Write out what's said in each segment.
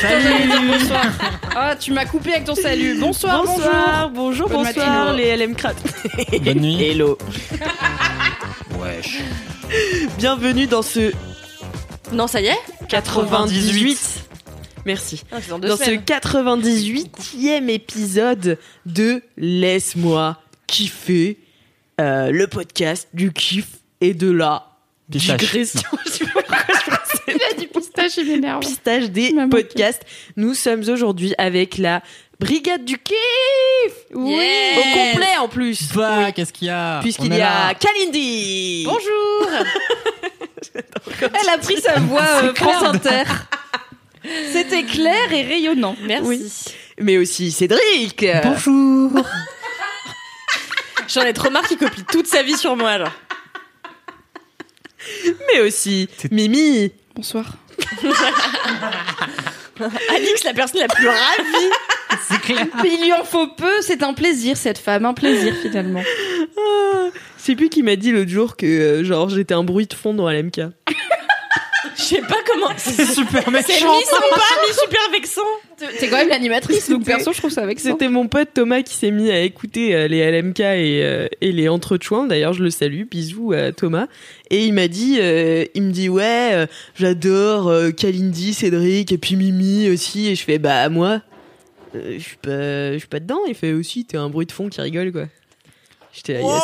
Salut Bonsoir Ah, tu m'as coupé avec ton salut. Bonsoir, Bonsoir, bonjour, Bonne bonsoir, matinée. les LM Crats. Bonne nuit. Hello. Wesh. Bienvenue dans ce Non, ça y est 98. Merci. Ah, dans Dans ce semaines. 98e épisode de Laisse-moi kiffer, euh, le podcast du kiff et de la Pistache. digression. Je sais pas pourquoi je pensais Il a dit pistache, il m'énerve. pistage des podcasts. Nous sommes aujourd'hui avec la Brigade du kiff Oui Yes. Au complet en plus Bah, qu'est-ce qu'il y a Puisqu'il y a là. Kalindi Bonjour Elle a pris sa voix euh, France Inter. C'était clair et rayonnant. Merci. Oui. Mais aussi Cédric Bonjour. J'en ai trop marre qu'il copie toute sa vie sur moi, genre. Mais aussi Mimi Bonsoir. Alix, la personne la plus ravie C'est clair. Mais il lui en faut peu, c'est un plaisir cette femme, un plaisir finalement. Ah, Je sais plus qui m'a dit l'autre jour que euh, genre j'étais un bruit de fond dans LMK. Je sais pas comment... C'est super C'est méchant. mi sympa, mi super vexant T'es quand même l'animatrice, donc C'était- perso je trouve ça ça. C'était mon pote Thomas qui s'est mis à écouter euh, les LMK et, euh, et les entrechouins. D'ailleurs, je le salue. Bisous à Thomas. Et il m'a dit, euh, il me dit ouais, euh, j'adore euh, Kalindi, Cédric et puis Mimi aussi. Et je fais bah moi, euh, je suis pas, je suis pas dedans. Il fait aussi, t'es un bruit de fond qui rigole quoi. J'étais yes.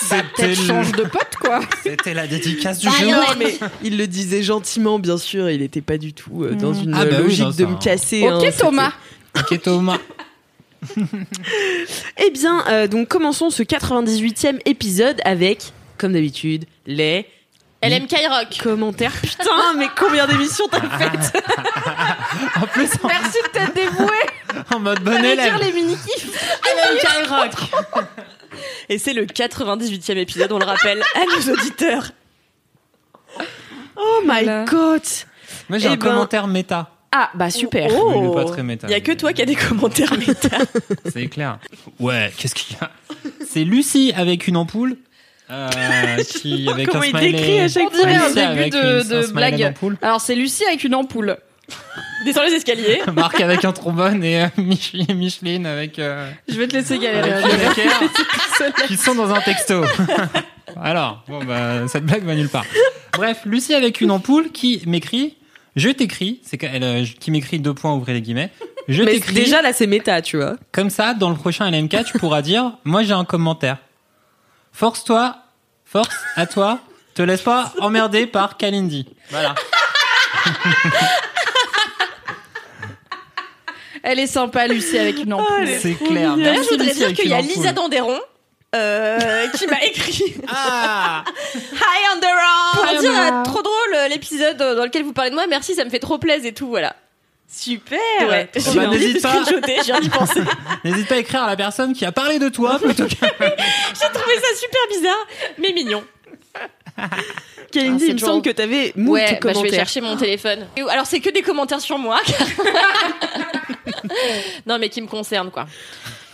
C'était Peut-être change de pote quoi. C'était la dédicace du Bah, jour. non, mais il le disait gentiment, bien sûr. Il était pas du tout euh, dans une Ah bah oui, logique non, de ça- me casser. Ok hein, c'était- Thomas. Ok, Thomas. Eh bien, euh, donc commençons ce 98e épisode avec, comme d'habitude, les LMK Rock commentaires. Putain, mais combien d'émissions t'as faites En plus, en, Merci de t'être dévoué. en mode bon Allez élève. dire les mini-kifs. LMK Rock Et c'est le 98e épisode, on le rappelle à nos auditeurs. Oh my Voilà. god Moi, j'ai Eh un ben- commentaire méta. Ah, bah super. Oh. Il pas très méta. Il y a que toi qui as des commentaires méta. C'est clair. Ouais, qu'est-ce qu'il y a? C'est Lucie avec une ampoule. Euh, qui, avec Comment un il smiley. décrit à chaque On dirait un début de, une- blague. Alors c'est Lucie avec une ampoule. Descends les escaliers. Marc avec un trombone et euh, Mich- Micheline avec. euh, Je vais te laisser galérer. qui sont dans un texto. Alors, bon, bah, cette blague va nulle part. Bref, Lucie avec une ampoule qui m'écrit Je t'écris, c'est qu'elle qui m'écrit deux points, ouvrez les guillemets. Je t'écris. déjà là, c'est méta, tu vois. Comme ça, dans le prochain LMK, tu pourras dire Moi, j'ai un commentaire. Force-toi, force à toi, te laisse pas emmerder par Kalindi. Voilà. Elle est sympa Lucie avec une ampoule. C'est clair. D'ailleurs, je voudrais dire qu'il y a Lisa. Dandéron euh, qui m'a écrit Ah Hi Underarm pour dire euh, trop drôle euh, l'épisode dans lequel vous parlez de moi. Merci, ça me fait trop plaisir et tout. Voilà. Super Ouais. J'ai bah, n'hésite pas. N'hésite pas à écrire à la personne qui a parlé de toi plutôt que. J'ai trouvé ça super bizarre, mais mignon. Kalindi, Ah, il me semble que t'avais moult ouais, bah, je vais chercher mon téléphone. Alors c'est que des commentaires sur moi. non mais qui me concernent quoi.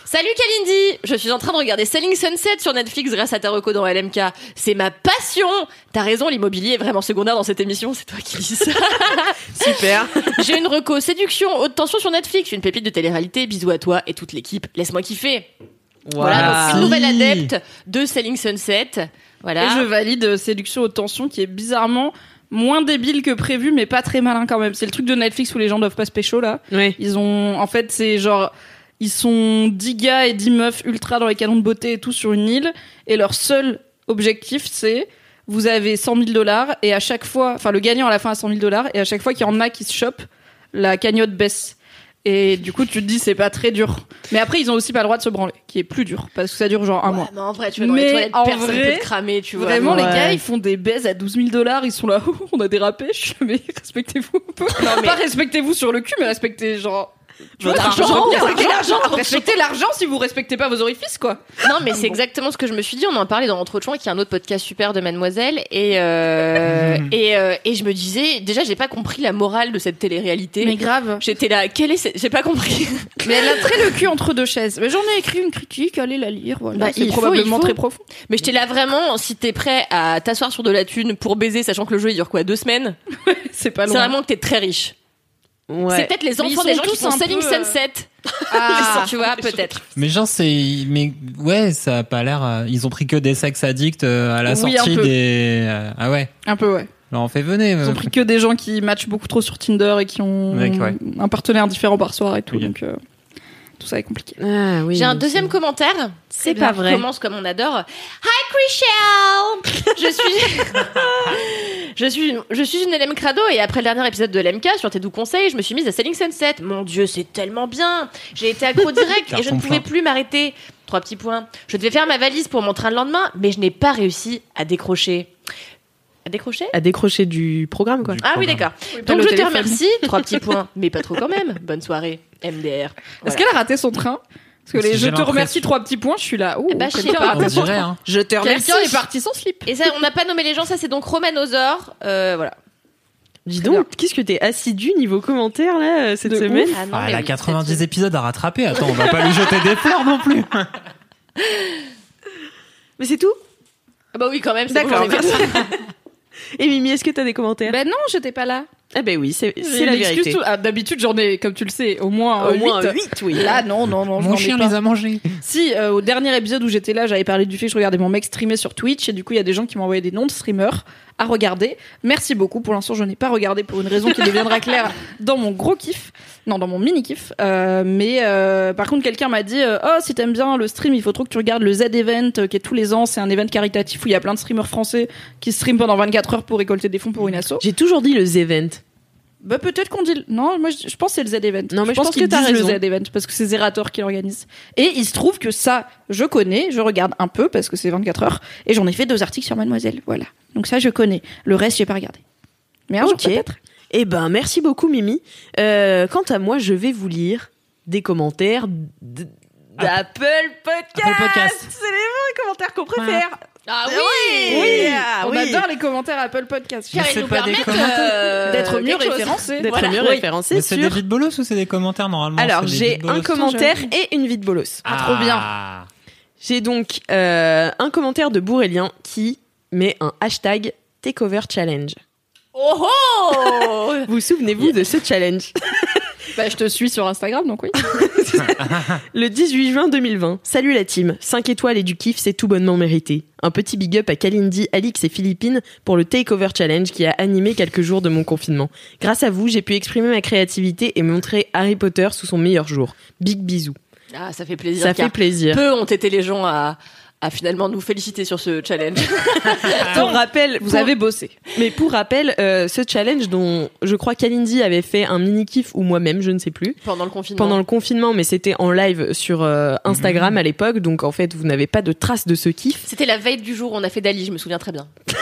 Salut Kalindi Je suis en train de regarder Selling Sunset sur Netflix grâce à ta reco dans LMK. C'est ma passion T'as raison, l'immobilier est vraiment secondaire dans cette émission, c'est toi qui dis ça. Super. J'ai une reco séduction, haute tension sur Netflix, une pépite de télé-réalité, bisous à toi et toute l'équipe, laisse-moi kiffer. Voilà, donc une nouvelle adepte de Selling Sunset. Voilà. Et je valide euh, Séduction haute tension qui est bizarrement moins débile que prévu mais pas très malin quand même. C'est le truc de Netflix où les gens doivent pas se pécho là. Ouais. Ils ont en fait c'est genre ils sont 10 gars et 10 meufs ultra dans les canons de beauté et tout sur une île et leur seul objectif c'est vous avez 100 000 dollars et à chaque fois enfin le gagnant à la fin a 100 000 dollars et à chaque fois qu'il y en a qui se chopent la cagnotte baisse Et du coup, tu te dis, c'est pas très dur. Mais après, ils ont aussi pas le droit de se branler, qui est plus dur, parce que ça dure genre un Ouais, mois. mais en vrai, tu vas dans les Mais toilettes, en personne vrai, peut te cramer, tu vois. Vraiment, les gars, ils font des baises à 12 000 dollars, ils sont là, oh, on a dérapé. Je mais respectez-vous un peu. Pas respectez-vous sur le cul, mais respectez, genre. Votre l'argent, argent, respectez l'argent, respectez l'argent si vous respectez pas vos orifices, quoi. Non, mais c'est exactement ce que je me suis dit. On en parlait dans Entre Chouans, qui est un autre podcast super de Mademoiselle. Et, euh, et, euh, et je me disais, déjà, j'ai pas compris la morale de cette télé-réalité. Mais grave. J'étais là, quelle est cette... J'ai pas compris. Mais elle a très le cul entre deux chaises. Mais j'en ai écrit une critique, allez la lire, voilà. Bah, c'est probablement faut. très profond. Mais j'étais là vraiment, si t'es prêt à t'asseoir sur de la thune pour baiser, sachant que le jeu il dure quoi, deux semaines, C'est pas c'est loin. vraiment que t'es très riche. Ouais. C'est peut-être les enfants des gens qui font Selling peu, euh, Sunset. Ah, tu vois, peut-être. Mais genre, c'est. Mais ouais, ça a pas l'air. euh, Ils ont pris que des sex addicts euh, à la Oui, sortie des. Ah ouais. un peu, ouais. Alors on fait venez. Ils ont pris que des gens qui matchent beaucoup trop sur Tinder et qui ont Ouais, ouais. un partenaire différent par soir et tout. Donc, euh, tout ça est compliqué. Ah, oui, J'ai un deuxième commentaire. C'est pas vrai. On commence comme on adore. Hi Chriselle Je suis je suis je suis une LM crado et après le dernier épisode de LMK sur tes doux conseils, je me suis mise à Selling Sunset. Mon dieu, c'est tellement bien. J'ai été accro direct et je ne pouvais plus m'arrêter. Trois petits points. Je devais faire ma valise pour mon train le lendemain, mais je n'ai pas réussi à décrocher. À décrocher? À décrocher du programme, quoi. Du Ah oui, d'accord. Donc je te remercie. Trois petits points, mais pas trop quand même. Bonne soirée, MDR. Est-ce qu'elle a raté son train? Parce que Parce les que je te remercie trois petits points, je suis là. Ouh, Bah, je sais quelqu'un pas. dirait, hein. Je te Quelqu'un est parti sans slip. Et ça, on n'a pas nommé les gens, ça c'est donc Romanosaure. Euh, voilà. Dis donc, qu'est-ce que t'es assidu niveau commentaire là euh, cette De semaine Ah non, Ah, mais elle a oui, 90 cette- épisodes à rattraper. Attends, on va pas lui jeter des fleurs non plus. Mais c'est tout? Ah bah oui, quand même. c'est D'accord. Et Mimi, est-ce que t'as des commentaires? Ben non, j'étais pas là. Ah ben oui, c'est la une excuse vérité. tout- ah, D'habitude, j'en ai, comme tu le sais, au moins Au huit. moins 8, oui. Là, non, non, non, je Mon n'en ai chien pas. les a mangés. Si, euh, au dernier épisode où j'étais là, j'avais parlé du fait que je regardais mon mec streamer sur Twitch et du coup, il y a des gens qui m'ont envoyé des noms de streamers à regarder. Merci beaucoup. Pour l'instant, je n'ai pas regardé pour une raison qui deviendra claire dans mon gros kiff. Non, dans mon mini kiff. Euh, mais euh, par contre, quelqu'un m'a dit euh, Oh, si t'aimes bien le stream, il faut trop que tu regardes le Z Event euh, qui est tous les ans. C'est un event caritatif où il y a plein de streamers français qui streament pendant 24 heures pour récolter des fonds pour une asso. J'ai toujours dit le Z-Event. Bah peut-être qu'on dit. Non, moi je je pense que c'est le Z Event. Non, mais je pense qu'ils que t'as raison. le Z Event parce que c'est Zerator qui l'organise. Et il se trouve que ça, je connais, je regarde un peu parce que c'est 24 heures et j'en ai fait deux articles sur Mademoiselle. Voilà. Donc ça, je connais. Le reste, j'ai pas regardé. Mais un jour Ok. peut-être. Eh ben, merci beaucoup, Mimi. Euh, quant à moi, je vais vous lire des commentaires d- d'Apple Podcast. Apple Podcast. C'est les vrais commentaires qu'on préfère. Ah oui, Oui, ah on oui. adore les commentaires Apple Podcast. Car ils c'est nous pas des permettent commentaires. euh, D'être mieux référencés. D'être Voilà. mieux Oui. référencé Mais c'est sur... des vides bolos ou c'est des commentaires normalement Alors, j'ai un commentaire et une vie de bolos. Ah, trop bien. Ah. J'ai donc euh, un commentaire de Bourrélien qui met un hashtag Takeover Challenge. Oh oh Vous souvenez-vous de ce challenge? Bah, je te suis sur Instagram, donc oui. Le 18 juin 2020. Salut la team. 5 étoiles et du kiff, c'est tout bonnement mérité. Un petit big up à Kalindi, Alix et Philippine pour le Takeover Challenge qui a animé quelques jours de mon confinement. Grâce à vous, j'ai pu exprimer ma créativité et montrer Harry Potter sous son meilleur jour. Big bisous. Ah, ça fait plaisir. Ça fait plaisir. Peu ont été les gens à, à finalement nous féliciter sur ce challenge. Pour rappel, Vous pour- avez bossé. Mais pour rappel, euh, ce challenge dont je crois Kalindi avait fait un mini kiff ou moi-même, je ne sais plus, pendant le confinement. pendant le confinement, mais c'était en live sur euh, Instagram à l'époque, donc en fait vous n'avez pas de traces de ce kiff. C'était la veille du jour où on a fait Dali, je me souviens très bien.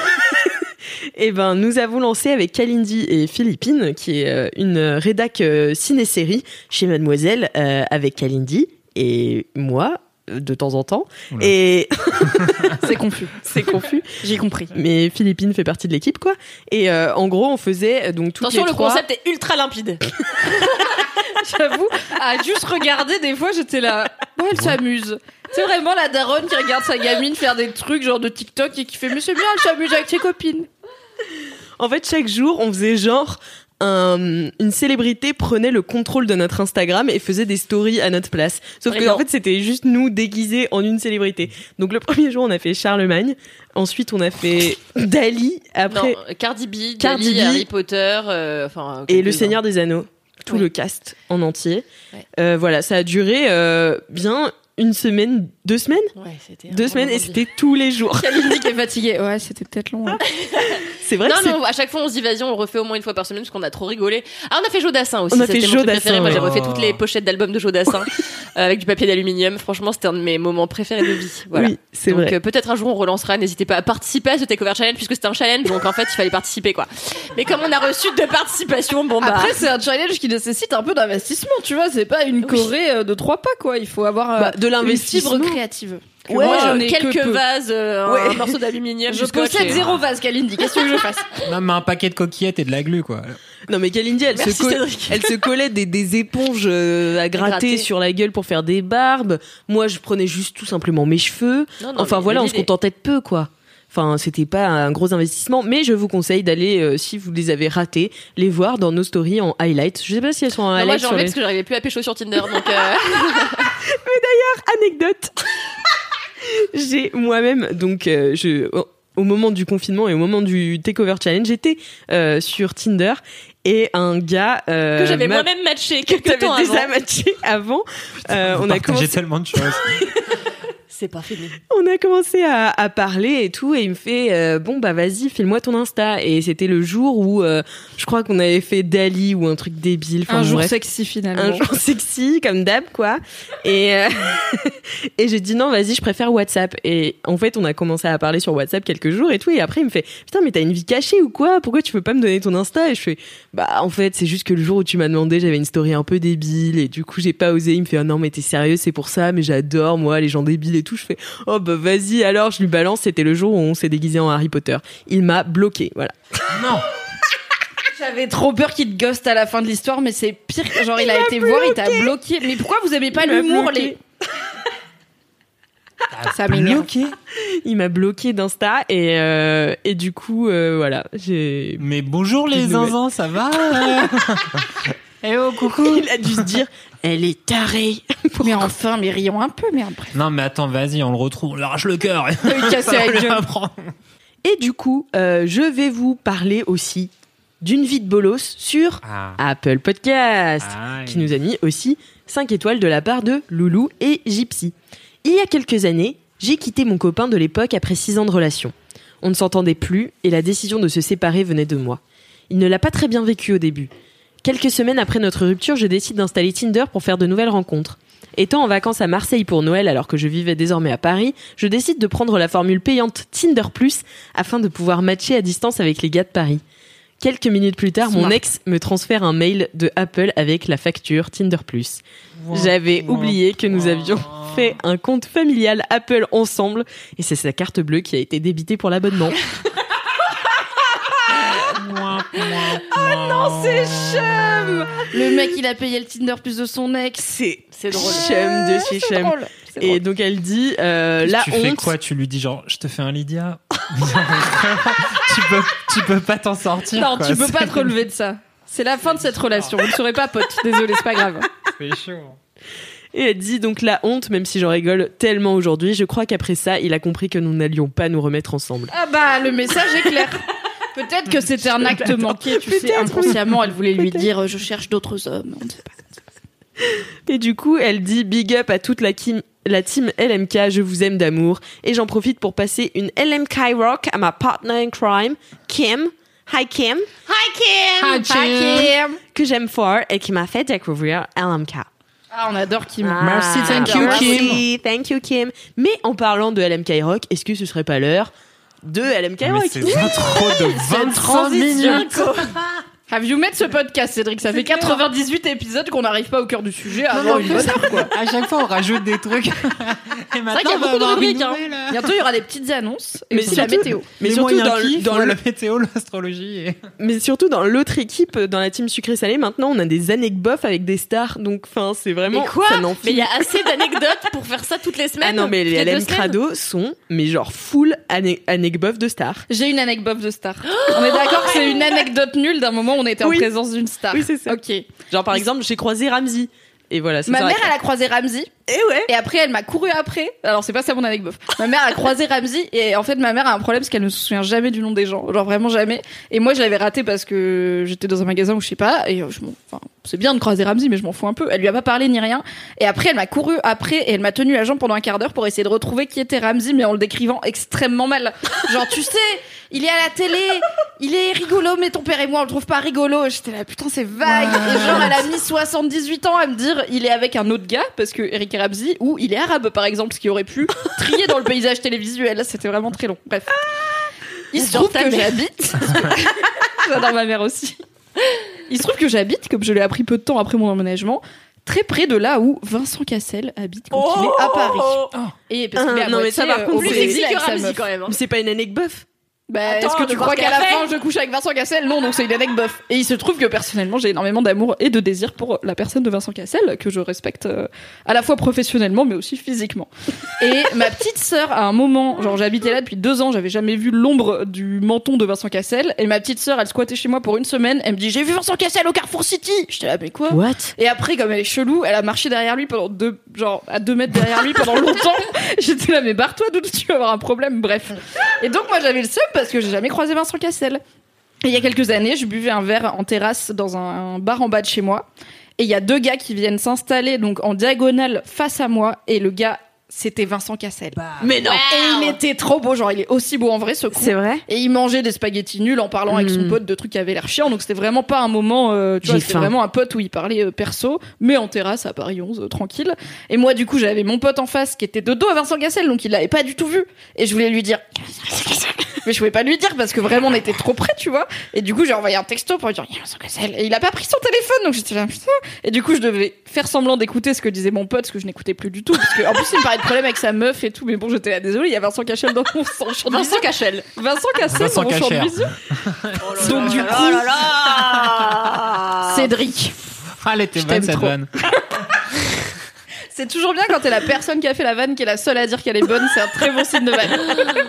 Et ben nous avons lancé avec Kalindi et Philippine, qui est euh, une rédac euh, ciné-série chez Mademoiselle, euh, avec Kalindi et moi de temps en temps. Oula. Et C'est confus. c'est confus. J'ai compris. Mais Philippine fait partie de l'équipe, quoi. Et euh, en gros, on faisait euh, donc toutes Attention, les le trois. concept est ultra limpide. J'avoue, à juste regarder, des fois, j'étais là. Oh, elle s'amuse. C'est vraiment la daronne qui regarde sa gamine faire des trucs genre de TikTok et qui fait Mais c'est bien, elle s'amuse avec ses copines. En fait, chaque jour, on faisait genre un- une célébrité prenait le contrôle de notre Instagram et faisait des stories à notre place. Sauf que en fait, c'était juste nous déguisés en une célébrité. Donc le premier jour, on a fait Charlemagne. Ensuite, on a fait Dali. Après, Non, Cardi B, Cardi Dali, B. Harry Potter, euh, enfin. et Le. Seigneur des Anneaux. Tout Oui. le cast en entier. Ouais. Euh, voilà, ça a duré euh, bien une semaine, deux semaines, Ouais, c'était. deux semaines, et c'était tous les jours. Kalindi qui est fatiguée. Ouais, c'était peut-être long. hein. C'est vrai Non, que non, à chaque fois on se dit vas-y, on le refait au moins une fois par semaine parce qu'on a trop rigolé. Ah, on a fait Jodassin aussi. On a fait Jodassin. Moi j'ai refait toutes les pochettes d'albums de Jodassin euh, avec du papier d'aluminium. Franchement, c'était un de mes moments préférés de vie. Voilà. Oui, c'est donc vrai. euh, peut-être un jour on relancera. N'hésitez pas à participer à ce Takeover Challenge puisque c'était un challenge. Donc en fait, il fallait participer quoi. Mais comme on a reçu de participation, bon bah. Après, c'est un challenge qui nécessite un peu d'investissement, tu vois. C'est pas une Corée euh, de trois pas, quoi. Il faut avoir euh, Bah, de l'investissement. Fibre créative. Que Ouais, moi, Moi, je n'ai que quelques vases, euh, Ouais. un morceau d'aluminium, Je possède zéro vase, Kalindi. Qu'est-ce que tu veux que je fasse Non, mais un paquet de coquillettes et de la glu, quoi. Non mais Kalindi, elle, Merci, se, elle collait des, des éponges euh, à gratter, gratter. sur la gueule pour faire des barbes. Moi, je prenais juste tout simplement mes cheveux. Non, non, enfin voilà, on se contentait de peu quoi. Enfin, c'était pas un gros investissement, mais je vous conseille d'aller, euh, si vous les avez ratés, les voir dans nos stories en highlight. Je sais pas si elles sont en Non, moi highlight. j'ai sur enlevé les- parce que j'arrivais plus à pécho sur Tinder donc euh, Anecdote. J'ai moi-même, donc, euh, je, au- moment du confinement et au moment du Takeover Challenge, j'étais euh, sur Tinder et un gars euh, que j'avais m'a- moi-même matché que quelques t'avais temps déjà avant. matché avant. Euh, on a commencé, tellement de choses. C'est pas fini. on a commencé à, à parler et tout, et il me fait euh, bon bah vas-y, file-moi ton Insta. Et c'était le jour où euh, je crois qu'on avait fait Dali ou un truc débile. Enfin, Un jour bref. sexy, finalement. un jour sexy comme d'hab quoi et euh, et j'ai dit non vas-y je préfère WhatsApp et en fait on a commencé à parler sur WhatsApp quelques jours et tout et après il me fait putain mais t'as une vie cachée ou quoi? Pourquoi tu peux pas me donner ton Insta? Et je fais bah en fait c'est juste que le jour où tu m'as demandé j'avais une story un peu débile et du coup j'ai pas osé il me fait ah non mais t'es sérieux c'est pour ça mais j'adore moi les gens débiles et tout je fais oh bah vas-y alors je lui balance c'était le jour où on s'est déguisé en Harry Potter il m'a bloqué voilà Non. J'avais trop peur qu'il te ghost à la fin de l'histoire, mais c'est pire. Genre, il, a été voir, il t'a bloqué. Mais pourquoi vous aimez pas m'a l'humour, les. Ça m'énerve. Bloqué. il m'a bloqué d'Insta et euh, et du coup euh, voilà j'ai Mais bonjour les zinzins, ça va Eh oh, coucou Il a dû se dire, elle est tarée. Mais enfin, mais rions un peu, merde. Bref. Non mais attends, vas-y, on le retrouve, on lui arrache le cœur. Et du coup, euh, je vais vous parler aussi d'une vie de bolos sur Ah. Apple Podcast, Ah, qui nous a mis aussi 5 étoiles de la part de Loulou et Gypsy. Il y a quelques années, j'ai quitté mon copain de l'époque après 6 ans de relation. On ne s'entendait plus et la décision de se séparer venait de moi. Il ne l'a pas très bien vécu au début. Quelques semaines après notre rupture, je décide d'installer Tinder pour faire de nouvelles rencontres. Étant en vacances à Marseille pour Noël alors que je vivais désormais à Paris, je décide de prendre la formule payante Tinder Plus afin de pouvoir matcher à distance avec les gars de Paris. Quelques minutes plus tard, mon ex me transfère un mail de Apple avec la facture Tinder Plus. J'avais oublié que nous avions fait un compte familial Apple ensemble et c'est sa carte bleue qui a été débitée pour l'abonnement. Oh Non, c'est chum Le mec, il a payé le Tinder plus de son ex. C'est C'est drôle. chum de chez C'est chum. drôle. Et donc elle dit euh, la tu honte. fais quoi? Tu lui dis genre, je te fais un Lydia? Tu peux, tu peux pas t'en sortir. Non, quoi. tu peux pas te relever de ça. C'est la fin de cette relation. Vous ne serez pas potes. Désolé, c'est pas grave. C'est chaud. Et elle dit donc la honte, même si j'en rigole tellement aujourd'hui, je crois qu'après ça, il a compris que nous n'allions pas nous remettre ensemble. Ah bah, le message est clair. Peut-être que c'était un acte manqué, tu sais, Peut-être, inconsciemment, elle voulait lui dire euh, je cherche d'autres hommes. On ne sait pas. Et du coup, elle dit big up à toute la, kim- la team LMK, je vous aime d'amour. Et j'en profite pour passer une LMK rock à ma partner in crime, Kim. Hi Kim, Hi Kim. Kim. que j'aime fort et qui m'a fait découvrir LMK. Ah, on adore Kim. Merci, thank you, Merci, thank you Kim. Mais en parlant de LMK rock, est-ce que ce serait pas l'heure de LMK Mais rock c'est trop de 25 transition, minutes. Have you met ce podcast, Cédric? Ça fait 98 épisodes qu'on n'arrive pas au cœur du sujet avant une bonne heure, quoi. À chaque fois, on rajoute des trucs. Et C'est vrai maintenant, qu'il y a beaucoup de avoir rubriques. hein. Bientôt, il y aura des petites annonces et Mais aussi la surtout- météo. Mais surtout dans, kiffs, dans ouais, le- la météo, l'astrologie. Et... mais surtout dans l'autre équipe, dans la team sucré salé, maintenant on a des anecdotes avec des stars. Donc, enfin, c'est vraiment. Mais quoi ça Mais il y a assez d'anecdotes pour faire ça toutes les semaines. Ah non, mais les LM. Crado sont, mais genre, full ane- anecdotes de stars. J'ai une anecdote de star. On est d'accord que c'est une anecdote nulle d'un moment où on était Oui. en présence d'une star. Oui, c'est ça. Ok. Genre, par exemple, j'ai croisé Ramsey. Et voilà, c'est Ma ça. mère, elle a croisé Ramsey. Et ouais. Et après, elle m'a couru après. Alors, c'est pas ça mon anecdote. Ma mère a croisé Ramsey. Et en fait, ma mère a un problème parce qu'elle ne se souvient jamais du nom des gens. Genre, vraiment jamais. Et moi, je l'avais raté parce que j'étais dans un magasin où je sais pas. Et euh, je m'en- enfin, c'est bien de croiser Ramsey, mais je m'en fous un peu. Elle lui a pas parlé ni rien. Et après, elle m'a couru après et elle m'a tenu la jambe pendant un quart d'heure pour essayer de retrouver qui était Ramsey, mais en le décrivant extrêmement mal. Genre, tu sais, il est à la télé, il est rigolo, mais ton père et moi, on le trouve pas rigolo. J'étais là, putain, c'est vague. Et genre, elle a mis 78 ans à me dire, il est avec un autre gars, parce que Eric Ramsey, ou il est arabe, par exemple, ce qui aurait pu trier dans le paysage télévisuel. C'était vraiment très long. Bref. Il se trouve que j'habite. J'adore ma mère aussi. Il se trouve que j'habite, comme je l'ai appris peu de temps après mon emménagement, très près de là où Vincent Cassel habite quand il est à Paris. Et parce qu'il est à Ah, non, mais ça, par euh, contre, c'est- quand même. hein. C'est pas une anecdote. Bah, est-ce que tu crois qu'à la fin je couche avec Vincent Cassel Non, donc c'est une anecdote bof. Et il se trouve que personnellement j'ai énormément d'amour et de désir pour la personne de Vincent Cassel que je respecte euh, à la fois professionnellement mais aussi physiquement. Et ma petite sœur à un moment, genre j'habitais là depuis deux ans, j'avais jamais vu l'ombre du menton de Vincent Cassel. Et ma petite sœur, elle squattait chez moi pour une semaine. Elle me dit j'ai vu Vincent Cassel au Carrefour City. J'étais là mais quoi What? Et après, comme elle est chelou, elle a marché derrière lui pendant deux, genre à deux mètres derrière lui pendant longtemps. J'étais là, mais barre-toi, d'où tu vas avoir un problème. Bref. Et donc moi j'avais le seum parce que j'ai jamais croisé Vincent Cassel. Et il y a quelques années, je buvais un verre en terrasse dans un, un bar en bas de chez moi. Et il y a deux gars qui viennent s'installer donc en diagonale face à moi. Et le gars, c'était Vincent Cassel. Mais non. Et il était trop beau, genre il est aussi beau en vrai ce con. C'est vrai Et il mangeait des spaghettis nuls en parlant avec son Mm. pote de trucs qui avaient l'air chiants. Donc c'était vraiment pas un moment, euh, tu vois, c'était vraiment un pote où il parlait euh, perso, mais en terrasse à Paris 11, euh, tranquille. Et moi, du coup, j'avais mon pote en face qui était de dos à Vincent Cassel, donc il l'avait pas du tout vu. Et je voulais lui dire, mais je pouvais pas lui dire parce que vraiment on était trop près, tu vois. Et du coup, j'ai envoyé un texto pour lui dire, il y a Vincent Cassel. Et il a pas pris son téléphone, donc j'étais là, putain. Et du coup, je devais faire semblant d'écouter ce que disait mon pote, ce que je n'écoutais plus du tout. Parce que, en plus, il me parlait de problème avec sa meuf et tout, mais bon, j'étais là, désolé, il y a Vincent Cassel dans mon son champ de Vincent Cachel. Vincent Cassel Vincent dans mon champ de vision. Donc du coup, Oh là là Cédric. Ah, elle était bonne cette vanne. C'est toujours bien quand t'es la personne qui a fait la vanne qui est la seule à dire qu'elle est bonne, c'est un très bon signe de vanne.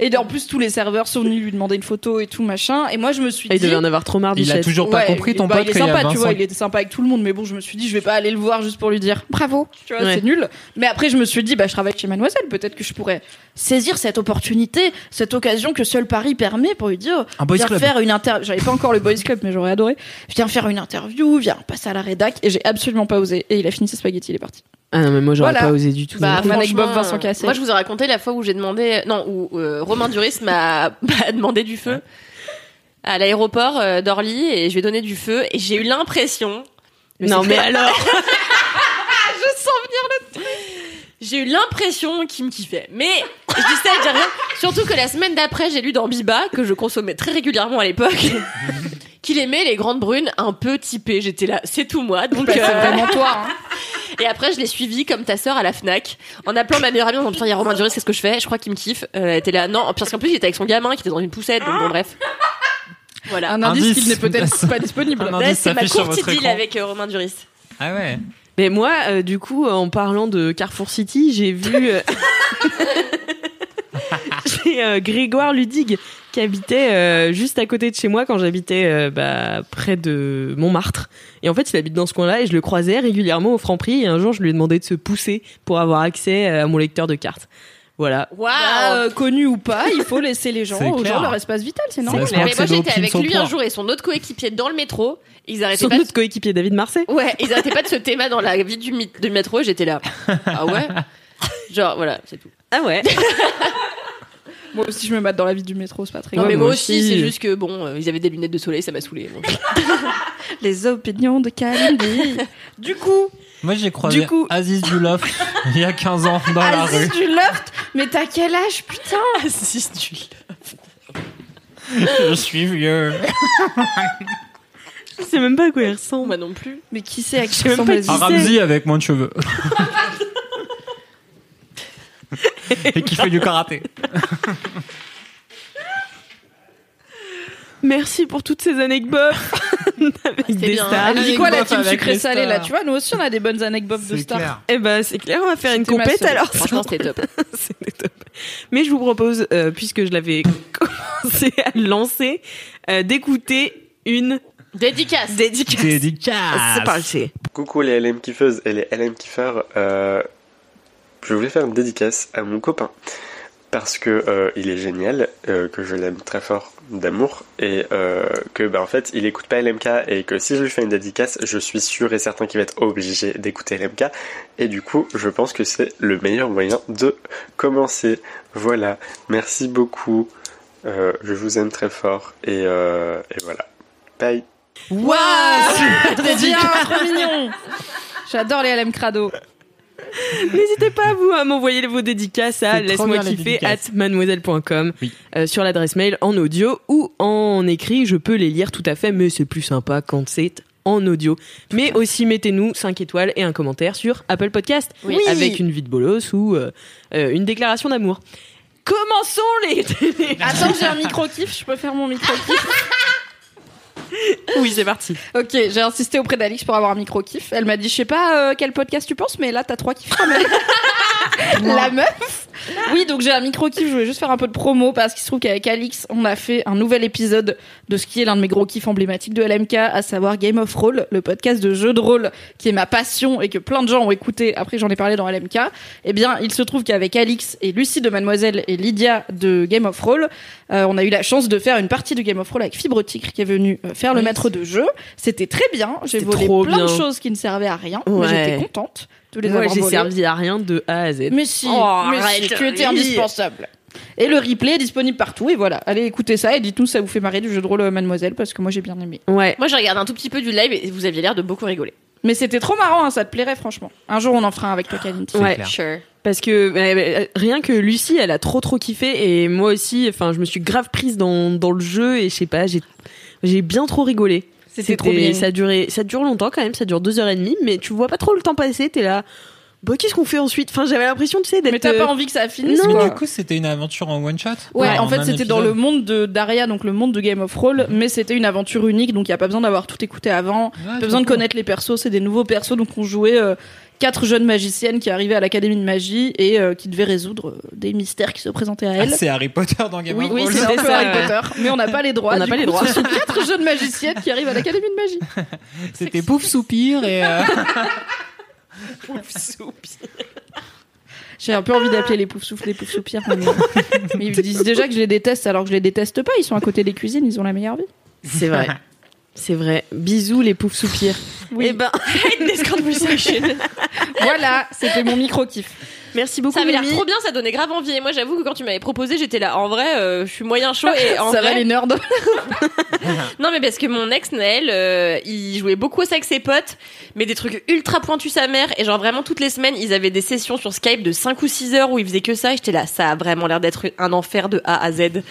Et en plus, tous les serveurs sont venus lui demander une photo et tout, machin. Et moi, je me suis Ah, Il dit. devait en avoir trop marre du Il a toujours pas Ouais, compris ton bah, pote il est sympa, tu Vincent. vois, il était sympa avec tout le monde, mais bon, je me suis dit, je vais pas aller le voir juste pour lui dire bravo, tu vois, Ouais. c'est nul. Mais après, je me suis dit, bah, je travaille chez Mademoiselle, peut-être que je pourrais saisir cette opportunité, cette occasion que seul Paris permet pour lui dire, Un boys viens club. faire une interview. J'avais pas encore le boys club, mais j'aurais adoré. Viens faire une interview, viens passer à la rédac, et j'ai absolument pas osé. Et il a fini ses spaghettis, il est parti. Ah non, mais moi j'aurais Voilà. pas osé du tout. Bah, Franchement, franchement, Vincent Cassel. Moi, je vous ai raconté la fois où j'ai demandé, non, où euh, Romain Duris m'a m'a demandé du feu à l'aéroport euh, d'Orly et je lui ai donné du feu et j'ai eu l'impression. non, c'est mais alors je sens venir le truc. J'ai eu l'impression qu'il me kiffait. Mais je dis ça, je dis rien. Surtout que la semaine d'après, j'ai lu dans Biba, que je consommais très régulièrement à l'époque, qu'il aimait les grandes brunes un peu typées. J'étais là, c'est tout moi. Donc, Bah, c'est euh, vraiment toi. hein. Et après, je l'ai suivi comme ta sœur à la Fnac, en appelant ma meilleure amie en disant putain, il y a Romain Duris, qu'est-ce que je fais Je crois qu'il me kiffe. Euh, elle était là, non, parce qu'en plus, il était avec son gamin qui était dans une poussette, donc bon, bref. Voilà. Un indice Indice. qui n'est peut-être pas disponible. Un Là, indice c'est ma s'affiche sur courte votre idylle écran. avec euh, Romain Duris. Ah ouais. Mais moi, euh, du coup, en parlant de Carrefour City, j'ai vu euh, j'ai euh, Grégoire Ludig qui habitait euh, juste à côté de chez moi quand j'habitais euh, bah, près de Montmartre. Et en fait, il habite dans ce coin-là et je le croisais régulièrement au Franprix. Et un jour, je lui ai demandé de se pousser pour avoir accès à mon lecteur de cartes. Voilà. Waouh Bah, euh, connu ou pas, il faut laisser les gens aux leur espace vital, c'est normal. Mais moi, j'étais avec lui un jour et son autre coéquipier dans le métro. Ils arrêtaient Son pas de... autre coéquipier David Marseille. Ouais, ils arrêtaient pas de se théma dans la vie du, du métro et j'étais là. Ah ouais? Genre, voilà, c'est tout. Ah ouais. Moi aussi, je me mate dans la vie du métro, c'est pas très Non, grave. mais moi moi aussi, aussi. c'est juste que bon, euh, ils avaient des lunettes de soleil, ça m'a saoulé. Bon. Les opinions de Kalindi. du coup, Moi, j'ai croisé Du coup- Aziz du Loft il y a 15 ans dans la Aziz rue. du Loft, mais t'as quel âge, putain Aziz du Je suis vieux. Je sais même pas à quoi il ressemble. Moi non plus. Mais qui c'est à qui sais même ressemble pas Aziz qui Un Ramsey avec moins de cheveux. Et qui fait du karaté. Merci pour toutes ces anecdotes avec des bien. stars. Dit quoi la team sucré salé là. Tu vois, nous aussi on a des bonnes anecdotes de C'est stars. clair. Eh ben c'est clair, on va faire une compète alors. Franchement, c'était top. C'était top. Mais je vous propose, euh, puisque je l'avais commencé à lancer, euh, d'écouter une Dédicace. Dédicace. Dédicace. C'est parti. Coucou les LM kiffeuses et les LM kiffeurs. Euh, je voulais faire une dédicace à mon copain parce que euh, il est génial, euh, que je l'aime très fort d'amour et euh, que bah, en fait il écoute pas LMK et que si je lui fais une dédicace, je suis sûr et certain qu'il va être obligé d'écouter LMK et du coup je pense que c'est le meilleur moyen de commencer. Voilà, merci beaucoup, Euh, je vous aime très fort et, euh, et voilà. Bye. Waouh trop mignon J'adore les LM Crado. N'hésitez pas vous à m'envoyer vos dédicaces à laisse-moi kiffer at mademoiselle.com Oui. euh, sur l'adresse mail en audio ou en écrit. Je peux les lire tout à fait, mais c'est plus sympa quand c'est en audio. Mais aussi mettez-nous 5 étoiles et un commentaire sur Apple Podcast Oui. avec une vie de bolos ou euh, euh, une déclaration d'amour. Commençons les. Attends, j'ai un micro-kiff, je peux faire mon micro-kiff oui, c'est parti. Ok, j'ai insisté auprès d'Alix pour avoir un micro-kiff. Elle m'a dit, je sais pas euh, quel podcast tu penses, mais là, t'as trois kiffs quand même. La meuf Oui, donc j'ai un micro-kiff, je voulais juste faire un peu de promo parce qu'il se trouve qu'avec Alix, on a fait un nouvel épisode de ce qui est l'un de mes gros kiffs emblématiques de LMK, à savoir Game of Roll, le podcast de jeux de rôle qui est ma passion et que plein de gens ont écouté. Après, j'en ai parlé dans LMK. Eh bien, il se trouve qu'avec Alix et Lucie de Mademoiselle et Lydia de Game of Roll, euh, on a eu la chance de faire une partie de Game of Roll avec Fibre Tigre qui est venu euh, faire le maître de jeu. C'était très bien. J'ai volé plein de choses qui ne servaient à rien, mais Ouais. j'étais contente Moi, j'ai servi à rien de A à Z. Mais si, Oh, mais arrête, si, tu étais oui. indispensable. Et le replay est disponible partout. Et voilà, allez écouter ça et dites-nous si ça vous fait marrer du jeu de rôle euh, Mademoiselle parce que moi j'ai bien aimé. Ouais. Moi, j'ai regardé un tout petit peu du live et vous aviez l'air de beaucoup rigoler. Mais c'était trop marrant, hein, ça te plairait franchement. Un jour on en fera un avec toi, Kalindi. Ouais. clair. Sure. Parce que euh, euh, rien que Lucie, elle a trop trop kiffé et moi aussi. Enfin, je me suis grave prise dans, dans le jeu et je sais pas, j'ai j'ai bien trop rigolé. C'était trop bien. Ça a duré, ça dure longtemps quand même, ça dure deux heures et demie, mais tu vois pas trop le temps passer. T'es là. Bah, qu'est-ce qu'on fait ensuite? Enfin, j'avais l'impression, tu sais, d'être. Mais t'as pas euh, envie que ça finisse Non. Mais du coup, c'était une aventure en one shot? Ouais, en en fait, c'était dans le monde de Daria, donc le monde de Game of Roll, mais c'était une aventure unique, donc il y a pas besoin d'avoir tout écouté avant. Ouais, Pas besoin de connaître les persos, c'est des nouveaux persos, donc on jouait euh, quatre jeunes magiciennes qui arrivaient à l'académie de magie et euh, qui devaient résoudre euh, des mystères qui se présentaient à Ah, elles. c'est Harry Potter dans Game oui, of oui, Thrones. c'est peu ça, Harry. Potter, mais on n'a pas les droits. On n'a pas les droits. Ce sont quatre jeunes magiciennes qui arrivent à l'académie de magie. C'était Pouf Soupir et. euh, J'ai un peu envie d'appeler les poufs souffles, les poufs soupirs. Mais, mais ils disent déjà que je les déteste alors que je les déteste pas. Ils sont à côté des cuisines, ils ont la meilleure vie. C'est vrai. C'est vrai. Bisous les poufs soupirs. Oui. Eh ben, this conversation. Voilà, c'était mon micro kiff. Merci beaucoup. Ça avait l'air trop bien, ça donnait grave envie. Et moi, j'avoue que quand tu m'avais proposé, j'étais là. En vrai, euh, je suis moyen chaud. Et en Ça vrai, va les nerds. Non, mais parce que mon ex Naël, euh, il jouait beaucoup à ça avec ses potes, mais des trucs ultra pointus sa mère. Et genre vraiment toutes les semaines, ils avaient des sessions sur Skype de 5 ou 6 heures où ils faisaient que ça. Et j'étais là, ça a vraiment l'air d'être un enfer de A à Z.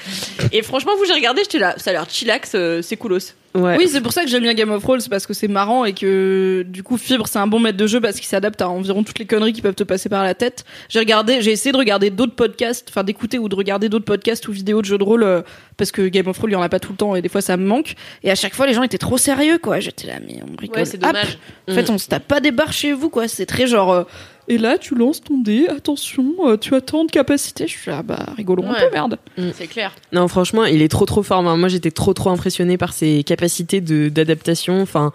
Et franchement, vous, j'ai regardé, j'étais là, ça a l'air chillax, euh, c'est coolos. Ouais. Oui, c'est pour ça que j'aime bien Game of Thrones, c'est parce que c'est marrant et que du coup Fibre c'est un bon maître de jeu parce qu'il s'adapte à environ toutes les conneries qui peuvent te passer par la tête. J'ai regardé, j'ai essayé de regarder d'autres podcasts, enfin d'écouter ou de regarder d'autres podcasts ou vidéos de jeux de rôle euh, parce que Game of Thrones il y en a pas tout le temps et des fois ça me manque. Et à chaque fois les gens étaient trop sérieux quoi. J'étais là mais on rigole. Ouais, c'est. En fait on se tape pas des barres chez vous quoi. C'est très genre. euh, et là, tu lances ton dé, attention, euh, tu as tant de capacité. Je suis là, bah, rigolons un Ouais. peu, merde. C'est clair. Non, franchement, il est trop trop fort. Moi, j'étais trop trop impressionnée par ses capacités de d'adaptation. Enfin,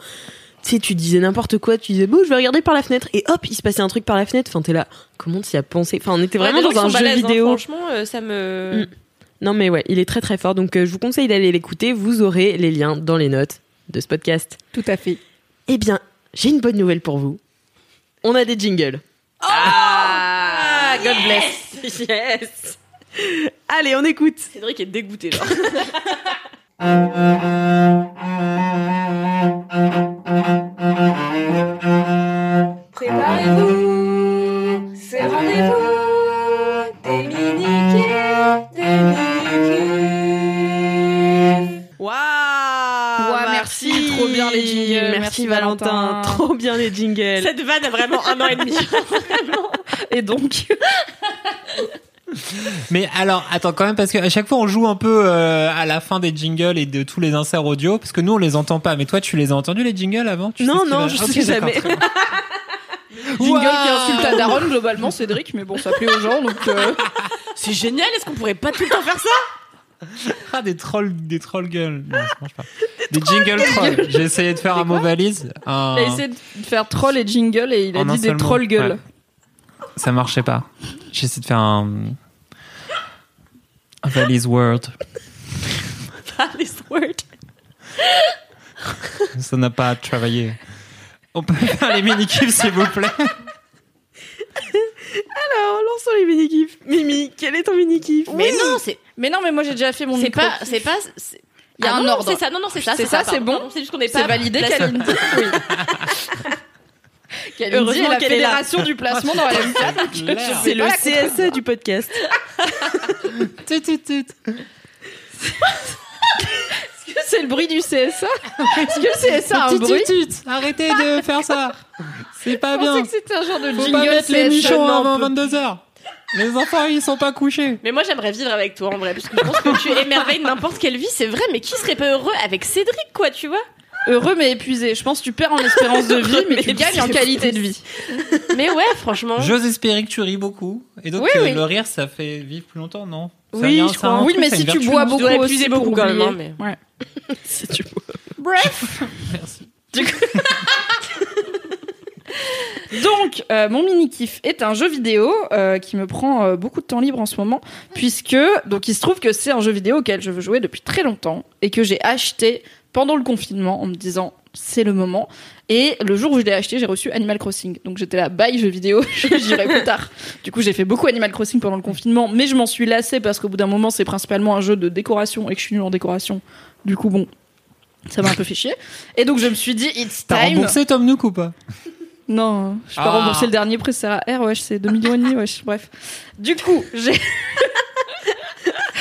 tu sais, tu disais n'importe quoi, tu disais bon, je vais regarder par la fenêtre, et hop, il se passait un truc par la fenêtre. Enfin, t'es là, comment t'y as pensé? Enfin, on était vraiment Ouais, dans un jeu balèzes, hein, vidéo. franchement, euh, ça me. Mm. non, mais ouais, il est très très fort. Donc, euh, je vous conseille d'aller l'écouter. Vous aurez les liens dans les notes de ce podcast. Tout à fait. Eh bien, j'ai une bonne nouvelle pour vous. On a des jingles. Ah, God bless. Yes. Allez, on écoute. Cédric est dégoûté, genre. Préparez-vous, c'est rendez-vous des mini-kifs, des mini-kifs. Waouh Ouais, merci. Trop bien les jingles. Merci, Merci, Valentin. Valentin. Trop bien les jingles. Cette vanne a vraiment un an et demi. Et donc, Mais alors, attends quand même, parce qu'à chaque fois on joue un peu euh, à la fin des jingles et de tous les inserts audio, parce que nous on les entend pas. Mais toi, tu les as entendus les jingles avant? Tu Non, non, je Ok, sais jamais. jingle qui insulte ta daronne, globalement, Cédric, mais bon, ça plaît aux gens, donc... euh, C'est génial, est-ce qu'on pourrait pas tout le temps faire ça? Ah, des trolls, des trolls gueules. Non, ça marche pas. Des jingle trolls. J'ai essayé de faire un mot valise. un- Il a essayé de faire troll et jingle et il a En dit des seul mot. troll gueules. Ouais. Ça marchait pas. J'ai essayé de faire un. Valise word. Alice Word. Ça n'a pas travaillé. On peut faire les mini-kiffs, s'il vous plaît Alors, lançons les mini-kifs. Mimi, quel est ton mini-kiff Mais non, c'est Mais non, mais moi j'ai déjà fait mon c'est micro. pas c'est pas c'est- Il y a Ah un non, ordre. C'est ça, non, non, c'est ça. C'est ça, c'est pardon, bon. C'est juste qu'on n'est C'est pas. validé, placé. Kalindi. Oui. Heureusement est la qu'elle est là. fédération du placement dans la LMK. donc je Claire. sais C'est le la CSE du podcast. Tut, tut, tut. Est-ce que c'est le bruit du CSA Est-ce que le CSA a un bruit. Arrêtez de faire ça. C'est pas Je pensais bien. que c'était un genre de Faut jingle pas mettre les CSA. nichons avant on peut- 22h. Les enfants, ils sont pas couchés. Mais moi, j'aimerais vivre avec toi en vrai, parce que je pense que tu émerveilles n'importe quelle vie, c'est vrai. Mais qui serait pas heureux avec Cédric, quoi, tu vois? Heureux mais épuisé. Je pense que tu perds en espérance de vie, mais tu gagnes en qualité de vie. Mais ouais, franchement. J'ose espérer que tu ris beaucoup. Et donc, Oui, euh, oui. le rire, ça fait vivre plus longtemps, non? Ça Oui, y a un- je ça a un crois. Oui, truc, mais ça a si une tu vertu, bois beaucoup dois aussi épuiser pour beaucoup quand même, oublier. hein. Si tu vois. Bref. Merci. Donc, euh, mon mini kiff est un jeu vidéo euh, qui me prend euh, beaucoup de temps libre en ce moment, puisque donc il se trouve que c'est un jeu vidéo auquel je veux jouer depuis très longtemps et que j'ai acheté pendant le confinement en me disant c'est le moment. Et le jour où je l'ai acheté, j'ai reçu Animal Crossing. Donc j'étais là, bye jeu vidéo, j'irai plus tard. Du coup, j'ai fait beaucoup Animal Crossing pendant le confinement, mais je m'en suis lassée parce qu'au bout d'un moment, c'est principalement un jeu de décoration et que je suis nulle en décoration. Du coup, bon, ça m'a un peu fait chier. Et donc je me suis dit, it's T'as time. remboursé Tom Nook ou pas? Non, je peux Ah. rembourser le dernier prêt ça R, wesh, c'est 2 millions et demi, wesh, bref. Du coup, j'ai...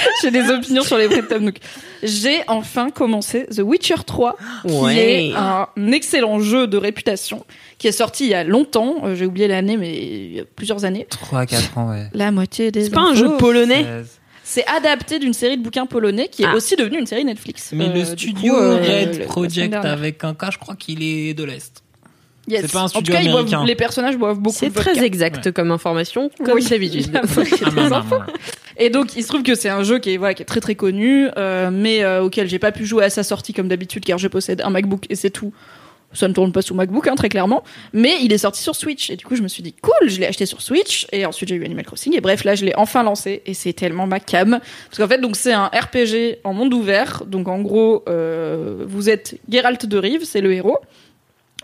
j'ai des opinions sur les prêts de Tom Nook. J'ai enfin commencé The Witcher 3, qui est un excellent jeu de réputation, qui est sorti il y a longtemps, euh, j'ai oublié l'année, mais il y a plusieurs années. 3 à 4 ans, ouais. La moitié des C'est pas un jeu polonais 16. C'est adapté d'une série de bouquins polonais, qui est Ah. aussi devenue une série Netflix. Mais Euh, le du studio coup, euh, Red Project avec un K, je crois qu'il est de l'Est. Yes. c'est pas un En studio tout cas, ils boivent- américain. les personnages boivent beaucoup C'est très exact comme information, comme Oui. d'habitude. Ah. Et donc, il se trouve que c'est un jeu qui est, voilà, qui est très très connu, euh, mais euh, auquel j'ai pas pu jouer à sa sortie comme d'habitude, car je possède un MacBook et c'est tout. Ça ne tourne pas sous MacBook, hein, très clairement. Mais il est sorti sur Switch. Et du coup, je me suis dit, cool, je l'ai acheté sur Switch. Et ensuite, j'ai eu Animal Crossing. Et bref, là, je l'ai enfin lancé. Et c'est tellement ma cam. Parce qu'en fait, donc, c'est un RPG en monde ouvert. Donc, en gros, euh, vous êtes Geralt de Rive, c'est le héros.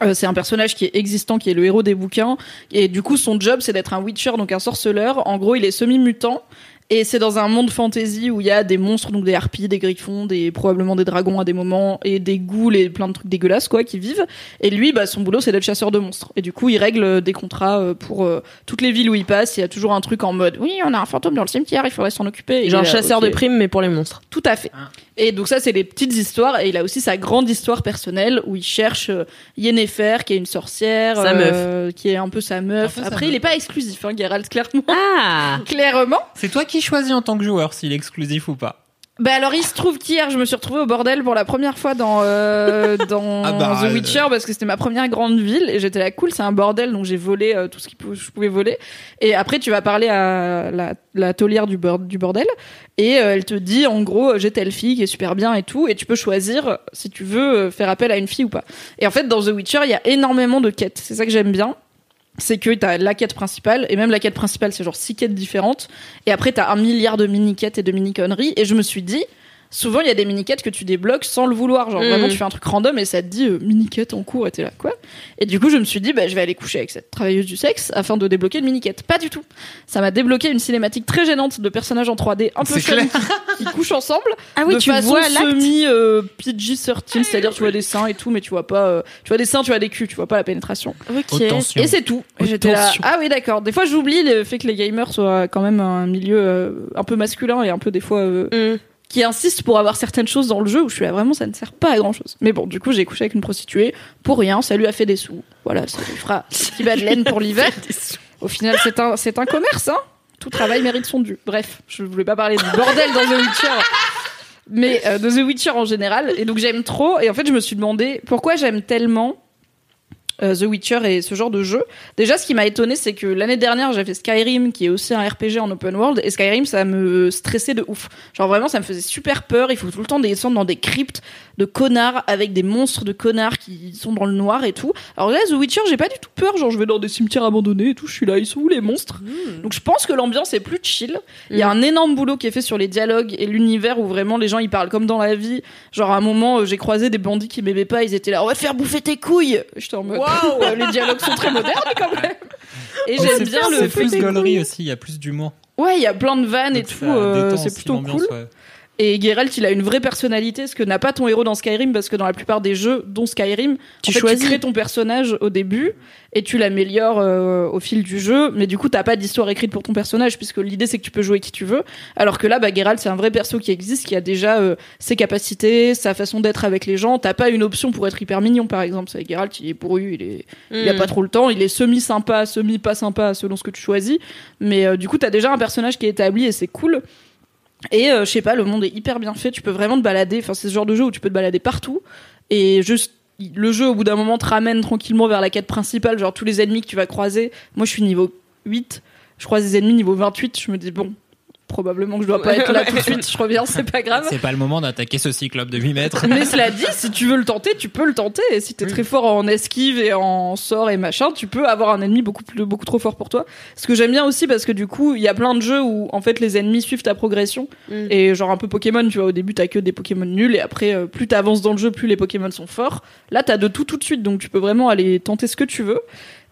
Euh, c'est un personnage qui est existant, qui est le héros des bouquins. Et du coup, son job, c'est d'être un Witcher, donc un sorceleur. En gros, il est semi-mutant. Et c'est dans un monde fantasy où il y a des monstres, donc des harpies, des griffons, des probablement des dragons à des moments, et des ghouls et plein de trucs dégueulasses quoi qui vivent. Et lui, bah, son boulot c'est d'être chasseur de monstres. Et du coup, il règle euh, des contrats euh, pour euh, toutes les villes où il passe. Il y a toujours un truc en mode, oui, on a un fantôme dans le cimetière, il faudrait s'en occuper. Et Genre là, chasseur de primes, mais pour les monstres. Tout à fait. Et donc ça, c'est les petites histoires. Et il a aussi sa grande histoire personnelle où il cherche euh, Yennefer, qui est une sorcière, Sa euh, qui est un peu sa meuf. Sa Après, meuf. il est pas exclusif, hein, Geralt, clairement. Ah clairement. C'est toi qui choisis en tant que joueur s'il est exclusif ou pas. Bah alors il se trouve qu'hier je me suis retrouvée au bordel pour la première fois dans euh, dans Ah bah, The euh, Witcher parce que c'était ma première grande ville et j'étais là cool c'est un bordel donc j'ai volé euh, tout ce que je pouvais voler. Et après tu vas parler à la, la taulière du, bord- du bordel et euh, elle te dit en gros j'ai telle fille qui est super bien et tout et tu peux choisir si tu veux faire appel à une fille ou pas. Et en fait dans The Witcher il y a énormément de quêtes c'est ça que j'aime bien c'est que t'as la quête principale et même la quête principale c'est genre six quêtes différentes et après t'as un milliard de mini quêtes et de mini conneries et je me suis dit souvent il y a des mini quêtes que tu débloques sans le vouloir genre Mhm. vraiment tu fais un truc random et ça te dit euh, mini quête en cours et t'es là quoi et du coup je me suis dit bah je vais aller coucher avec cette travailleuse du sexe afin de débloquer une mini quête pas du tout ça m'a débloqué une cinématique très gênante de personnages en 3D un peu chelou qui, qui couchent ensemble Ah oui, de tu façon vois semi euh, PG-13 c'est-à-dire tu vois des seins et tout mais tu vois pas euh, tu vois des seins tu vois des culs tu vois pas la pénétration et c'est tout. Et J'étais là. Ah oui, d'accord. Des fois, j'oublie le fait que les gamers soient quand même un milieu euh, un peu masculin et un peu des fois euh, Mm. Qui insiste pour avoir certaines choses dans le jeu où je suis là vraiment ça ne sert pas à grand chose. Mais bon, du coup, j'ai couché avec une prostituée pour rien. Ça lui a fait des sous. Voilà, ça lui fera petit bas de laine pour l'hiver. Au final, c'est un c'est un commerce, hein. Tout travail mérite son dû. Bref, je voulais pas parler du bordel dans The Witcher. Mais euh, de The Witcher en général. Et donc j'aime trop. Et en fait, je me suis demandé pourquoi j'aime tellement The Witcher et ce genre de jeu. Déjà, ce qui m'a étonné, c'est que l'année dernière, j'ai fait Skyrim, qui est aussi un RPG en open world, et Skyrim, ça me stressait de ouf. Genre vraiment, ça me faisait super peur. Il faut tout le temps descendre dans des cryptes de connards avec des monstres de connards qui sont dans le noir et tout. Alors là, The Witcher, j'ai pas du tout peur. Genre, je vais dans des cimetières abandonnés et tout. Je suis là, ils sont où les monstres Donc, je pense que l'ambiance est plus chill. Il y a un énorme boulot qui est fait sur les dialogues et l'univers où vraiment les gens ils parlent comme dans la vie. Genre, à un moment, euh, j'ai croisé des bandits qui m'aimaient pas. Ils étaient là, on va te faire bouffer tes couilles. J'étais en mode, waouh, les dialogues sont très modernes quand même. Et Oh, j'aime bien le C'est plus gaulerie aussi, il y a plus d'humour. Ouais, il y a plein de vannes et tout. euh, c'est plutôt cool. ouais. Et Geralt, il a une vraie personnalité, ce que n'a pas ton héros dans Skyrim, parce que dans la plupart des jeux, dont Skyrim, Tu en fait, choisis. tu crées ton personnage au début et tu l'améliores euh, au fil du jeu, mais du coup, t'as pas d'histoire écrite pour ton personnage, puisque l'idée c'est que tu peux jouer qui tu veux. Alors que là, bah, Geralt, c'est un vrai perso qui existe, qui a déjà euh, ses capacités, sa façon d'être avec les gens. T'as pas une option pour être hyper mignon, par exemple. C'est Geralt, il est bourru, il est, il a Mm. pas trop le temps, il est semi sympa, semi pas sympa selon ce que tu choisis. Mais euh, du coup, t'as déjà un personnage qui est établi et c'est cool. Et euh, je sais pas, le monde est hyper bien fait. Tu peux vraiment te balader. Enfin, c'est ce genre de jeu où tu peux te balader partout. Et juste, le jeu, au bout d'un moment, te ramène tranquillement vers la quête principale. Genre, tous les ennemis que tu vas croiser. Moi, je suis niveau 8. Je croise des ennemis niveau 28. Je me dis, bon, probablement que je dois pas être là tout de suite. Je reviens, c'est pas grave. C'est pas le moment d'attaquer ce cyclope de 8 mètres. Mais cela dit, si tu veux le tenter, tu peux le tenter. Et si t'es très fort en esquive et en sort et machin, tu peux avoir un ennemi beaucoup plus, beaucoup trop fort pour toi. Ce que j'aime bien aussi parce que du coup, il y a plein de jeux où en fait les ennemis suivent ta progression. Mm. Et genre un peu Pokémon, tu vois, au début t'as que des Pokémon nuls et après euh, plus t'avances dans le jeu, plus les Pokémon sont forts. Là t'as de tout tout de suite, donc tu peux vraiment aller tenter ce que tu veux.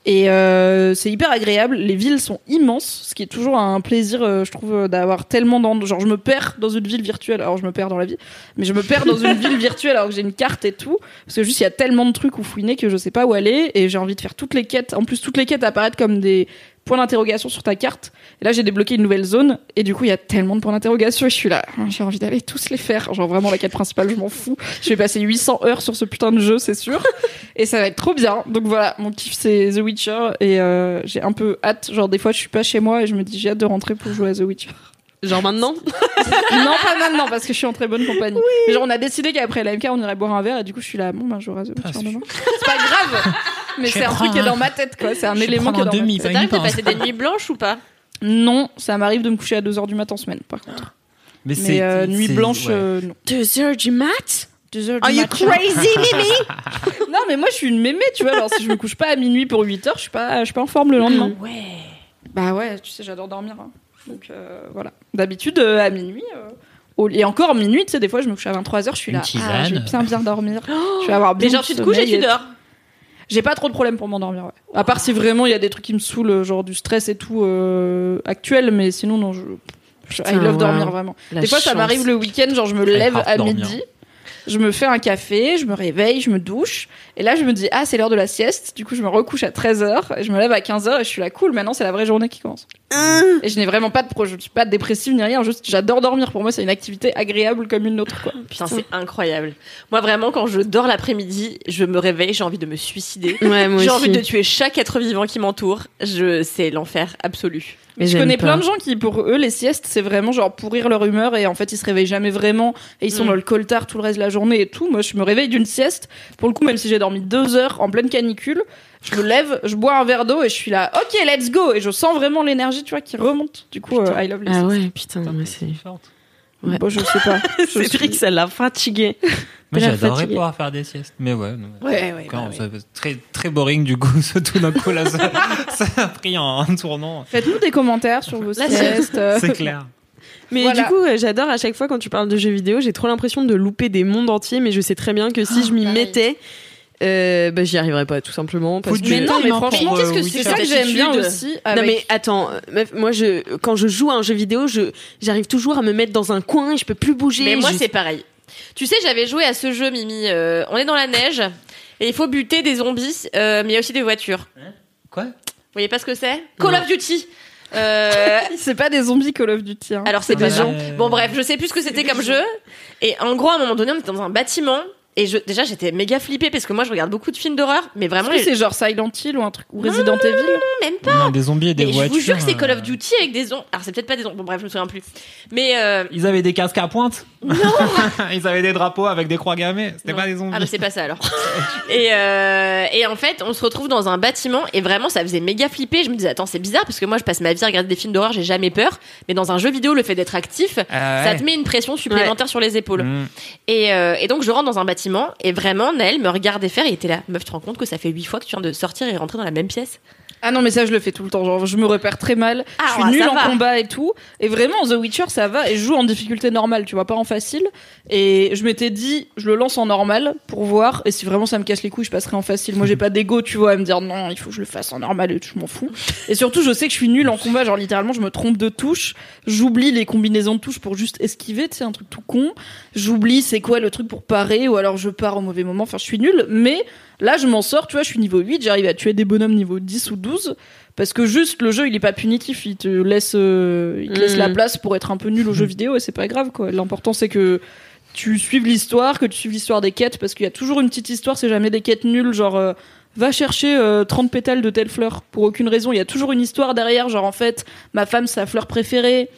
Et euh, c'est hyper agréable. Les villes sont immenses, ce qui est toujours un plaisir, euh, je trouve, euh, d'avoir tellement d'endroits. Genre, je me perds dans une ville virtuelle. Alors, je me perds dans la vie, mais je me perds dans une ville virtuelle alors que j'ai une carte et tout. Parce que juste, il y a tellement de trucs où fouiner que je sais pas où aller et j'ai envie de faire toutes les quêtes. En plus, toutes les quêtes apparaissent comme des points d'interrogation sur ta carte. Et là, j'ai débloqué une nouvelle zone et du coup, il y a tellement de points d'interrogation et je suis là, Ah, j'ai envie d'aller tous les faire. Genre, vraiment, la quête principale, je m'en fous. Je vais passer 800 heures sur ce putain de jeu, c'est sûr. Et ça va être trop bien. Donc voilà, mon kiff c'est The Witcher et euh, j'ai un peu hâte. Genre des fois je suis pas chez moi et je me dis j'ai hâte de rentrer pour jouer à The Witcher. Genre maintenant non pas maintenant parce que je suis en très bonne compagnie. Mais genre on a décidé qu'après la MK on irait boire un verre et du coup je suis là bon ben je jouerai à The Witcher Ah, demain. C'est pas grave. Mais c'est un truc qui est dans ma tête quoi. C'est un élément qui est dans un ma demi, tête. pas Ça t'arrive de passer des nuits blanches ou pas? Non, ça m'arrive de me coucher à 2h du matin en semaine par contre. Mais, Mais euh, nuit c'est- blanche ouais. euh, non. Deux heures du mat? 2h Are du you matin. crazy, Mimi? Non mais moi je suis une mémé tu vois. Alors si je me couche pas à minuit pour 8h, je suis pas je suis pas en forme le lendemain. Ouais. Bah ouais, tu sais, j'adore dormir. hein. Donc euh, voilà. D'habitude, euh, à minuit. euh, au- et encore minuit, tu sais, des fois, je me couche à 23h, je suis là. Ah, je vais bien bien dormir. je vais avoir bien Mais genre, tu te couches et tu dors. J'ai pas trop de problèmes pour m'endormir, ouais. À part si vraiment il y a des trucs qui me saoulent, genre du stress et tout euh, actuel, mais sinon, non, je. je I love dormir vraiment. La des fois, ça m'arrive le week-end, genre je me I lève à dormir. midi. Je me fais un café, je me réveille, je me douche. Et là, je me dis, ah, c'est l'heure de la sieste. Du coup, je me recouche à 13h. Et je me lève à 15h. Et je suis là, cool, maintenant, c'est la vraie journée qui commence. Et je n'ai vraiment pas de je suis pas dépressive ni rien. Juste, j'adore dormir. Pour moi, c'est une activité agréable comme une autre, quoi. Putain, c'est incroyable. Moi, vraiment, quand je dors l'après-midi, je me réveille, j'ai envie de me suicider. Ouais, J'ai envie de tuer chaque être vivant qui m'entoure. Je, c'est l'enfer absolu. Mais je connais pas. plein de gens qui, pour eux, les siestes, c'est vraiment genre pourrir leur humeur et en fait, ils se réveillent jamais vraiment et ils sont Mm. dans le coltard tout le reste de la journée et tout. Moi, je me réveille d'une sieste. Pour le coup, même si j'ai dormi deux heures en pleine canicule, je me lève, je bois un verre d'eau et je suis là, ok, let's go. Et je sens vraiment l'énergie, tu vois, qui remonte. Du coup, euh, I love les Ah siestes. ouais, putain, mais c'est. Ouais. Bon, je sais pas. Je C'est suis- vrai que ça l'a fatigué. J'adorerais fatiguer. pouvoir faire des siestes. Mais ouais. Ouais, ouais, Quand bah ça- Très, très boring, du coup, tout d'un coup, là, ça, ça a pris en un tournant. Faites-nous des commentaires sur vos La siestes. C'est clair. Mais Voilà. du coup, euh, j'adore à chaque fois quand tu parles de jeux vidéo, j'ai trop l'impression de louper des mondes entiers, mais je sais très bien que si je m'y mettais, euh, bah, j'y arriverais pas, tout simplement. Parce que... Mais non, mais franchement, euh, qu'est-ce que. C'est ça que j'aime bien aussi. Non mais attends, moi je quand je joue à un jeu vidéo, je j'arrive toujours à me mettre dans un coin, et je peux plus bouger. Mais moi, je- c'est pareil. Tu sais, j'avais joué à ce jeu, Mimi. euh, on est dans la neige et il faut buter des zombies, euh, mais il y a aussi des voitures. Quoi? Vous voyez pas ce que c'est? Call of Duty. Euh, C'est pas des zombies Call of Duty. hein. alors c'est des pas ça. gens. Bon bref, je sais plus ce que c'était comme jeu. Et en gros, à un moment donné, on était dans un bâtiment Et je, déjà, j'étais méga flippée parce que moi, je regarde beaucoup de films d'horreur, mais vraiment, Est-ce que les- c'est genre Silent Hill ou un truc ou Resident Evil même pas. Non, des zombies et des Mais je voitures. vous jure que c'est Call of euh, Duty avec des ondes. Alors, c'est peut-être pas des ondes. Bon, bref, je me souviens plus. Mais, euh, Ils avaient des casques à pointe. Non. Ils avaient des drapeaux avec des croix gammées. C'était Non. pas des zombies. Ah bah c'est pas ça alors. et, euh, et en fait, on se retrouve dans un bâtiment et vraiment ça faisait méga flipper. Je me disais attends c'est bizarre parce que moi je passe ma vie à regarder des films d'horreur, j'ai jamais peur. Mais dans un jeu vidéo, le fait d'être actif, Ah ça te met une pression supplémentaire sur les épaules. Mm. Et, euh, et donc je rentre dans un bâtiment et vraiment Naël me regardait faire et était là. Meuf, tu te rends compte que ça fait huit fois que tu viens de sortir et rentrer dans la même pièce? Ah non, mais ça, je le fais tout le temps. Genre, je me repère très mal. Ah, je suis ouais, nulle en va. combat et tout. Et vraiment, The Witcher, ça va. Et je joue en difficulté normale, tu vois, pas en facile. Et je m'étais dit, je le lance en normal pour voir. Et si vraiment ça me casse les couilles, je passerai en facile. Moi, j'ai pas d'ego, tu vois, à me dire non, il faut que je le fasse en normal et tout, je m'en fous. Et surtout, je sais que je suis nulle en combat. Genre, littéralement, je me trompe de touche. J'oublie les combinaisons de touches pour juste esquiver, tu sais, un truc tout con. J'oublie c'est quoi le truc pour parer ou alors je pars au mauvais moment. Enfin, je suis nulle. Mais là, je m'en sors, tu vois, je suis niveau 8. J'arrive à tuer des bonhommes niveau 10 ou 12. Parce que juste le jeu il est pas punitif, il te laisse, euh, il te laisse la place pour être un peu nul au jeu vidéo et c'est pas grave quoi. L'important c'est que tu suives l'histoire, que tu suives l'histoire des quêtes parce qu'il y a toujours une petite histoire, c'est jamais des quêtes nulles genre euh, va chercher euh, 30 pétales de telle fleur pour aucune raison, il y a toujours une histoire derrière genre en fait ma femme sa fleur préférée.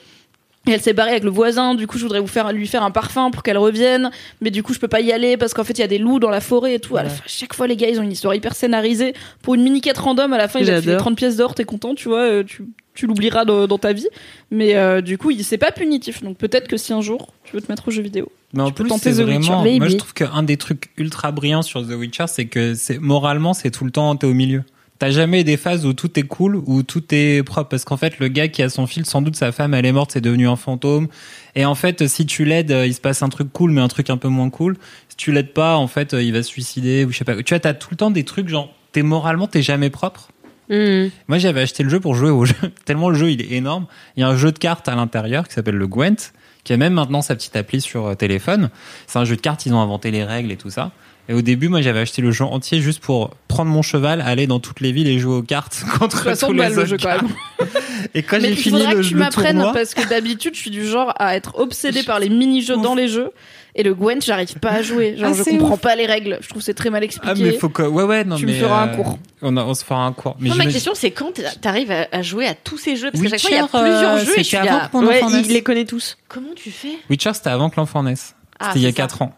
Et elle s'est barrée avec le voisin, du coup je voudrais vous faire, lui faire un parfum pour qu'elle revienne, mais du coup je peux pas y aller parce qu'en fait il y a des loups dans la forêt et tout. À la fin, chaque fois les gars ils ont une histoire hyper scénarisée. Pour une mini quête random à la fin il va te filer J'adore. 30 pièces d'or, t'es content, tu vois, euh, tu, tu l'oublieras dans, dans ta vie. Mais euh, du coup il- c'est pas punitif, donc peut-être que si un jour tu veux te mettre au jeu vidéo. Mais en Tu peux plus, tenter c'est The Witcher, vraiment. maybe. Moi, je trouve qu'un des trucs ultra brillants sur The Witcher, c'est que c'est moralement, c'est tout le temps, t'es au milieu. T'as jamais des phases où tout est cool, où tout est propre? Parce qu'en fait, le gars qui a son fil, sans doute sa femme, elle est morte, c'est devenu un fantôme. Et en fait, si tu l'aides, euh, il se passe un truc cool, mais un truc un peu moins cool. Si tu l'aides pas, en fait, euh, il va se suicider ou je sais pas. Tu vois, t'as tout le temps des trucs genre, t'es moralement, t'es jamais propre. Hmm. Moi, j'avais acheté le jeu pour jouer au jeu. Tellement le jeu, il est énorme. Il y a un jeu de cartes à l'intérieur qui s'appelle le Gwent, qui a même maintenant sa petite appli sur euh, téléphone. C'est un jeu de cartes, ils ont inventé les règles et tout ça. Et au début, moi, j'avais acheté le jeu entier juste pour prendre mon cheval, aller dans toutes les villes et jouer aux cartes contre 60 tous balles les le autres jeu quand même. Et quand Mais j'ai il fini faudra le, que tu le m'apprennes tournoi, parce que d'habitude je suis du genre à être obsédée par les mini-jeux dans les jeux. Et le Gwent, j'arrive pas à jouer. Genre, Ah, je comprends ouf. pas les règles. Je trouve que c'est très mal expliqué. ah mais faut que, ouais ouais non Tu me mais feras un euh, cours. On, a- on se fera un cours. Mais Moi, ma question, c'est quand t'arrives à, à jouer à tous ces jeux? Parce qu'à chaque fois, il y a Witcher, plusieurs euh, jeux et je suis avant que mon Ouais, enfant il les connaît tous. Comment tu fais? Witcher, c'était avant que l'enfant naisse. Ah, C'était il y a c'est ça. 4 ans.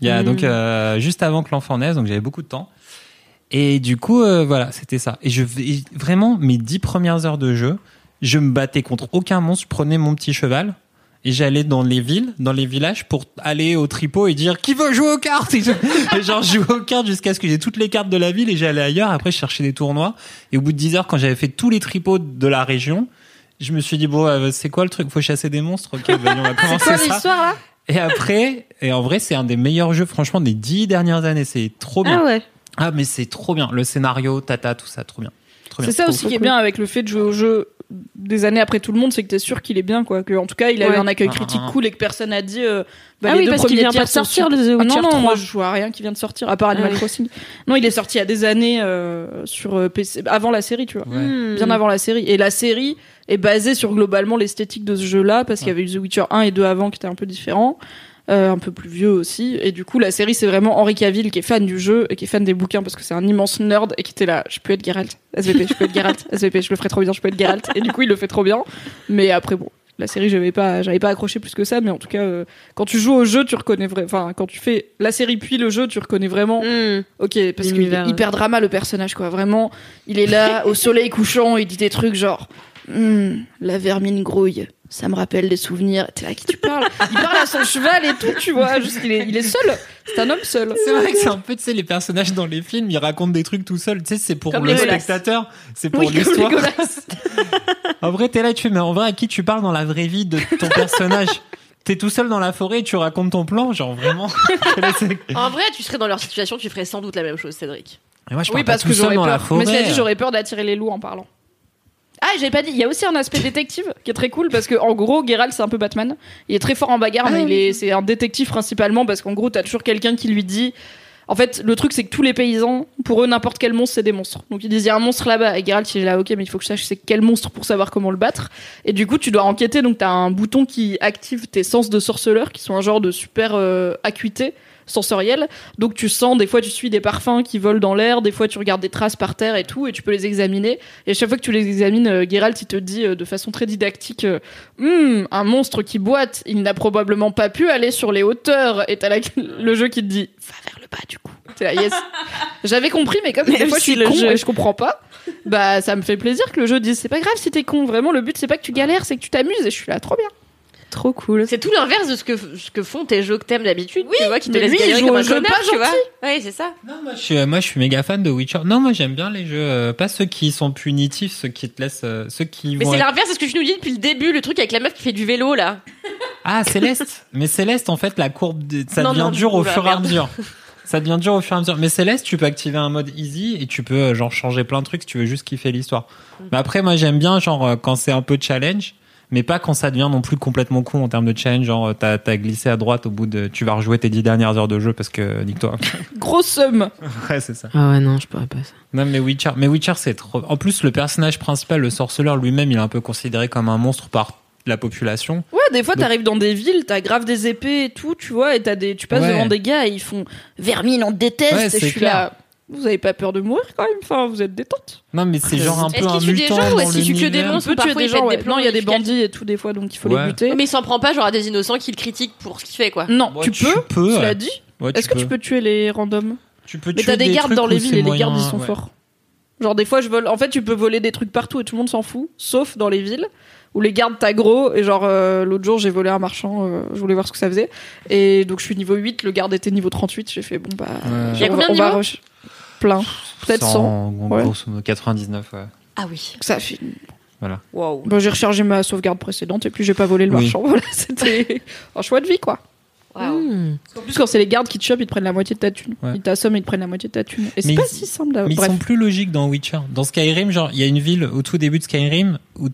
Il y a Mm. donc euh, juste avant que l'enfant naisse, donc j'avais beaucoup de temps. Et du coup, euh, voilà, c'était ça. Et je et vraiment mes 10 premières heures de jeu, je me battais contre aucun monstre. Je prenais mon petit cheval et j'allais dans les villes, dans les villages pour aller au tripot et dire qui veut jouer aux cartes? Et, je- et genre je jouais aux cartes jusqu'à ce que j'ai toutes les cartes de la ville et j'allais ailleurs. Après, je cherchais des tournois. Et au bout de 10 heures, quand j'avais fait tous les tripots de la région, je me suis dit bon, euh, c'est quoi le truc? Faut chasser des monstres? Ok, bah, on va commencer quoi ça. l'histoire là? Et après, et en vrai, c'est un des meilleurs jeux, franchement, des dix dernières années. C'est trop bien. Ah ouais. Ah, mais c'est trop bien. Le scénario, tata, tout ça, trop bien. Trop bien. C'est ça aussi qui est bien avec le fait de jouer au jeu des années après tout le monde, c'est que t'es sûr qu'il est bien, quoi. Que, en tout cas, il a eu un accueil Ah, critique ah, ah. cool et que personne n'a dit. euh, bah, Ah les oui, deux parce qu'il vient pas de sortir, le The Ah non, non, 3. moi je à rien qui vient de sortir, à part Animal Ah oui. Crossing. Non, il est sorti il y a des années euh, sur euh, PC, avant la série, tu vois. Ouais. Hmm. Bien avant la série. Et la série est basée sur globalement l'esthétique de ce jeu-là, parce qu'il y avait eu The Witcher 1 et 2 avant qui étaient un peu différents. euh, un peu plus vieux aussi. Et du coup, la série, c'est vraiment Henri Cavill qui est fan du jeu et qui est fan des bouquins parce que c'est un immense nerd et qui était là. Je peux être Geralt. SVP, je peux être Geralt. SVP, je le ferai trop bien, je peux être Geralt. Et du coup, il le fait trop bien. Mais après, bon. La série, j'avais pas, j'avais pas accroché plus que ça, mais en tout cas, euh, quand tu joues au jeu, tu reconnais vraiment, enfin, quand tu fais la série puis le jeu, tu reconnais vraiment Hmm. Ok, parce qu'il est hyper drama le personnage, quoi. Vraiment, il est là au soleil couchant, il dit des trucs genre Hmm, la vermine grouille. Ça me rappelle des souvenirs. T'es là, à qui tu parles? Il parle à son cheval et tout, tu vois. Juste, il est, il est seul. C'est un homme seul. C'est vrai que c'est un peu, tu sais, les personnages dans les films, ils racontent des trucs tout seuls. Tu sais, c'est pour Comme le spectateur, c'est pour Oui, l'histoire. En vrai, t'es là, tu fais, mais en vrai, à qui tu parles dans la vraie vie de ton personnage? T'es tout seul dans la forêt et tu racontes ton plan, genre vraiment. En vrai, tu serais dans leur situation, tu ferais sans doute la même chose, Cédric. moi, je Oui, pas parce tout que seul la peur. forêt. Mais cela dit, j'aurais peur d'attirer les loups en parlant. Ah, j'avais pas dit. Il y a aussi un aspect détective qui est très cool parce que en gros, Geralt c'est un peu Batman. Il est très fort en bagarre, Ah mais oui. il est c'est un détective principalement parce qu'en gros, t'as toujours quelqu'un qui lui dit. En fait, le truc c'est que tous les paysans, pour eux, n'importe quel monstre c'est des monstres. Donc ils disent il y a un monstre là-bas et Geralt il est là, ok, mais il faut que je sache c'est quel monstre pour savoir comment le battre. Et du coup, tu dois enquêter. Donc t'as un bouton qui active tes sens de sorceleur, qui sont un genre de super euh, acuité sensoriel. Donc tu sens, des fois tu suis des parfums qui volent dans l'air, des fois tu regardes des traces par terre et tout, et tu peux les examiner. Et à chaque fois que tu les examines, euh, Geralt il te dit euh, de façon très didactique, Hum, un monstre qui boite, il n'a probablement pas pu aller sur les hauteurs. Et t'as la- le jeu qui te dit, va vers le bas du coup. Là, yes. J'avais compris, mais comme des fois je si suis le con jeu- et je comprends pas, bah ça me fait plaisir que le jeu dise, c'est pas grave si t'es con. Vraiment, le but c'est pas que tu galères, c'est que tu t'amuses. Et je suis là, trop bien. Trop cool. C'est tout l'inverse de ce que, ce que font tes jeux que t'aimes d'habitude, tu vois, qui te mais laissent lui, il galérer joue comme au un jeu connard, pas tu vois. Ouais, c'est ça. Non, moi je, suis, moi je suis méga fan de Witcher. Non, moi j'aime bien les jeux, euh, pas ceux qui sont punitifs, ceux qui te laissent, euh, ceux qui Mais vont. c'est être- l'inverse de ce que tu nous dis depuis le début, le truc avec la meuf qui fait du vélo, là. Ah, Céleste. Mais Céleste, en fait, la courbe, de- ça Non, devient non, dur au oula, fur et à merde. mesure. Ça devient dur au fur et à mesure. Mais Céleste, tu peux activer un mode easy et tu peux euh, genre changer plein de trucs si tu veux juste kiffer l'histoire. Mm. Mais après, moi j'aime bien genre euh, quand c'est un peu challenge. Mais pas quand ça devient non plus complètement con en termes de challenge, genre euh, t'as t'as glissé à droite au bout de... Tu vas rejouer tes dix dernières heures de jeu parce que nique-toi. Grosse somme. ouais, c'est ça. Ah ouais, non, je pourrais pas ça. Non mais Witcher, mais Witcher c'est trop. En plus le personnage principal, le sorceleur lui-même, il est un peu considéré comme un monstre par la population. Ouais, des fois, t'arrives dans des villes, t'as grave des épées et tout, tu vois, et t'as des, tu passes Ouais. devant des gars et ils font Vermine, on te déteste. Ouais, et je c'est suis clair. là. Vous avez pas peur de mourir quand même Enfin, vous êtes détente. Non mais c'est genre un Est-ce peu un qu'il tue des mutant gens ou est-ce qu'il tue que des monstres peut tuer parfois, des gens, des ouais. plans Non, il y a des bandits et tout, des fois, donc il faut Ouais. les buter. Mais il s'en prend pas, genre à des innocents qu'il critique pour ce qu'il fait, quoi. Non, Ouais, tu, peux. peux, Cela ouais. dit. Ouais, Est-ce que tu peux tuer les randoms Tu peux Mais t'as des gardes dans les villes et les gardes ils sont forts. Genre des fois je vole. En fait tu peux voler des trucs partout et tout le monde s'en fout, sauf dans les villes où les gardes t'aggro et genre euh, l'autre jour j'ai volé un marchand, euh, je voulais voir ce que ça faisait et donc je suis niveau 8, le garde était niveau 38, j'ai fait bon bah Ouais. Il y a on combien va- de niveaux rush- plein, peut-être 100. en ouais. grosso modo 99 ouais. Ah oui. Ça fait Waouh. Bah, j'ai rechargé ma sauvegarde précédente et puis j'ai pas volé le Oui. marchand. Voilà, c'était un choix de vie quoi. Hmm. En plus quand c'est les gardes qui te chopent, ils te prennent la moitié de ta thune. Ouais. Ils t'assomment, ils te prennent la moitié de ta thune. Et c'est pas ils- si simple d'avoir. Mais ils sont plus logiques dans Witcher. Dans Skyrim, genre, il y a une ville au tout début de Skyrim où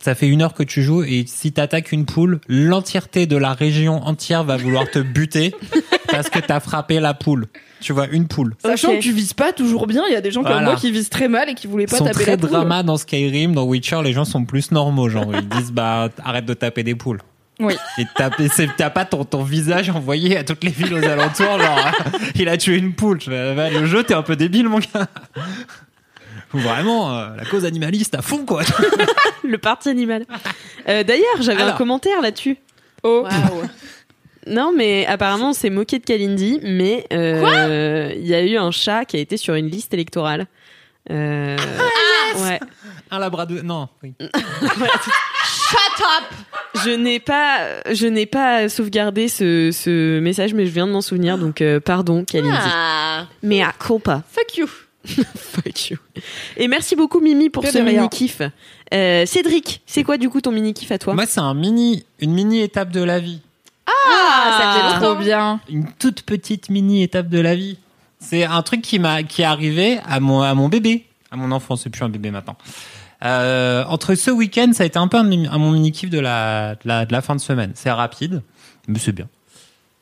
ça fait une heure que tu joues et si t'attaques une poule, l'entièreté de la région entière va vouloir te buter parce que t'as frappé la poule. Tu vois, une poule. Sachant que tu vises pas toujours bien, il y a des gens comme Voilà. moi qui visent très mal et qui voulaient pas sont taper très la poule. drama dans Skyrim. Dans Witcher, les gens sont plus normaux. Genre, ils disent, bah, arrête de taper des poules. Oui. Et t'as c'est- pas ton, ton visage envoyé à toutes les villes aux alentours, genre, il a tué une poule. Le jeu, t'es un peu débile, mon gars. Ou Vraiment, euh, la cause animaliste à fond, quoi. Le parti animal. Euh, D'ailleurs, j'avais un commentaire là-dessus. Oh. Non, mais apparemment, on s'est moqué de Kalindi, mais euh, il y a eu un chat qui a été sur une liste électorale. Euh, ouais. Un labrador. Non, oui. Shut up Je n'ai pas, je n'ai pas sauvegardé ce, ce message, mais je viens de m'en souvenir, donc euh, pardon, Kalindi. Ah, Mais à culpa. fuck you. Fuck you. Et merci beaucoup Mimi pour ce mini kiff. Euh, Cédric, c'est quoi du coup ton mini kiff à toi? Moi, c'est un mini, une mini étape de la vie. Ah, ça faisait Trop bien. Une toute petite mini étape de la vie. C'est un truc qui m'a, qui est arrivé à mon, à mon bébé, à mon enfant. C'est plus un bébé maintenant. Euh, entre ce week-end, ça a été un peu un, un- mon mini kiff de la, de la, de la fin de semaine. C'est rapide, mais c'est bien.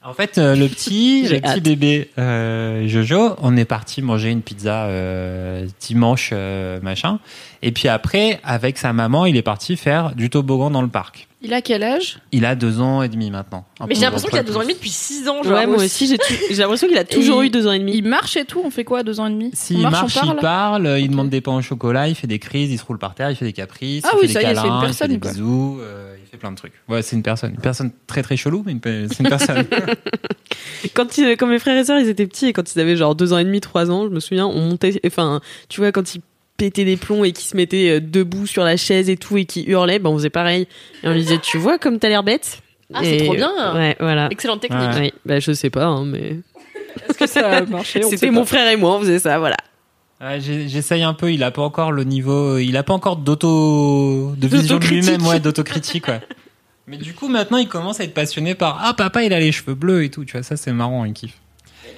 En fait, euh, le petit, le petit bébé euh, Jojo, on est parti manger une pizza euh, dimanche euh, machin, et puis après, avec sa maman, il est parti faire du toboggan dans le parc. Il a quel âge? Il a deux ans et demi maintenant. Un Mais peu j'ai l'impression qu'il a deux ans et demi depuis six ans, genre. Ouais, moi aussi, j'ai tu- j'ai l'impression qu'il a toujours Et eu deux ans et demi. Il marche et tout, on fait quoi à deux ans et demi? S'il On marche, on il parle? il demande des pains au chocolat, il fait des crises, il se roule par terre, il fait des caprices, Ah il oui, fait ça des y est, c'est une câlins, il fait personne, des quoi. bisous, euh, il fait plein de trucs. Ouais, c'est une personne. Une personne très très chelou, mais une pe- c'est une personne. Quand, il- quand mes frères et sœurs ils étaient petits et quand ils avaient genre deux ans et demi, trois ans, je me souviens, on montait, enfin, tu vois, quand ils pétaient des plombs et qu'ils se mettaient euh, debout sur la chaise et tout et qui hurlaient, ben on faisait pareil. Et on lui disait, tu vois comme t'as l'air bête? Ah, c'est trop bien. Ouais, voilà. Excellente technique. Ouais. Bah, je sais pas, hein, mais Est-ce que ça a marché? C'était pas. mon frère et moi, on faisait ça, voilà. J'essaye un peu, il a pas encore le niveau, il a pas encore d'auto, de vision de lui-même, ouais, d'autocritique, ouais. Mais du coup, maintenant, il commence à être passionné par, ah, papa, il a les cheveux bleus et tout, tu vois, ça, c'est marrant, il kiffe.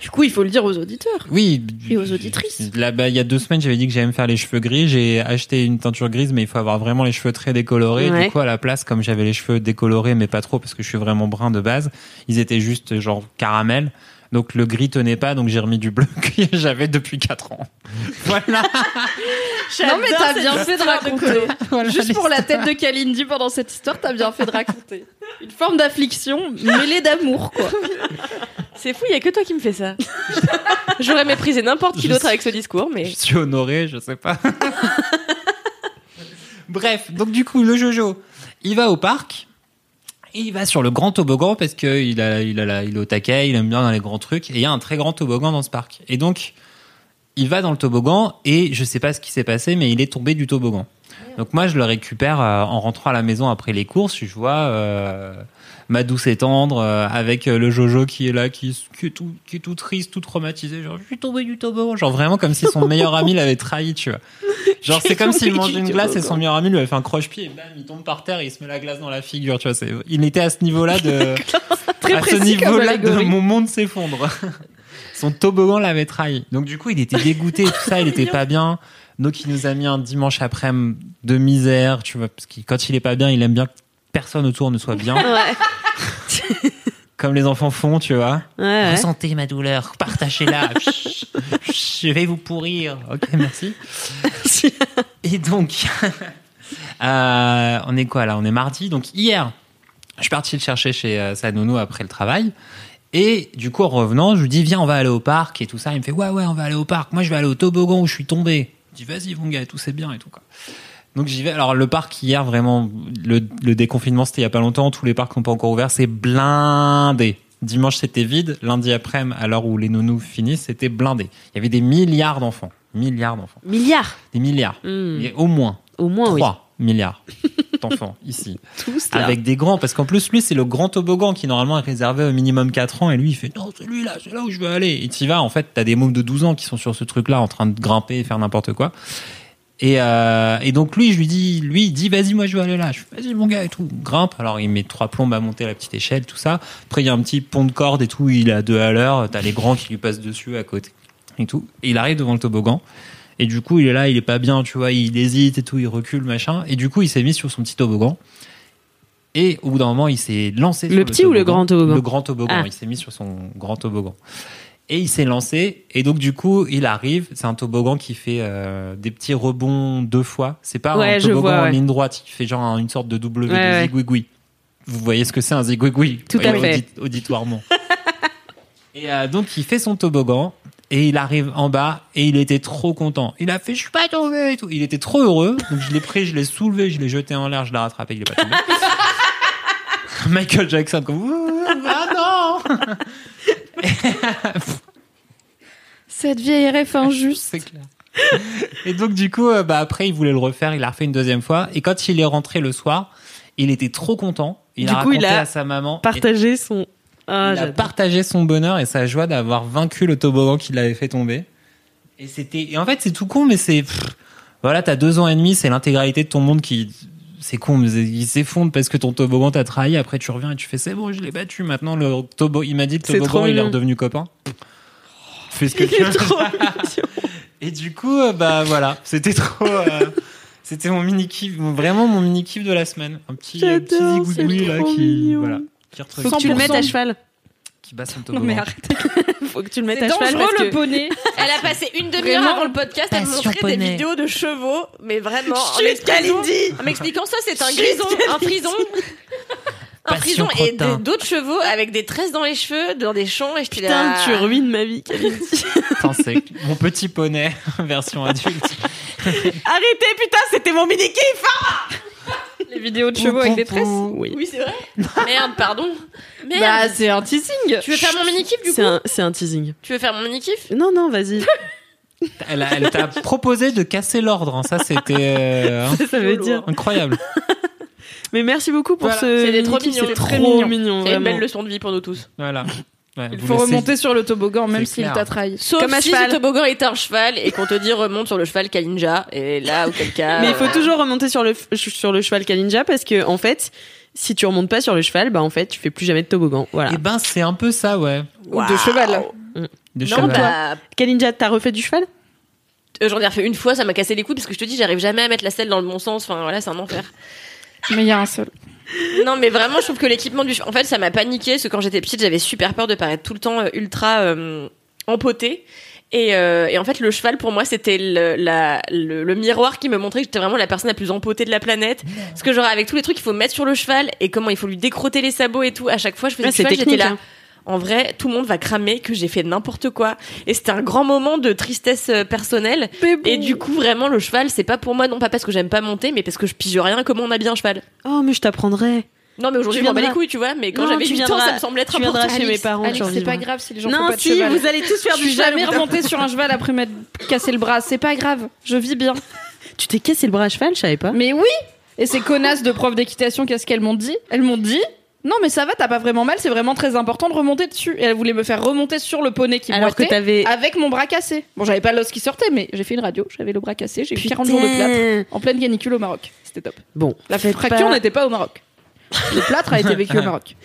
Du coup, il faut le dire aux auditeurs. Oui. Et aux auditrices. Là, bah, il y a deux semaines, j'avais dit que j'allais me faire les cheveux gris. J'ai acheté une teinture grise, mais il faut avoir vraiment les cheveux très décolorés. Ouais. Du coup, à la place, comme j'avais les cheveux décolorés, mais pas trop parce que je suis vraiment brun de base, ils étaient juste genre caramel. Donc le gris tenait pas, donc j'ai remis du bleu que j'avais depuis 4 ans. Voilà. Non mais t'as bien fait de raconter. Voilà Juste pour la tête de Kalindi pendant cette histoire, t'as bien fait de raconter. Une forme d'affliction mêlée d'amour, quoi. C'est fou, il y a que toi qui me fais ça. J'aurais méprisé n'importe qui d'autre avec ce discours, mais Je suis honoré, je sais pas. Bref, donc du coup, le Jojo, il va au parc. Et il va sur le grand toboggan parce que il a, il a il est au taquet, il aime bien dans les grands trucs. Et il y a un très grand toboggan dans ce parc. Et donc, il va dans le toboggan et je sais pas ce qui s'est passé, mais il est tombé du toboggan. Donc moi, je le récupère euh, en rentrant à la maison après les courses. Je vois euh, ma douce et tendre euh, avec le Jojo qui est là, qui, qui est tout, qui est tout triste, tout traumatisé. Genre, je suis tombé du toboggan. Genre vraiment comme si son meilleur ami l'avait trahi, tu vois. Genre c'est comme s'il mangeait une glace et son meilleur ami lui avait fait un croche-pied et bam, il tombe par terre et il se met la glace dans la figure, tu vois. C'est, il était à ce niveau-là de, Très à ce niveau-là de mon monde s'effondre. Son toboggan l'avait trahi. Donc du coup, il était dégoûté, tout ça, il était pas bien. Donc il nous a mis un dimanche après-midi de misère, tu vois, parce que quand il est pas bien, il aime bien que personne autour ne soit bien, Ouais. Comme les enfants font, tu vois. Ouais, ouais. Ressentez ma douleur, partagez-la. Je vais vous pourrir. Ok, merci. Et donc, euh, on est quoi là? On est mardi. Donc hier, je suis parti le chercher chez euh, sa nounou après le travail. Et du coup, en revenant, je lui dis, viens, on va aller au parc et tout ça. Il me fait, ouais, ouais, on va aller au parc. Moi, je vais aller au toboggan où je suis tombé. Je dis, vas-y, mon gars, tout c'est bien et tout. Quoi. Donc j'y vais. Alors le parc hier, vraiment, le, le déconfinement, c'était il y a pas longtemps. Tous les parcs n'ont pas encore ouvert. C'est blindé. Dimanche, c'était vide. Lundi après-midi, à l'heure où les nounous finissent, c'était blindé. Il y avait des milliards d'enfants. Milliards d'enfants. Milliards. Des milliards. Hmm. Et au moins Au moins, oui. 3 milliards d'enfants ici. Tous là. Avec des grands. Parce qu'en plus, lui, c'est le grand toboggan qui normalement est réservé au minimum 4 ans. Et lui, il fait non, celui-là, c'est là où je veux aller. Et tu vas, en fait, t'as des mômes de 12 ans qui sont sur ce truc-là en train de grimper et faire n'importe quoi. Et, euh, et donc lui, je lui dis, lui, il dit, vas-y, moi, je veux aller là. Je vas-y, mon gars, et tout. Grimpe. Alors, il met trois plombes à monter la petite échelle, tout ça. Après, il y a un petit pont de corde et tout. Il à deux à l'heure. T'as les grands qui lui passent dessus à côté et tout. Et il arrive devant le toboggan. Et du coup, il est là, il est pas bien, tu vois, il hésite et tout, il recule, machin. Et du coup, il s'est mis sur son petit toboggan. Et au bout d'un moment, il s'est lancé Le sur petit ou le grand toboggan Le grand toboggan. Ah. Il s'est mis sur son grand toboggan. Et il s'est lancé. Et donc, du coup, il arrive. C'est un toboggan qui fait euh, des petits rebonds deux fois. C'est pas Ouais, un toboggan vois, en ligne droite. Il fait genre un- une sorte de W Ouais, de zigouigoui. Vous voyez ce que c'est un zigouigoui? Tout à fait. audit- auditoirement. et euh, donc, il fait son toboggan. Et il arrive en bas et il était trop content. Il a fait, je suis pas tombé et tout. Il était trop heureux. Donc je l'ai pris, je l'ai soulevé, je l'ai jeté en l'air, je l'ai rattrapé, il est pas tombé. Michael Jackson comme, ah non! Cette vieille ref injuste. C'est clair. Et donc du coup, euh, bah après il voulait le refaire, il l'a refait une deuxième fois. Et quand il est rentré le soir, il était trop content. Il Du a coup, raconté il a à sa maman. Partager son. Ah, il a partagé son bonheur et sa joie d'avoir vaincu le toboggan qui l'avait fait tomber. Et c'était, et en fait, c'est tout con, mais c'est, voilà, t'as deux ans et demi, c'est l'intégralité de ton monde qui, c'est con, mais il s'effondre parce que ton toboggan t'a trahi. Après, tu reviens et tu fais, c'est bon, je l'ai battu. Maintenant, le toboggan, il m'a dit le C'est trop toboggan, il est redevenu copain. Fais ce que tu veux. Et du coup, euh, bah voilà, c'était trop. euh, c'était mon mini kiff, vraiment mon mini kiff de la semaine. Un petit, un petit c'est là qui, mignon. voilà, qui, Faut que tu le mettes à 100%. cheval. Qui bat son Non toboggan. mais arrête. Faut que tu le mettes à cheval dangereux le que. poney. Elle a passé une demi-heure Vraiment avant le podcast à me Passion montrer des poney. vidéos de chevaux, mais vraiment en Chut, m'expliquant- Kalindi en m'expliquant ça, c'est un Chut, grison, un frison. Un Passion frison et crottin. des- d'autres chevaux avec des tresses dans les cheveux, dans des champs, et je suis Putain, là. tu ruines ma vie, Kalindi. Putain, c'est mon petit poney version adulte. Arrêtez, putain, c'était mon mini kiff. Les vidéos de chevaux avec des tresses. Oui. Oui, c'est vrai. Merde, pardon. Merde. Bah c'est un teasing. tu veux faire mon mini kiff du coup C'est un, c'est un teasing. Tu veux faire mon mini kiff Non, non, vas-y. Elle, a- elle t'a proposé de casser l'ordre. hein. Ça, c'était euh, hein, ça veut dire. incroyable. Mais merci beaucoup pour Voilà, ce. c'était trop mini-kiff, mignon, C'est très trop mignon. mignon. C'est une belle leçon de vie pour nous tous. Voilà. Ouais, Il faut remonter sur le toboggan même s'il t'a trahi. Sauf Comme à si cheval. ce toboggan est un cheval et qu'on te dit remonte sur le cheval Kalinja. Et là, auquel cas. Mais il faut euh, toujours remonter sur le, sur le cheval Kalinja parce que, en fait, si tu remontes pas sur le cheval, bah, en fait, tu fais plus jamais de toboggan. Voilà. Eh ben, c'est un peu ça, ouais. Ou de cheval. De Non, cheval. bah, Kalinja, t'as refait du cheval? Euh, j'en ai refait une fois, ça m'a cassé les couilles parce que je te dis, j'arrive jamais à mettre la selle dans le bon sens. Enfin, voilà, c'est un enfer. Mais il y a un seul. Non, mais vraiment, je trouve que l'équipement du. En fait, ça m'a paniqué parce que quand j'étais petite, j'avais super peur de paraître tout le temps euh, ultra euh, empotée. Et, euh, et en fait, le cheval, pour moi, c'était le, la- le, le miroir qui me montrait que j'étais vraiment la personne la plus empotée de la planète. Parce que, genre, avec tous les trucs qu'il faut mettre sur le cheval et comment il faut lui décrotter les sabots et tout, à chaque fois, je faisais Ouais, cheval, j'étais là. hein. En vrai, tout le monde va cramer que j'ai fait n'importe quoi. Et c'était un grand moment de tristesse euh, personnelle. Et du coup, vraiment, le cheval, c'est pas pour moi, non pas parce que j'aime pas monter, mais parce que je pige rien comment on habille un cheval. Oh, mais je t'apprendrai. Non, mais aujourd'hui, je m'en bats les couilles, tu vois, mais quand j'avais tu 8 ans, ça me semblait être important. chez mes parents. C'est pas grave si les gens font Non, pas de si, cheval. vous allez tous faire Je du suis cheval. jamais au bout d'un remontée sur un cheval après m'être cassé le bras. C'est pas grave. Je vis bien. Tu t'es cassé le bras à cheval, je savais pas. Mais oui Et ces connasses de profs d'équitation, qu'est-ce qu'elles m'ont dit? Elles m'ont dit non mais ça va, t'as pas vraiment mal, c'est vraiment très important de remonter dessus. Et elles voulaient me faire remonter sur le poney qui Alors que t'avais. avec mon bras cassé. Bon, j'avais pas l'os qui sortait, mais j'ai fait une radio, j'avais le bras cassé, j'ai eu 40 jours de plâtre en pleine canicule au Maroc. C'était top. Bon, La fracture pas- n'était pas au Maroc. Le plâtre a été vécu au Maroc.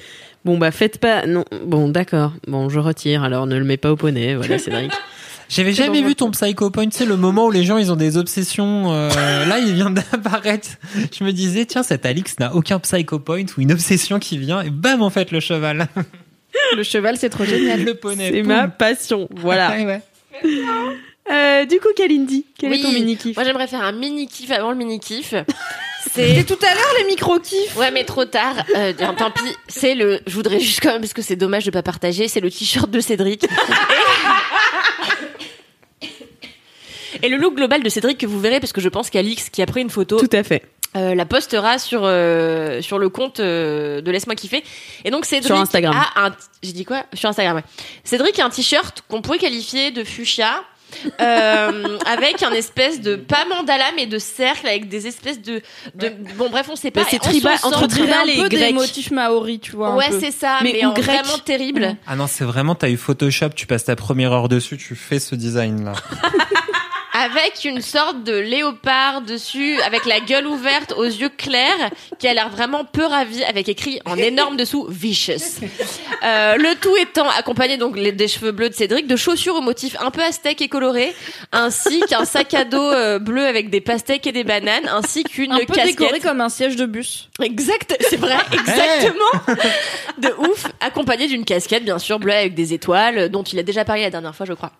Bon, bah faites pas. Non, bon, d'accord. Bon, je retire. Alors, ne le mets pas au poney. Voilà, Cédric. J'avais jamais vu ton Psycho Point, tu sais, le moment où les gens ils ont des obsessions. euh, là, il vient d'apparaître. Je me disais, tiens, cet Alix n'a aucun Psycho Point ou une obsession qui vient, et bam, en fait, le cheval. Le cheval, c'est trop génial. le poney. C'est ma passion. Voilà. Ouais, ouais. Euh, du coup, Kalindi, quel Oui. est ton mini-kiff Moi, j'aimerais faire un mini kiff avant le mini kiff. C'était C'est tout à l'heure les micro-kiffs. Ouais, mais trop tard. Euh, tant tant pis. C'est le. Je voudrais juste quand même parce que c'est dommage de pas partager. C'est le t-shirt de Cédric. Et... Le look global de Cédric que vous verrez parce que je pense qu'Alix qui a pris une photo Tout à fait. euh, la postera sur euh, sur le compte euh, de laisse-moi kiffer. Et donc Cédric Sur Instagram. a un. J'ai dit quoi? Sur Instagram. Ouais. Cédric a un t-shirt qu'on pourrait qualifier de fuchsia. euh, avec un espèce de pas mandala mais de cercle avec des espèces de, de bon bref on sait pas Bah, c'est Et on tribal- entre tribal et peu des grec. motifs maoris, tu vois. ouais c'est ça Mais en grec. vraiment terrible Ah non, c'est vraiment, t'as eu Photoshop, tu passes ta première heure dessus, tu fais ce design là. avec une sorte de léopard dessus avec la gueule ouverte aux yeux clairs qui a l'air vraiment peu ravi avec écrit en énorme dessous vicious Euh, le tout étant accompagné donc les- des cheveux bleus de Cédric de chaussures au motif un peu aztèque et coloré ainsi qu'un sac à dos euh, bleu avec des pastèques et des bananes ainsi qu'une Un peu casquette décoré comme un siège de bus. Exact, c'est vrai, exactement. De ouf, accompagné d'une casquette bien sûr bleue avec des étoiles dont il a déjà parlé la dernière fois, je crois.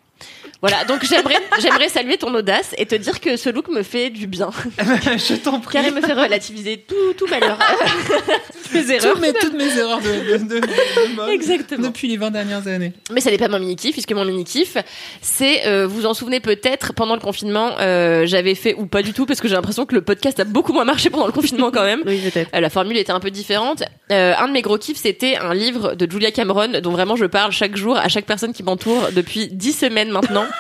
Voilà, donc j'aimerais j'aimerais saluer ton audace et te dire que ce look me fait du bien je t'en prie. car il me fait relativiser tout tout malheur. Mes erreurs. Toutes mes, toutes mes erreurs de, de, de- de mode Exactement. depuis les 20 dernières années. Mais ça n'est pas mon mini kiff puisque mon mini kiff c'est euh, vous en souvenez peut-être pendant le confinement euh, j'avais fait ou pas du tout parce que j'ai l'impression que le podcast a beaucoup moins marché pendant le confinement quand même. Oui, peut-être. Euh, la formule était un peu différente. Euh, un de mes gros kiffs, c'était un livre de Julia Cameron, dont vraiment je parle chaque jour à chaque personne qui m'entoure depuis dix semaines maintenant.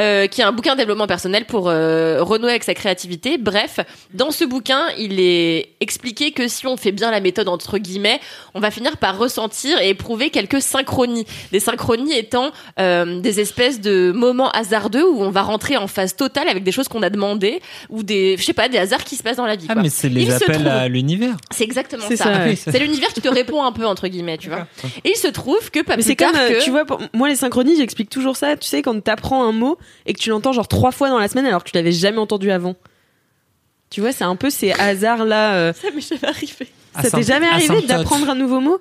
Euh, qui est un bouquin de développement personnel pour euh, renouer avec sa créativité. Bref, dans ce bouquin, il est expliqué que si on fait bien la méthode entre guillemets, on va finir par ressentir et éprouver quelques synchronies. Des synchronies étant euh, des espèces de moments hasardeux où on va rentrer en phase totale avec des choses qu'on a demandées ou des, je sais pas, des hasards qui se passent dans la vie. Ah, quoi. mais c'est les Il appels trouve- à l'univers. C'est exactement C'est ça. ça, ouais. C'est l'univers qui te répond un peu entre guillemets, tu vois. Et il se trouve que pas Mais plus c'est comme, tard euh, que tu vois, pour moi, les synchronies, j'explique toujours ça. Tu sais, quand t'apprends un mot et que tu l'entends genre trois fois dans la semaine alors que tu l'avais jamais entendu avant. Tu vois, c'est un peu ces hasards-là. euh, ça m'est jamais arrivé. Ça t'est jamais arrivé d'apprendre un nouveau mot?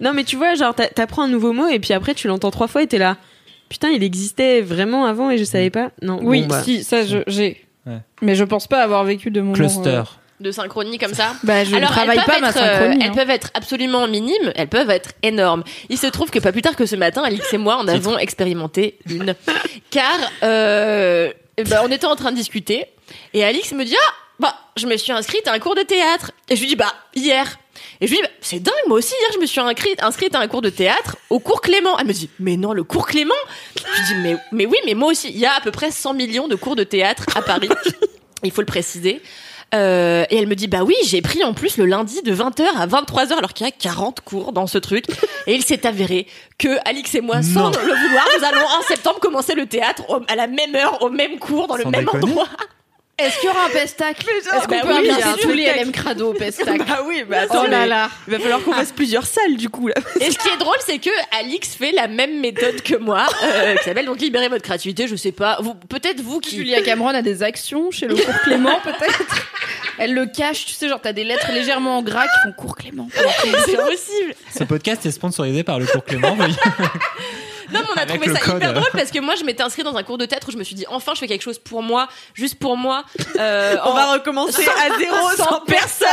Non, mais tu vois, genre, t'a- t'apprends un nouveau mot et puis après, tu l'entends trois fois et t'es là. Putain, il existait vraiment avant et je savais pas. Non. Oui, bon, bah. si, ça j'ai. Ouais. Mais je pense pas avoir vécu de moments. Cluster. euh, De synchronie comme ça. Bah, je ne Alors, travaille elles pas ma être, euh, elles hein. peuvent être absolument minimes, elles peuvent être énormes. Il se trouve que pas plus tard que ce matin, Alix et moi, on avons expérimenté une. Car euh, eh ben, on était en train de discuter et Alix me dit ah bah je me suis inscrite à un cours de théâtre et je lui dis bah hier. Et je lui dis, bah, c'est dingue, moi aussi, hier, je me suis inscrite, inscrite à un cours de théâtre au cours Clément. Elle me dit, mais non, le cours Clément? Je lui dis, mais, mais oui, mais moi aussi, il y a à peu près 100 millions de cours de théâtre à Paris. Il faut le préciser. Euh, et elle me dit bah oui j'ai pris en plus le lundi de 20h à 23h alors qu'il y a 40 cours dans ce truc. Et il s'est avéré que Alix et moi sans le vouloir nous allons en septembre commencer le théâtre à la même heure au même cours dans le même déconner. endroit Est-ce qu'il y aura un pestacle Est-ce qu'on bah peut oui, un tous les. LM Crado au pestacle Bah oui, bah Oh attends, là mais là il va falloir qu'on fasse plusieurs salles du coup là. et ce qui est drôle c'est que Alix fait la même méthode que moi euh, qui s'appelle donc libérer votre créativité je sais pas vous peut-être vous qui Julia Cameron a des actions chez le cours Clément, peut-être Elle le cache, tu sais, genre t'as des lettres légèrement en gras qui font cours Clément. c'est possible Ce podcast est sponsorisé par le cours Clément. Non, mais on a Avec trouvé ça code. hyper drôle parce que moi, je m'étais inscrite dans un cours de théâtre où je me suis dit, enfin, je fais quelque chose pour moi, juste pour moi. Euh, On en- va recommencer à zéro sans sans personne.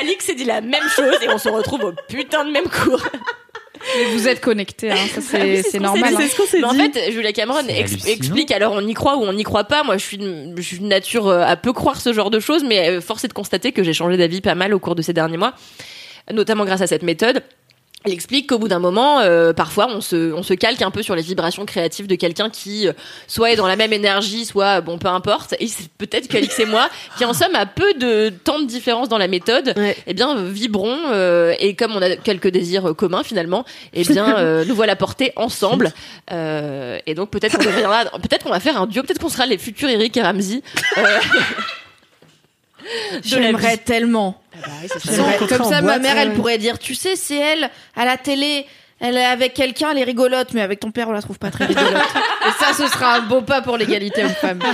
Alix s'est dit la même chose et on se retrouve au putain de même cours. Mais vous êtes connectés, hein, ça Ah oui, c'est normal. dit, hein. C'est ce en dit. fait, Julia Cameron explique alors on y croit ou on n'y croit pas. Moi, je suis une, je suis une nature euh, à peu croire ce genre de choses, mais euh, force est de constater que j'ai changé d'avis pas mal au cours de ces derniers mois, notamment grâce à cette méthode. Elle explique qu'au bout d'un moment, euh, parfois, on se, on se calque un peu sur les vibrations créatives de quelqu'un qui euh, soit est dans la même énergie, soit bon, peu importe. Et c'est peut-être qu'Alix et moi, qui en somme a peu de temps de différence dans la méthode, Ouais. eh bien vibrons euh, et comme on a quelques désirs communs finalement, eh bien nous voilà portés ensemble. Et donc peut-être qu'on deviendra, peut-être qu'on va faire un duo, peut-être qu'on sera les futurs Eric et Ramsey. Euh, J'aimerais tellement. Ah bah oui, J'aimerais- Comme ça, ma boîte, mère, elle ouais. pourrait dire, tu sais, c'est elle, à la télé, elle est avec quelqu'un, elle est rigolote, mais avec ton père, on la trouve pas très rigolote. Et ça, ce sera un beau pas pour l'égalité homme-femme.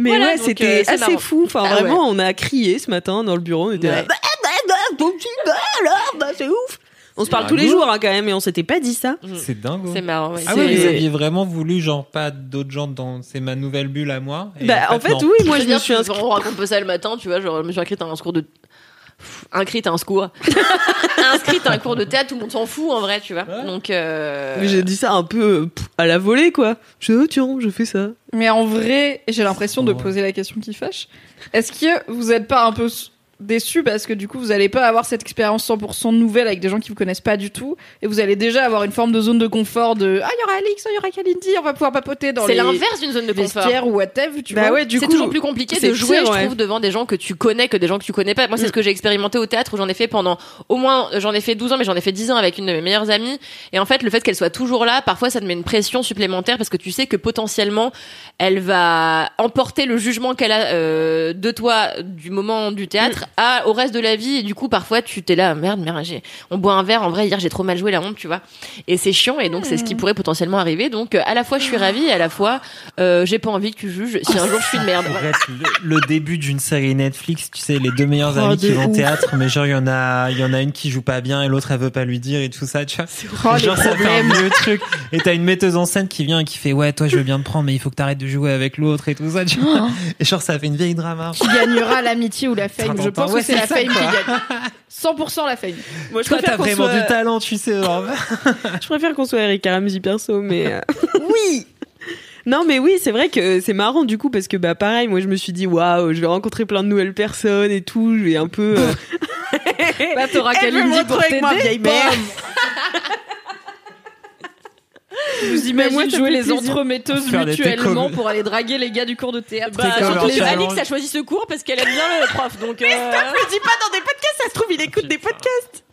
Mais Voilà, ouais, c'était euh, assez marrant. fou. Enfin, Ah vraiment, on a crié ce matin dans le bureau. On était là. Ouais. Bah, bah, bah, ton petit bah, alors, bah, c'est ouf. On se parle tous les dingo. jours hein, quand même, et on s'était pas dit ça. C'est dingue. C'est marrant. ouais. Ah ouais, C'est- vous aviez vraiment voulu, genre, pas d'autres gens dans. C'est ma nouvelle bulle à moi. et Bah, en fait, non. oui, moi Je me suis inscrite. On raconte pas ça le matin, tu vois. Genre, je me suis inscrite à un secours de. Pff, Inscrite à un secours. inscrite à un cours de théâtre, tout le monde s'en fout en vrai, tu vois. Ouais. Donc. euh, Mais J'ai dit ça un peu euh, pff, à la volée, quoi. Je dis, oh, tiens, je fais ça. Mais en vrai, j'ai l'impression de poser la question qui fâche. Est-ce que vous êtes pas un peu s- déçu parce que du coup vous allez pas avoir cette expérience 100% nouvelle avec des gens qui vous connaissent pas du tout et vous allez déjà avoir une forme de zone de confort de ah il y aura Alix, il y aura Kalindi, on va pouvoir papoter dans C'est les l'inverse d'une zone de confort. ou whatever, tu Bah vois. ouais, du c'est coup. toujours plus compliqué de jouer, pire, je ouais. trouve, devant des gens que tu connais que des gens que tu connais pas. Moi, c'est Mm. ce que j'ai expérimenté au théâtre où j'en ai fait pendant au moins, j'en ai fait 12 ans, mais j'en ai fait 10 ans avec une de mes meilleures amies. Et en fait, le fait qu'elle soit toujours là, parfois, ça te met une pression supplémentaire parce que tu sais que potentiellement, elle va emporter le jugement qu'elle a euh, de toi du moment du théâtre à, au reste de la vie. Et du coup, parfois, tu t'es là, merde, merde, j'ai, on boit un verre. En vrai, hier, j'ai trop mal joué la honte, tu vois. Et c'est chiant. Et donc, c'est ce qui pourrait potentiellement arriver. Donc, euh, à la fois, je suis ravie, et à la fois, euh, j'ai pas envie que tu juges si un jour je suis une merde. Le, le début d'une série Netflix, tu sais, les deux meilleurs Oh, amis de qui vont au théâtre, mais genre, il y en a, il y en a une qui joue pas bien et l'autre, elle veut pas lui dire et tout ça, tu vois. Oh, genre, ça fait un vieux truc. Et t'as une metteuse en scène qui vient et qui fait, ouais, toi, je veux bien te prendre, mais il faut que t'arrêtes de jouer avec l'autre et tout ça, tu vois. Et genre, ça fait une vieille drama. Qui gagnera l'amitié ou la fame Je pense ouais, que c'est c'est la ça, fame qui gagne. 100% la fame. Moi, je Toi, préfère t'as qu'on vraiment soit... du talent, tu sais. Je préfère qu'on soit Eric Ramsey perso, mais euh, oui. Non, mais oui, c'est vrai que c'est marrant du coup parce que bah pareil, moi je me suis dit waouh, je vais rencontrer plein de nouvelles personnes et tout, je vais un peu. euh, Là, t'auras me pour retrouver avec ma t'aider. Mère. Vous Mais moi, jouer les entremetteuses mutuellement pour aller draguer les gars du cours de théâtre. Bah, surtout challenge. Alix a choisi ce cours parce qu'elle aime bien le prof. Donc, euh, me dis pas dans des podcasts, ça se trouve il écoute des podcasts.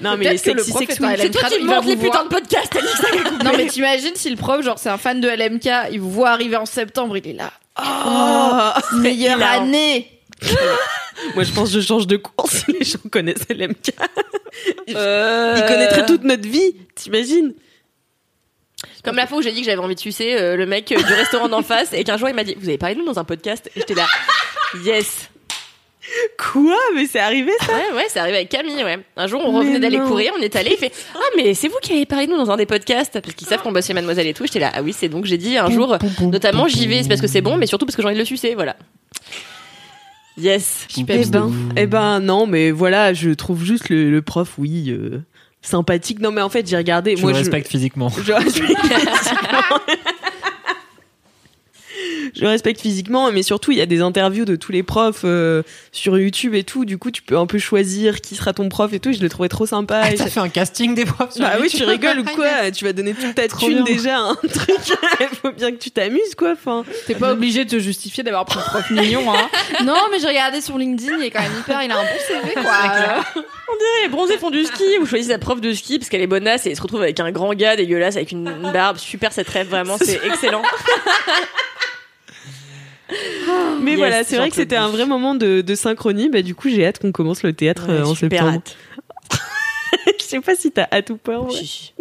Non mais les que le prof c'est toi qui montes les putains de podcasts, Alix. Non mais t'imagines si le prof, genre c'est un fan de LMK, il vous voit arriver en septembre, il est là. Oh, meilleure hilarant. année. Moi je pense que je change de cours si les gens connaissent LMK. Euh, Ils connaîtraient toute notre vie, t'imagines Comme la fois où j'ai dit que j'avais envie de sucer euh, le mec euh, du restaurant d'en face et qu'un jour il m'a dit Vous avez parlé de nous dans un podcast? Et j'étais là Yes Quoi? Mais c'est arrivé ça? Ouais, ouais, c'est arrivé avec Camille, ouais. Un jour, on Mais revenait d'aller non. courir, on est allé, il fait Ah, mais c'est vous qui avez parlé de nous dans un des podcasts? Parce qu'ils savent qu'on bosse chez Mademoiselle et tout. J'étais là Ah oui, c'est donc j'ai dit un jour, notamment j'y vais, c'est parce que c'est bon, mais surtout parce que j'ai envie de le sucer, voilà. Yes. Eh ben, eh ben non, mais voilà, je trouve juste le, le prof, oui, euh, sympathique. Non mais en fait j'ai regardé. Je moi le je respecte physiquement. Je respecte physiquement. Je respecte physiquement, mais surtout il y a des interviews de tous les profs euh, sur YouTube et tout. Du coup, tu peux un peu choisir qui sera ton prof et tout. Je l'ai trouvé trop sympa. Ah, t'as ça- fait un casting des profs sur Bah oui, YouTube tu rigoles ou quoi Tu vas donner toute ta Trop thune bien. déjà à un truc. Il faut bien que tu t'amuses quoi. Enfin, T'es pas obligé de te justifier d'avoir pris un prof mignon, hein. Non, mais j'ai regardé sur LinkedIn, il est quand même hyper, il a un bon CV, quoi. On dirait les bronzés font du ski, ou choisit sa prof de ski parce qu'elle est bonasse et elle se retrouve avec un grand gars dégueulasse avec une, une barbe. Super cette rêve, vraiment, c'est excellent. mais Yes, voilà, c'est vrai que c'était un vrai moment de, de synchronie. Bah du coup, j'ai hâte qu'on commence le théâtre euh, en super septembre. hâte. Je sais pas si t'as hâte ou pas. ouais.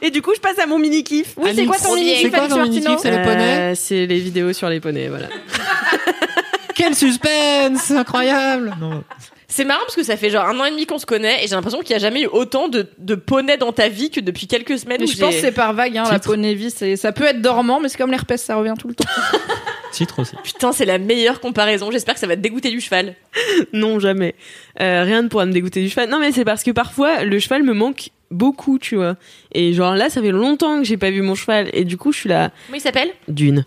Et du coup, je passe à mon mini kiff. Oui, c'est quoi ton mini c'est quoi ton mini-kiff C'est les poneys Euh, C'est les vidéos sur les poneys, voilà. Quel suspense Incroyable non. C'est marrant parce que ça fait genre un an et demi qu'on se connaît et j'ai l'impression qu'il y a jamais eu autant de, de poneys dans ta vie que depuis quelques semaines. Je pense que c'est par vague, hein, la poney vie, c'est, ça peut être dormant, mais c'est comme l'herpès, ça revient tout le temps. Titre aussi. Putain, c'est la meilleure comparaison. J'espère que ça va te dégoûter du cheval. Non, jamais. Euh, rien ne pourra me dégoûter du cheval. Non, mais c'est parce que parfois, le cheval me manque beaucoup, tu vois. Et genre là, ça fait longtemps que j'ai pas vu mon cheval. Et du coup, je suis là. Comment il s'appelle? Dune.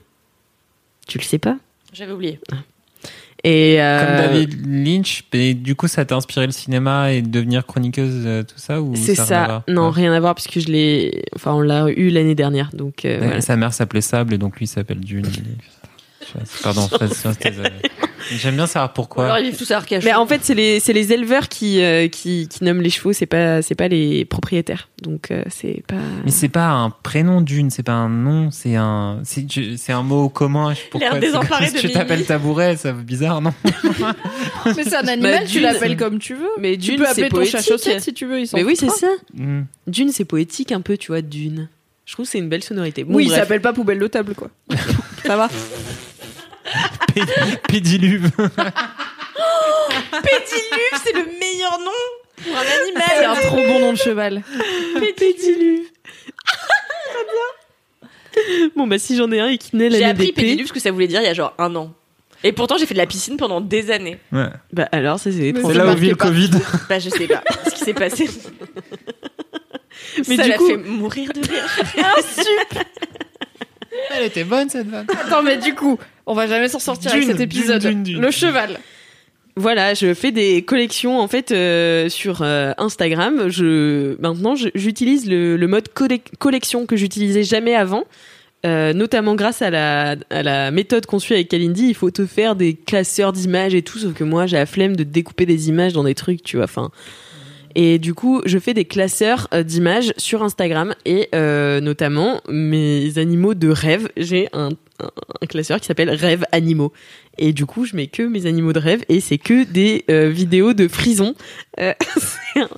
Tu le sais pas? J'avais oublié. Et euh, Comme David Lynch, et du coup, ça t'a inspiré le cinéma et devenir chroniqueuse, euh, tout ça ou C'est ça. Non, Ouais. rien à voir puisque je l'ai. Enfin, on l'a eu l'année dernière, donc euh, voilà. Sa mère s'appelait Sable et donc lui il s'appelle Dune. Pardon, désolé. J'aime bien savoir Ou pourquoi. alors ils vivent tous à Arcachon. Mais en fait, c'est les c'est les éleveurs qui, euh, qui qui nomment les chevaux. C'est pas c'est pas les propriétaires. Donc euh, c'est pas. Mais c'est pas un prénom Dune, c'est pas un nom, c'est un, c'est un mot commun. je- Pourquoi L'air désemparé comme si de tu t'appelles tabouret, ça fait bizarre, non Mais c'est un animal, Bah, tu Dune. l'appelles comme tu veux. Mais Tu Dune, peux c'est appeler ton chat poétique. chaussette si tu veux. il Mais oui, c'est ça. Hmm. Dune, c'est poétique un peu, tu vois. Dune. Je trouve que c'est une belle sonorité. Bon, oui, il bref. s'appelle pas poubelle de table, quoi. ça va. Pé- Pédiluve. Pédiluve, c'est le meilleur nom pour un C'est un animal. trop bon nom de cheval. Pédiluve. bon, bah si j'en ai un et qui naît J'ai l'année appris d'épée, pédiluve ce que ça voulait dire il y a genre un an. Et pourtant j'ai fait de la piscine pendant des années. Ouais. bah alors ça c'est étrange. C'est là où vit le pas. Covid. Bah je sais pas ce qui s'est passé. Mais ça du l'a coup- fait mourir de rire. Elle était bonne cette vanne. Attends, mais du coup, on va jamais s'en sortir avec cet épisode. Dune, Dune, Dune. Le cheval. Voilà, je fais des collections en fait euh, sur euh, Instagram. Je maintenant j'utilise le, le mode collec- collection que j'utilisais jamais avant. Euh, notamment grâce à la, à la méthode qu'on suit avec Kalindi, il faut te faire des classeurs d'images et tout, sauf que moi j'ai la flemme de découper des images dans des trucs, tu vois. Enfin, et du coup, je fais des classeurs euh, d'images sur Instagram et euh, notamment mes animaux de rêve. J'ai un, un, classeur qui s'appelle Rêve Animaux. Et du coup, je mets que mes animaux de rêve et c'est que des euh, vidéos de frison. Euh, un-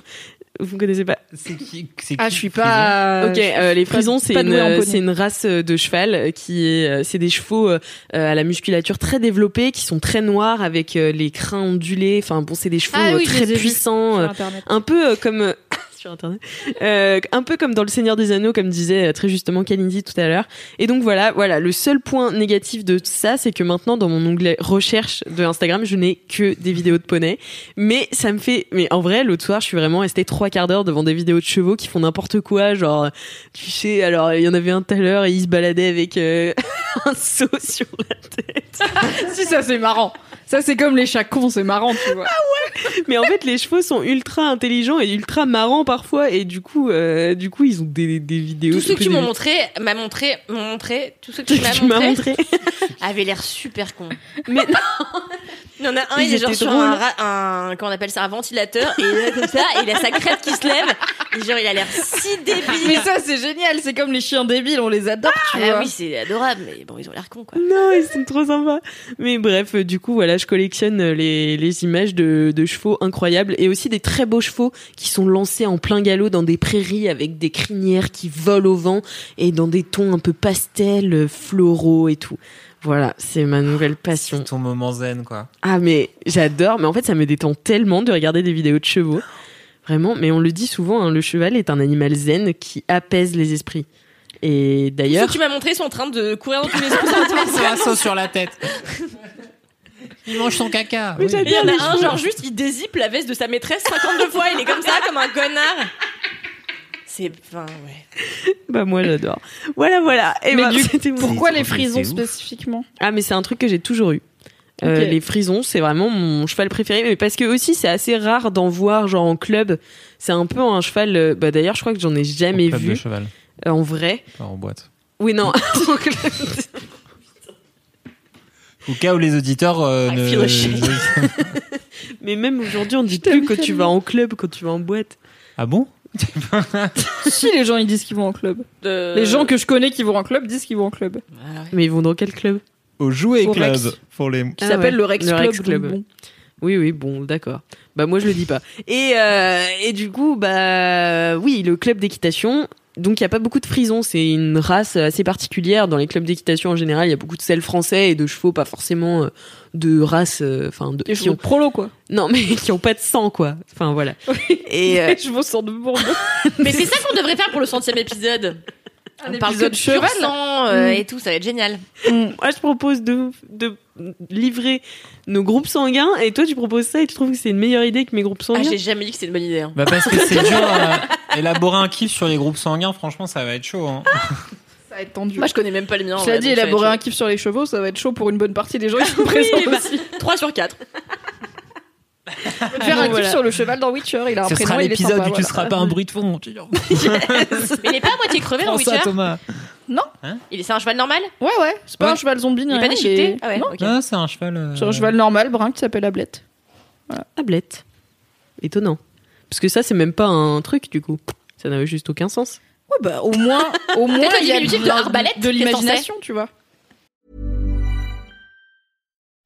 Vous ne connaissez pas C'est qui Ah, je suis pas. Ok, euh, les frisons, c'est une, poney. c'est une race euh, de cheval euh, qui est, euh, c'est des chevaux euh, euh, à la musculature très développée, qui sont très noirs avec euh, les crins ondulés. Enfin bon, c'est des chevaux Ah euh, oui, très puissants, euh, un peu euh, comme euh, Euh, un peu comme dans le Seigneur des Anneaux, comme disait euh, très justement Kalindi tout à l'heure. Et donc voilà, voilà, le seul point négatif de ça, c'est que maintenant dans mon onglet recherche de Instagram, je n'ai que des vidéos de poney. Mais ça me fait, mais en vrai, l'autre soir, je suis vraiment restée trois quarts d'heure devant des vidéos de chevaux qui font n'importe quoi, genre, tu sais, alors il y en avait un tout à l'heure et il se baladait avec euh, un seau sur la tête. si, ça c'est marrant. Ça c'est comme les chats cons, c'est marrant, tu vois. Mais en fait, les chevaux sont ultra intelligents et ultra marrants parfois, et du coup, euh, du coup, ils ont des, des vidéos. Tous ceux que tu des- m'as montré, m'a montré, m'ont montré, tous ceux que que tu m'as tu m'as montré, montré. avaient l'air super cons. Mais Il y en a un, Ils il est genre sur un, un, comment on appelle ça, un ventilateur, et il est comme ça, et il a sa crête qui se lève, et genre il a l'air si Mais débile. ça c'est génial, c'est comme les chiens débiles, on les adore, tu Ah vois. oui, c'est adorable, mais bon, ils ont l'air cons, quoi. non, ils sont trop sympas. Mais bref, euh, du coup, voilà, je collectionne euh, les, les images de, de chevaux incroyables et aussi des très beaux chevaux qui sont lancés en plein galop dans des prairies avec des crinières qui volent au vent et dans des tons un peu pastel, euh, floraux et tout. Voilà, c'est ma nouvelle passion. C'est ton moment zen, quoi. Ah mais j'adore, mais en fait ça me détend tellement de regarder des vidéos de chevaux. Vraiment, mais on le dit souvent, hein, le cheval est un animal zen qui apaise les esprits. Et Ceux d'ailleurs, que tu m'as montré sont en train de courir dans tous les sens. C'est un saut sur la tête. Il mange son caca. Mais oui. j'adore. Il y en a un, genre juste, il dézippe la veste de sa maîtresse 52 fois, il est comme ça, comme un connard. C'est, enfin, ouais. bah moi j'adore. Voilà, voilà. Et Mais bah, du- Pourquoi les frisons spécifiquement? Ah mais c'est un truc que j'ai toujours eu. Euh. Les frisons, c'est vraiment mon cheval préféré, mais parce que aussi c'est assez rare d'en voir genre en club. C'est un peu un cheval. euh, Bah d'ailleurs, je crois que j'en ai jamais club de vu cheval, euh, en vrai. pas en boîte. Oui non. en club. Au cas où les auditeurs euh, I ne. mais même aujourd'hui, on dit plus que tu vas en club quand tu vas en boîte. Ah bon? Si les gens ils disent qu'ils vont en club. De- Les gens que je connais qui vont en club disent qu'ils vont en club. Ah ouais. Mais ils vont dans quel club? Au Jouet Au Club. Rex. Pour les. Qui Ah s'appelle ouais, le Rex le Club. Rex Club. donc bon. Oui, oui, bon, d'accord. Bah moi je le dis pas. Et euh, et du coup, bah oui, le club d'équitation. Donc il y a pas beaucoup de frisons, c'est une race assez particulière. Dans les clubs d'équitation en général, il y a beaucoup de sels français et de chevaux pas forcément euh, de race, euh, enfin de Les qui chevaux ont prolo quoi. non mais qui ont pas de sang quoi. Enfin voilà. Et euh, Les chevaux sortent de Bourgogne. Mais c'est ça qu'on devrait faire pour le centième épisode. Un On parle épisode de cheval. sang euh, Mm. et tout, ça va être génial. Moi, je propose de, de livrer nos groupes sanguins et toi, tu proposes ça et tu trouves que c'est une meilleure idée que mes groupes Ah, sanguins j'ai jamais dit que c'était une bonne idée. hein. Bah parce que c'est dur à élaborer un kiff sur les groupes sanguins, franchement ça va être chaud. Hein. Ça va être tendu. Moi, je connais même pas les miens. Je l'ai dit, élaborer un kiff sur les chevaux, ça va être chaud pour une bonne partie des gens qui sont présents bah, aussi. 3 sur 4. Faire un Voilà. sur le cheval dans Witcher, il a un Ce prénom, sera il est l'épisode sympa, où tu voilà. seras pas un bruit de fond. Tu il est pas à moitié crevé dans Prends ça Witcher. Thomas. Il est c'est un cheval normal Ouais, ouais, c'est pas Ouais. un cheval zombie, ni Il est pas déchiqueté Ah ouais, Non, ok. Ah, c'est un cheval. euh, c'est un cheval normal, brun, qui s'appelle Ablette. Tablette. Étonnant. Parce que ça, c'est même pas un truc, du coup. Ça n'avait juste aucun sens. Ouais, bah, au moins, au moins, le il y a diminutif de arbalète, l'imagination, tu vois.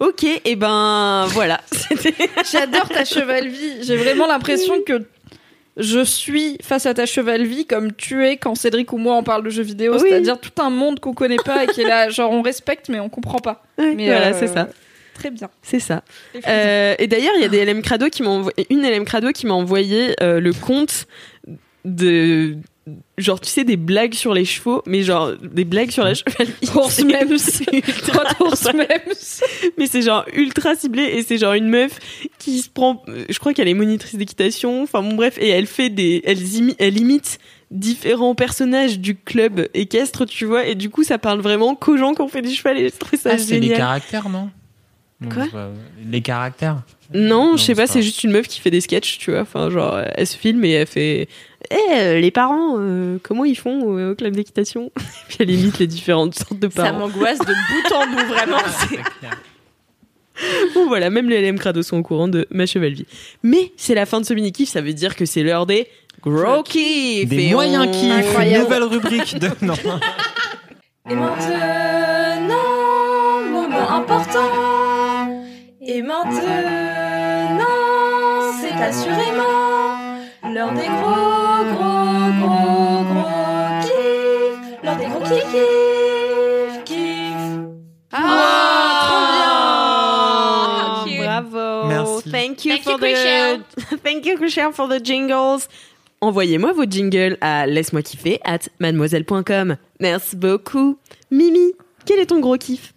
Ok, et ben voilà. J'adore ta cheval vie. J'ai vraiment l'impression que je suis face à ta cheval vie comme tu es quand Cédric ou moi on parle de jeux vidéo, Oui. c'est-à-dire tout un monde qu'on connaît pas et qui est là, genre on respecte mais on comprend pas. Mais voilà, euh, c'est ça. Très bien. C'est ça. Euh, et d'ailleurs, il y a des LM Crado qui m'ont envoyé, une LM Crado qui m'a envoyé euh, le compte de genre tu sais des blagues sur les chevaux mais genre des blagues sur la chevalerie Horse memes. Horse memes. mais c'est genre ultra ciblé et c'est genre une meuf qui se prend je crois qu'elle est monitrice d'équitation enfin bon bref et elle fait des elle, imi- elle imite différents personnages du club équestre tu vois et du coup ça parle vraiment qu'aux gens qui ont fait du cheval et je trouve ça Ah, c'est les génial caractères, non? Non, Quoi? pas- Les caractères? non, je sais pas, c'est c'est juste une meuf qui fait des sketchs, tu vois. Enfin, genre, elle se filme et elle fait Eh, euh, les parents, euh, comment ils font euh, au club d'équitation Puis elle imite les différentes sortes de Ça parents. m'angoisse de bout en bout, vraiment. Bon, voilà, même les LM Crado sont au courant de ma cheval vie. Mais c'est la fin de ce mini-kiff, ça veut dire que c'est l'heure des gros kiffs. Des Et moyens on- kiffs, une nouvelle rubrique de. Non. Et maintenant, moment important. Et maintenant, c'est assurément l'heure des gros, gros, Thank you Thank for you, the Christian. Thank you Christian for the jingles. Envoyez-moi vos jingles à laisse-moi kiffer at mademoiselle.com. Merci beaucoup. Mimi, quel est ton gros kiff?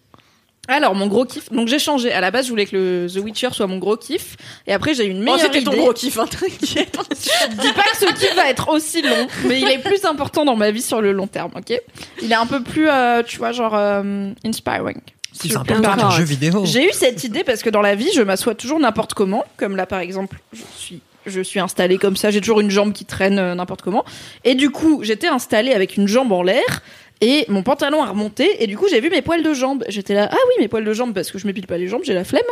Alors mon gros kiff, donc j'ai changé. À la base, je voulais que le The Witcher soit mon gros kiff, et après j'ai eu une Oh, meilleure c'était ton gros kiff, hein, t'inquiète. Je dis pas que ce kiff va être aussi long, mais il est plus important dans ma vie sur le long terme, ok? Il est un peu plus, euh, tu vois, genre euh, inspiring. Qu'un permettre. jeu vidéo. J'ai eu cette idée parce que dans la vie, je m'assois toujours n'importe comment, comme là par exemple, je suis je suis installée comme ça, j'ai toujours une jambe qui traîne euh, n'importe comment. Et du coup, j'étais installée avec une jambe en l'air et mon pantalon a remonté et du coup, j'ai vu mes poils de jambe. J'étais là, ah oui, mes poils de jambe parce que je m'épile pas les jambes, j'ai la flemme.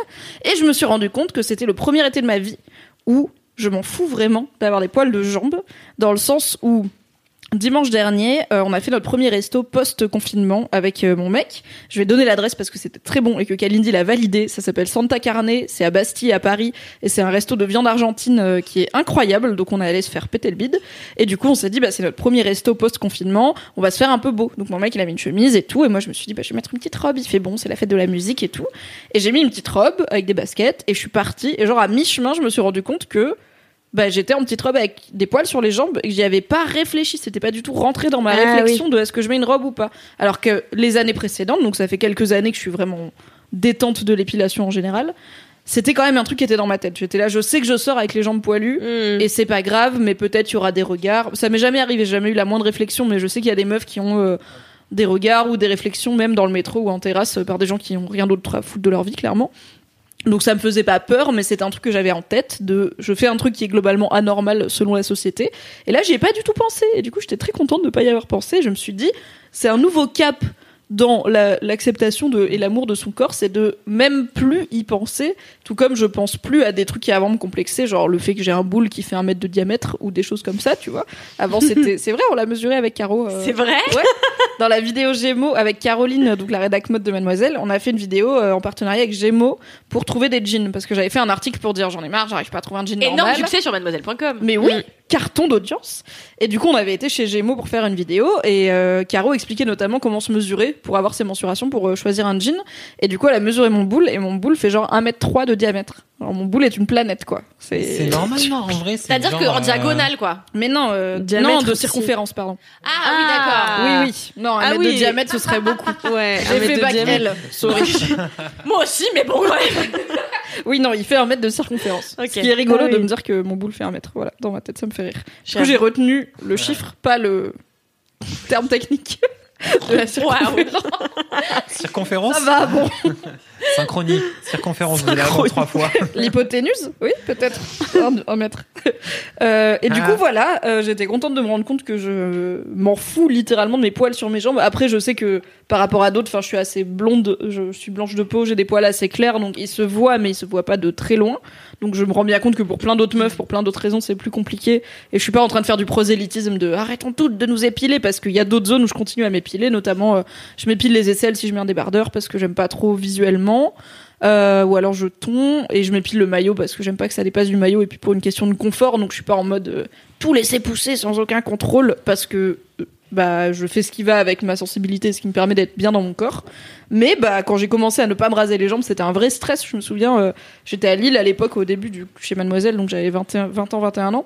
Et je me suis rendu compte que c'était le premier été de ma vie où je m'en fous vraiment d'avoir des poils de jambe dans le sens où Dimanche dernier, euh, on a fait notre premier resto post-confinement avec euh, mon mec. Je vais donner l'adresse parce que c'était très bon et que Kalindi l'a validé. Ça s'appelle Santa Carne, c'est à Bastille, à Paris, et c'est un resto de viande argentine euh, qui est incroyable. Donc on allé se faire péter le bide. Et du coup, on s'est dit, bah c'est notre premier resto post-confinement, on va se faire un peu beau. Donc mon mec, il a mis une chemise et tout, et moi je me suis dit, bah je vais mettre une petite robe. Il fait bon, c'est la fête de la musique et tout. Et j'ai mis une petite robe avec des baskets et je suis partie. Et genre à mi-chemin, je me suis rendu compte que bah, j'étais en petite robe avec des poils sur les jambes et que j'y avais pas réfléchi. C'était pas du tout rentré dans ma Ah réflexion de est-ce que je mets une robe ou pas. Alors que les années précédentes, donc ça fait quelques années que je suis vraiment détente de l'épilation en général, c'était quand même un truc qui était dans ma tête. J'étais là, je sais que je sors avec les jambes poilues. Et c'est pas grave, mais peut-être il y aura des regards. Ça m'est jamais arrivé, j'ai jamais eu la moindre réflexion, mais je sais qu'il y a des meufs qui ont euh, des regards ou des réflexions, même dans le métro ou en terrasse, euh, par des gens qui ont rien d'autre à foutre de leur vie, clairement. Donc ça me faisait pas peur, mais c'était un truc que j'avais en tête je fais un truc qui est globalement anormal selon la société. Et là, j'y ai pas du tout pensé. Et du coup, j'étais très contente de pas y avoir pensé. Je me suis dit, c'est un nouveau cap dans la- l'acceptation et l'amour de son corps, c'est de même plus y penser Tout comme je pense plus à des trucs qui avant me complexaient, genre le fait que j'ai un boule qui fait un mètre de diamètre ou des choses comme ça, tu vois. Avant, c'était, c'est vrai, on l'a mesuré avec Caro. euh, C'est vrai Ouais. Dans la vidéo Gémeaux avec Caroline, donc la rédac mode de Mademoiselle, on a fait une vidéo euh, en partenariat avec Gémeaux pour trouver des jeans parce que j'avais fait un article pour dire j'en ai marre, j'arrive pas à trouver un jean Énorme normal. succès sur mademoiselle.com. Mais oui, carton d'audience. Et du coup, on avait été chez Gémeaux pour faire une vidéo et euh, Caro expliquait notamment comment se mesurer pour avoir ses mensurations pour choisir un jean. Et du coup, elle a mesuré mon boule et mon boule fait genre 1m3 de diamètre. Alors mon boule est une planète quoi. C'est normal, non, en vrai. c'est C'est-à-dire qu'en euh, diagonale, quoi. Mais non, euh, Diamètre non de aussi. circonférence pardon. Ah, oui, d'accord. Oui oui. Non, un Ah mètre oui. de diamètre ce serait beaucoup. Ouais, J'ai fait bac. L. Moi aussi, mais bon, ouais. oui non, il fait un mètre de circonférence. Ce qui est rigolo Ah oui. de me dire que mon boule fait un mètre. Voilà, dans ma tête ça me fait rire. Du coup J'avoue. j'ai retenu le chiffre, pas le terme technique de la circonférence. Circonférence Ça va bon. Synchronie. Circonférence, vous allez avoir trois fois. L'hypoténuse, oui, peut-être. Un, un mètre. Euh, et du Ah. coup, voilà, euh, j'étais contente de me rendre compte que je m'en fous littéralement de mes poils sur mes jambes. Après, je sais que par rapport à d'autres, enfin, je suis assez blonde, je suis blanche de peau, j'ai des poils assez clairs, donc ils se voient, mais ils se voient pas de très loin. Donc je me rends bien compte que pour plein d'autres meufs, pour plein d'autres raisons, c'est plus compliqué. Et je suis pas en train de faire du prosélytisme de arrêtons toutes de nous épiler parce qu'il y a d'autres zones où je continue à m'épiler, notamment euh, je m'épile les aisselles si je mets un débardeur parce que j'aime pas trop visuellement. Euh, ou alors je tonds et je m'épile le maillot parce que j'aime pas que ça dépasse du maillot et puis pour une question de confort donc je suis pas en mode euh, tout laisser pousser sans aucun contrôle parce que euh, bah je fais ce qui va avec ma sensibilité ce qui me permet d'être bien dans mon corps. Mais bah quand j'ai commencé à ne pas me raser les jambes c'était un vrai stress. Je me souviens j'étais à Lille à l'époque au début du chez Mademoiselle donc j'avais 21 20 ans 21 ans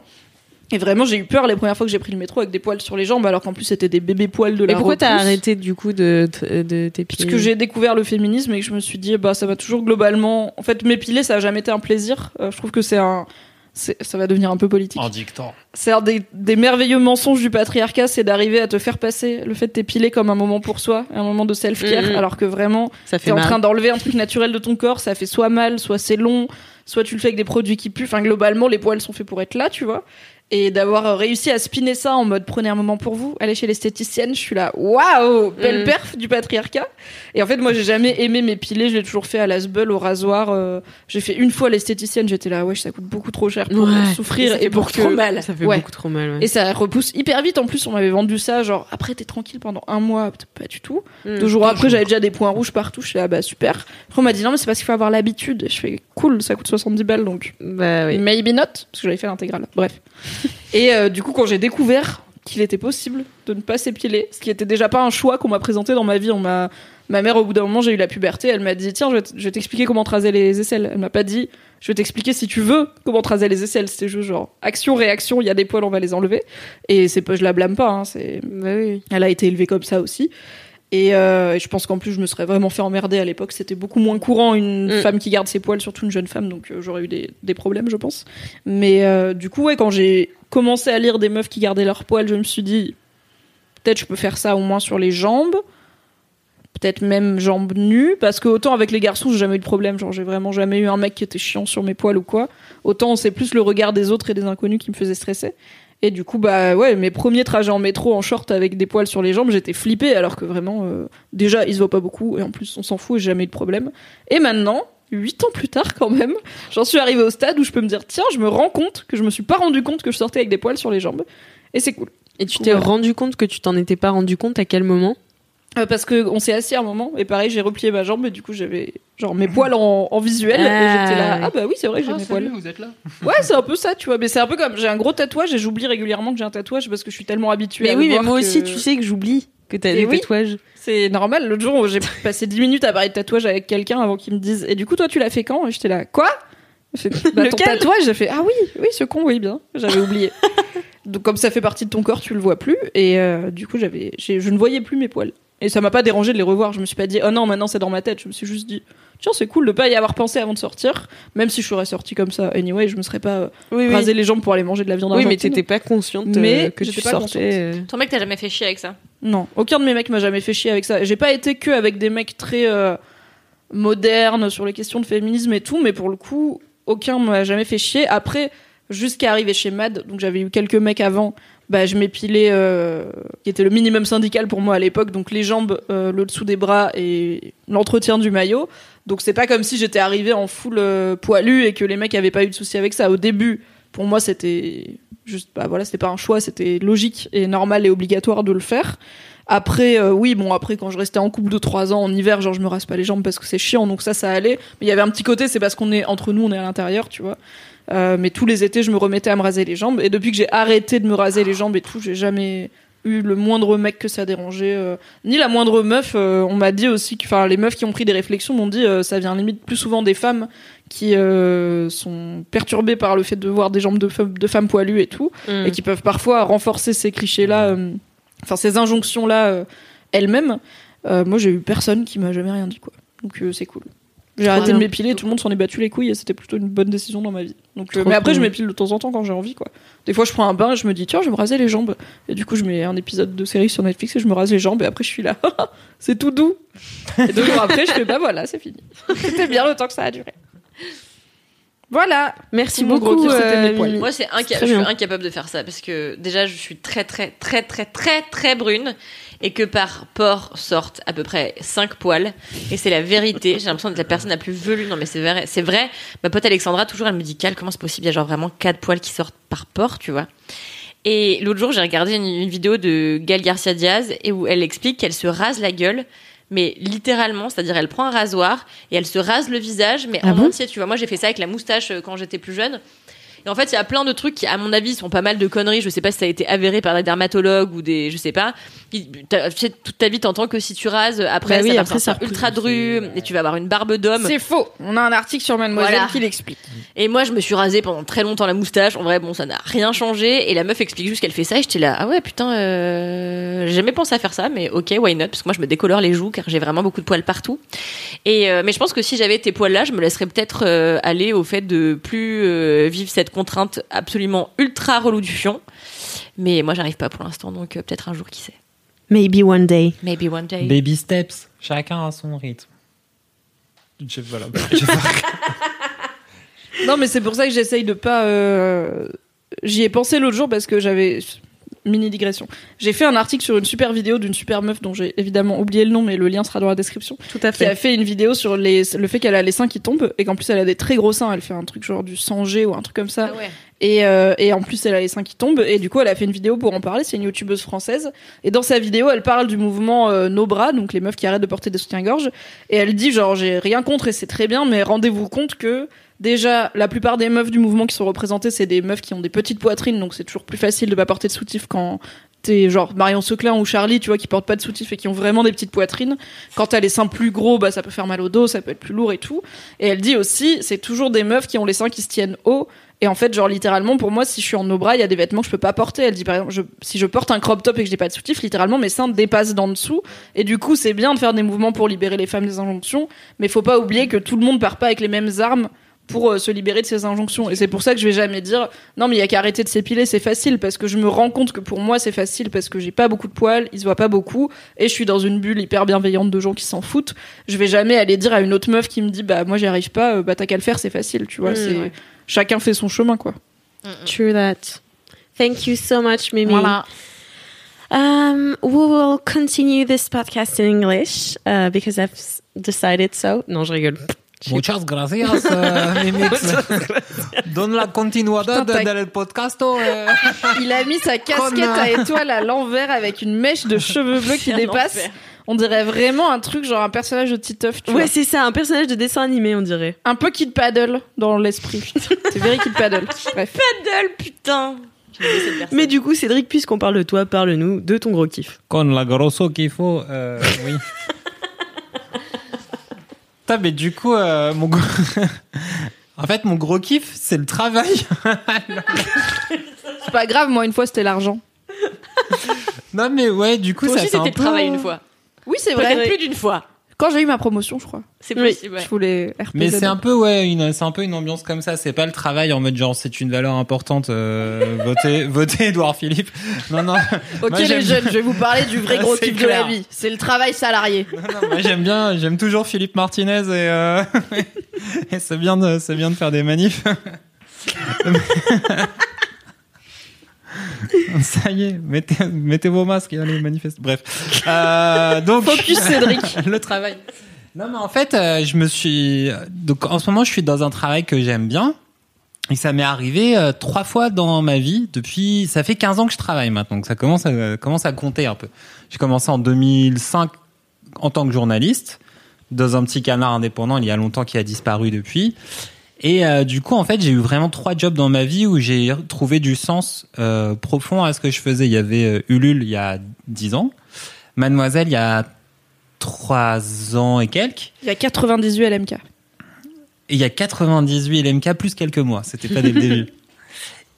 et vraiment j'ai eu peur les premières fois que j'ai pris le métro avec des poils sur les jambes alors qu'en plus c'était des bébés poils de la Et pourquoi t'as arrêté du coup de, de, de t'épiler Parce que j'ai découvert le féminisme et que je me suis dit, bah, ça va toujours globalement. En fait, m'épiler, ça a jamais été un plaisir. Euh, je trouve que c'est un. Ça va devenir un peu politique. En dictant. C'est un des, des merveilleux mensonges du patriarcat, c'est d'arriver à te faire passer le fait de t'épiler comme un moment pour soi, un moment de self-care, Mhm. alors que vraiment, t'es en train d'enlever un truc naturel de ton corps, ça fait soit mal, soit c'est long, soit tu le fais avec des produits qui puent. Enfin, globalement, les poils sont faits pour être là, tu vois. Et d'avoir réussi à spinner ça en mode prenez un moment pour vous, allez chez l'esthéticienne, je suis là, waouh, belle Mm. perf du patriarcat. Et en fait, moi, j'ai jamais aimé m'épiler, je l'ai toujours fait à l'asbeul, au rasoir. euh, j'ai fait une fois l'esthéticienne, j'étais là, ouais, ça coûte beaucoup trop cher pour Ouais. souffrir Et pour que. trop mal. Ça fait Ouais. beaucoup trop mal. Ouais. Et ça repousse hyper vite. En plus, on m'avait vendu ça, genre, après, t'es tranquille pendant un mois. Pas du tout. Mm. Deux jours après, j'avais déjà des points rouges partout. Je suis là, bah, super. Après, on m'a dit, non, mais c'est parce qu'il faut avoir l'habitude. Je fais, cool, ça coûte 70 balles, donc. Bah oui. Maybe not, parce que j'avais fait l'intégrale. Bref. Et euh, du coup, quand j'ai découvert qu'il était possible de ne pas s'épiler, ce qui était déjà pas un choix qu'on m'a présenté dans ma vie, on m'a. Ma mère, au bout d'un moment, j'ai eu la puberté, elle m'a dit Tiens, je vais t'expliquer comment te raser les aisselles. Elle m'a pas dit Je vais t'expliquer si tu veux comment te raser les aisselles. C'était juste genre action, réaction, il y a des poils, on va les enlever. Et c'est pas, je la blâme pas, hein, c'est. Bah oui. Elle a été élevée comme ça aussi. Et, euh, et je pense qu'en plus, je me serais vraiment fait emmerder à l'époque. C'était beaucoup moins courant une Mm. femme qui garde ses poils, surtout une jeune femme, donc euh, j'aurais eu des, des problèmes, je pense. Mais euh, du coup, ouais, quand j'ai commencé à lire des meufs qui gardaient leurs poils, je me suis dit, peut-être je peux faire ça au moins sur les jambes. Peut-être même jambes nues, parce que autant avec les garçons, j'ai jamais eu de problème. Genre, j'ai vraiment jamais eu un mec qui était chiant sur mes poils ou quoi. Autant c'est plus le regard des autres et des inconnus qui me faisait stresser. Et du coup, bah ouais, mes premiers trajets en métro en short avec des poils sur les jambes, j'étais flippée, alors que vraiment, euh, déjà, ils se voient pas beaucoup, et en plus, on s'en fout et j'ai jamais eu de problème. Et maintenant, huit ans plus tard quand même, j'en suis arrivée au stade où je peux me dire, tiens, je me rends compte que je me suis pas rendu compte que je sortais avec des poils sur les jambes. Et c'est cool. Et tu t'es Voilà. rendu compte que tu t'en étais pas rendu compte à quel moment? Parce que on s'est assis à un moment, et pareil, j'ai replié ma jambe, et du coup, j'avais genre mes poils en, en visuel, et Ah, j'étais là, ah bah oui, c'est vrai que j'ai Ah, mes salut, poils. vous êtes là Ouais, c'est un peu ça, tu vois. Mais c'est un peu comme j'ai un gros tatouage et j'oublie régulièrement que j'ai un tatouage parce que je suis tellement habituée Mais à oui, le mais moi que aussi, tu sais que j'oublie que t'as des oui. tatouages. C'est normal. L'autre jour, j'ai passé 10 minutes à parler de tatouage avec quelqu'un avant qu'il me dise Et du coup, toi, tu l'as fait quand? Et j'étais là, quoi? J'ai fait, bah, Ton tatouage J'ai fait Ah oui, oui, ce con, oui, bien. J'avais oublié. Donc, comme ça fait partie de ton corps, tu le vois plus. Et euh, du coup, j'avais, je ne voyais plus mes poils. Et ça m'a pas dérangé de les revoir. Je me suis pas dit Oh non, maintenant c'est dans ma tête. Je me suis juste dit Tiens, c'est cool de pas y avoir pensé avant de sortir. Même si je serais sortie comme ça, anyway, je me serais pas euh, Oui, rasé les jambes pour aller manger de la viande Oui, mais t'étais pas consciente Mais euh, que tu pas sortais. euh, Ton mec t'a jamais fait chier avec ça? Non, aucun de mes mecs m'a jamais fait chier avec ça. J'ai pas été que avec des mecs très euh, modernes sur les questions de féminisme et tout, mais pour le coup, aucun m'a jamais fait chier. Après, jusqu'à arriver chez Mad. Donc j'avais eu quelques mecs avant. Bah, je m'épilais, euh, qui était le minimum syndical pour moi à l'époque, donc les jambes, euh, le dessous des bras et l'entretien du maillot. Donc c'est pas comme si j'étais arrivée en full euh, poilu et que les mecs avaient pas eu de soucis avec ça. Au début, pour moi, c'était juste, bah voilà, c'était pas un choix, c'était logique et normal et obligatoire de le faire. Après, euh, oui, bon, après, quand je restais en couple de 3 ans en hiver, genre, je me rase pas les jambes parce que c'est chiant, donc ça, ça allait. Mais il y avait un petit côté, c'est parce qu'on est entre nous, on est à l'intérieur, tu vois. Euh, mais tous les étés, je me remettais à me raser les jambes. Et depuis que j'ai arrêté de me raser les jambes et tout, j'ai jamais eu le moindre mec que ça dérangeait, euh, ni la moindre meuf. euh, on m'a dit aussi que, enfin, les meufs qui ont pris des réflexions m'ont dit, euh, ça vient limite plus souvent des femmes qui euh, sont perturbées par le fait de voir des jambes de, fe- de femmes poilues et tout, Mm. et qui peuvent parfois renforcer ces clichés-là, euh, enfin ces injonctions-là euh, elles-mêmes. Euh, moi, j'ai eu personne qui m'a jamais rien dit, quoi. Donc euh, c'est cool. J'ai arrêté de m'épiler, tout le monde s'en est battu les couilles et c'était plutôt une bonne décision dans ma vie. Donc, euh, mais après, je m'épile de temps en temps quand j'ai envie, quoi. Des fois, je prends un bain et je me dis, tiens, je vais me raser les jambes. Et du coup, je mets un épisode de série sur Netflix et je me rase les jambes et après, je suis là. c'est tout doux. Et deux jours après, je fais, bah voilà, c'est fini. C'était bien le temps que ça a duré. Voilà. Merci Mon gros beaucoup. kiff, mes euh. Moi, c'est inca- je suis incapable de faire ça parce que déjà, je suis très, très, très, très, très, très brune et que par port sortent à peu près 5 poils. Et c'est la vérité. J'ai l'impression d'être la personne la plus velue. Non, mais c'est vrai. C'est vrai. Ma pote Alexandra, toujours, elle me dit, Cal, comment c'est possible? Il y a genre vraiment 4 poils qui sortent par port, tu vois. Et l'autre jour, j'ai regardé une, une vidéo de Gal Garcia Diaz et où elle explique qu'elle se rase la gueule. Mais littéralement, c'est-à-dire elle prend un rasoir et elle se rase le visage, mais Ah en bon? entier, tu vois. Moi, j'ai fait ça avec la moustache euh, quand j'étais plus jeune. Et en fait, il y a plein de trucs qui, à mon avis, sont pas mal de conneries. Je sais pas si ça a été avéré par des dermatologues ou des, je sais pas. Tu sais, toute ta vie, t'entends que si tu rases, après, Bah oui, ça va après, ça ultra dru et tu vas avoir une barbe d'homme. C'est faux. On a un article sur Mademoiselle Voilà. qui l'explique. Et moi, je me suis rasé pendant très longtemps la moustache. En vrai, bon, ça n'a rien changé. Et la meuf explique juste qu'elle fait ça. Et j'étais là, ah ouais, putain, euh... j'ai jamais pensé à faire ça, mais ok, why not? Parce que moi, je me décolore les joues car j'ai vraiment beaucoup de poils partout. Et euh, mais je pense que si j'avais tes poils là, je me laisserais peut-être euh, aller au fait de plus vivre cette contrainte absolument ultra relou du fion. Mais moi, j'arrive pas pour l'instant, donc euh, peut-être un jour, qui sait. Maybe one day. Maybe one day. Baby steps, chacun à son rythme. Je, voilà, Non, mais c'est pour ça que j'essaye de pas. euh, J'y ai pensé l'autre jour parce que j'avais. Mini digression. J'ai fait un article sur une super vidéo d'une super meuf dont j'ai évidemment oublié le nom, mais le lien sera dans la description. Tout à Qui a fait une vidéo sur les, le fait qu'elle a les seins qui tombent et qu'en plus elle a des très gros seins. Elle fait un truc genre du 100G ou un truc comme ça. Ah ouais. Et, euh, et en plus, elle a les seins qui tombent. Et du coup, elle a fait une vidéo pour en parler. C'est une youtubeuse française. Et dans sa vidéo, elle parle du mouvement euh, No Bras, donc les meufs qui arrêtent de porter des soutiens-gorge. Et elle dit, genre, j'ai rien contre et c'est très bien, mais rendez-vous compte que déjà, la plupart des meufs du mouvement qui sont représentées, c'est des meufs qui ont des petites poitrines, donc c'est toujours plus facile de pas porter de soutif quand t'es genre Marion Seclin ou Charlie, tu vois, qui portent pas de soutif et qui ont vraiment des petites poitrines. Quand t'as les seins plus gros, bah ça peut faire mal au dos, ça peut être plus lourd et tout. Et elle dit aussi, c'est toujours des meufs qui ont les seins qui se tiennent haut. Et en fait, genre littéralement, pour moi, si je suis en no bras, il y a des vêtements que je peux pas porter. Elle dit par exemple, si je porte un crop top et que j'ai pas de soutif, littéralement mes seins dépassent d'en dessous. Et du coup, c'est bien de faire des mouvements pour libérer les femmes des injonctions, mais faut pas oublier que tout le monde part pas avec les mêmes armes pour euh, se libérer de ces injonctions. Et c'est pour ça que je vais jamais dire non mais il y a qu'à arrêter de s'épiler, c'est facile parce que je me rends compte que pour moi c'est facile parce que j'ai pas beaucoup de poils, ils se voient pas beaucoup et je suis dans une bulle hyper bienveillante de gens qui s'en foutent. Je vais jamais aller dire à une autre meuf qui me dit bah moi j'y arrive pas, euh, bah t'as qu'à le faire, c'est facile, tu vois, Mm, c'est ouais. chacun fait son chemin quoi. True that. Thank you so much, Mimi. Voilà. Um, we will continue this podcast in English uh, because I've decided so. Non, je rigole. Muchas gracias, Mimix. Donne la continuidad del podcasto. eh. Il a mis sa casquette à étoile à l'envers avec une mèche de cheveux bleus qui dépasse. enfer. On dirait vraiment un truc genre un personnage de Titeuf, tu. Ouais, c'est ça, un personnage de dessin animé, on dirait. Un peu Kid Paddle dans l'esprit. c'est very Kid Paddle. Bref. Paddle, putain. Mais du coup, Cédric, puisqu'on parle de toi, parle-nous de ton gros kiff. Con la grosso qu'il faut, euh, oui. Putain, mais du coup, euh, mon gros... En fait, mon gros kiff, c'est le travail. C'est pas grave, moi une fois c'était l'argent. non, mais ouais, du coup, Toi ça aussi, fait un c'était peu... le travail une fois. Oui, c'est Peut-être vrai. plus d'une fois. Quand j'ai eu ma promotion, je crois. C'est Oui, possible. ouais. Je voulais RPZ. Mais c'est un peu ouais, une, c'est un peu une ambiance comme ça. C'est pas le travail en mode genre c'est une valeur importante. Euh, votez, votez Edouard Philippe. Non non. Ok Moi, les jeunes, je vais vous parler du vrai gros kiff de la vie. C'est le travail salarié. Non, non, moi j'aime bien, j'aime toujours Philippe Martinez et, euh, et c'est bien de, c'est bien de faire des manifs. Ça y est, mettez, mettez vos masques et allez manifester. Bref. Euh, donc, Focus Cédric. le travail. Non, mais en fait, euh, je me suis. Donc, en ce moment, je suis dans un travail que j'aime bien. Et ça m'est arrivé euh, trois fois dans ma vie depuis. Ça fait 15 ans que je travaille maintenant. Donc, ça commence à, commence à compter un peu. J'ai commencé en 2005 en tant que journaliste dans un petit canard indépendant il y a longtemps qui a disparu depuis. Et euh, du coup, en fait, j'ai eu vraiment trois jobs dans ma vie où j'ai trouvé du sens euh, profond à ce que je faisais. Il y avait euh, Ulule il y a 10 ans, Mademoiselle il y a 3 ans et quelques, Il y a 98 LMK. et il y a 98 LMK plus quelques mois. C'était pas dès le début.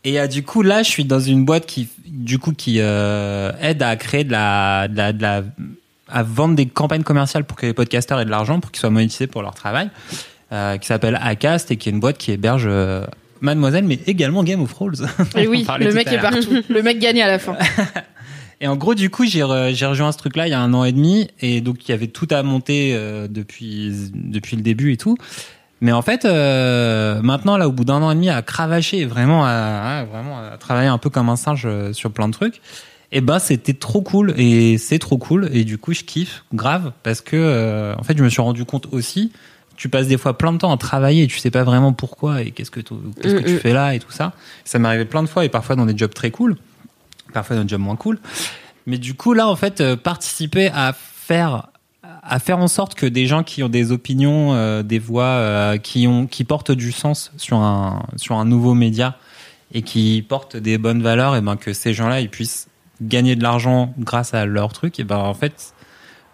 Et euh, du coup, là, je suis dans une boîte qui, du coup, qui euh, aide à créer de la, de la, de la, à vendre des campagnes commerciales pour que les podcasteurs aient de l'argent pour qu'ils soient monétisés pour leur travail, qui s'appelle Acast et qui est une boîte qui héberge euh, Mademoiselle, mais également Game of Thrones. Et oui, le mec est partout. Le mec gagne à la fin. Et en gros, du coup, j'ai re- j'ai rejoint ce truc-là il y a un an et demi, et donc il y avait tout à monter euh, depuis depuis le début et tout. Mais en fait, euh, maintenant, là, au bout d'un an et demi, à cravacher, vraiment, à, à- vraiment à travailler un peu comme un singe euh, sur plein de trucs. Et ben, c'était trop cool, et c'est trop cool, et du coup, je kiffe grave parce que, euh, en fait, je me suis rendu compte aussi. Tu passes des fois plein de temps à travailler et tu sais pas vraiment pourquoi et qu'est-ce que, tu- qu'est-ce que tu fais là et tout ça. Ça m'est arrivé plein de fois et parfois dans des jobs très cool, parfois dans des jobs moins cool. Mais du coup, là, en fait, euh, participer à faire à faire en sorte que des gens qui ont des opinions, euh, des voix, euh, qui ont qui portent du sens sur un sur un nouveau média et qui portent des bonnes valeurs, et ben que ces gens-là ils puissent gagner de l'argent grâce à leur truc, et ben en fait,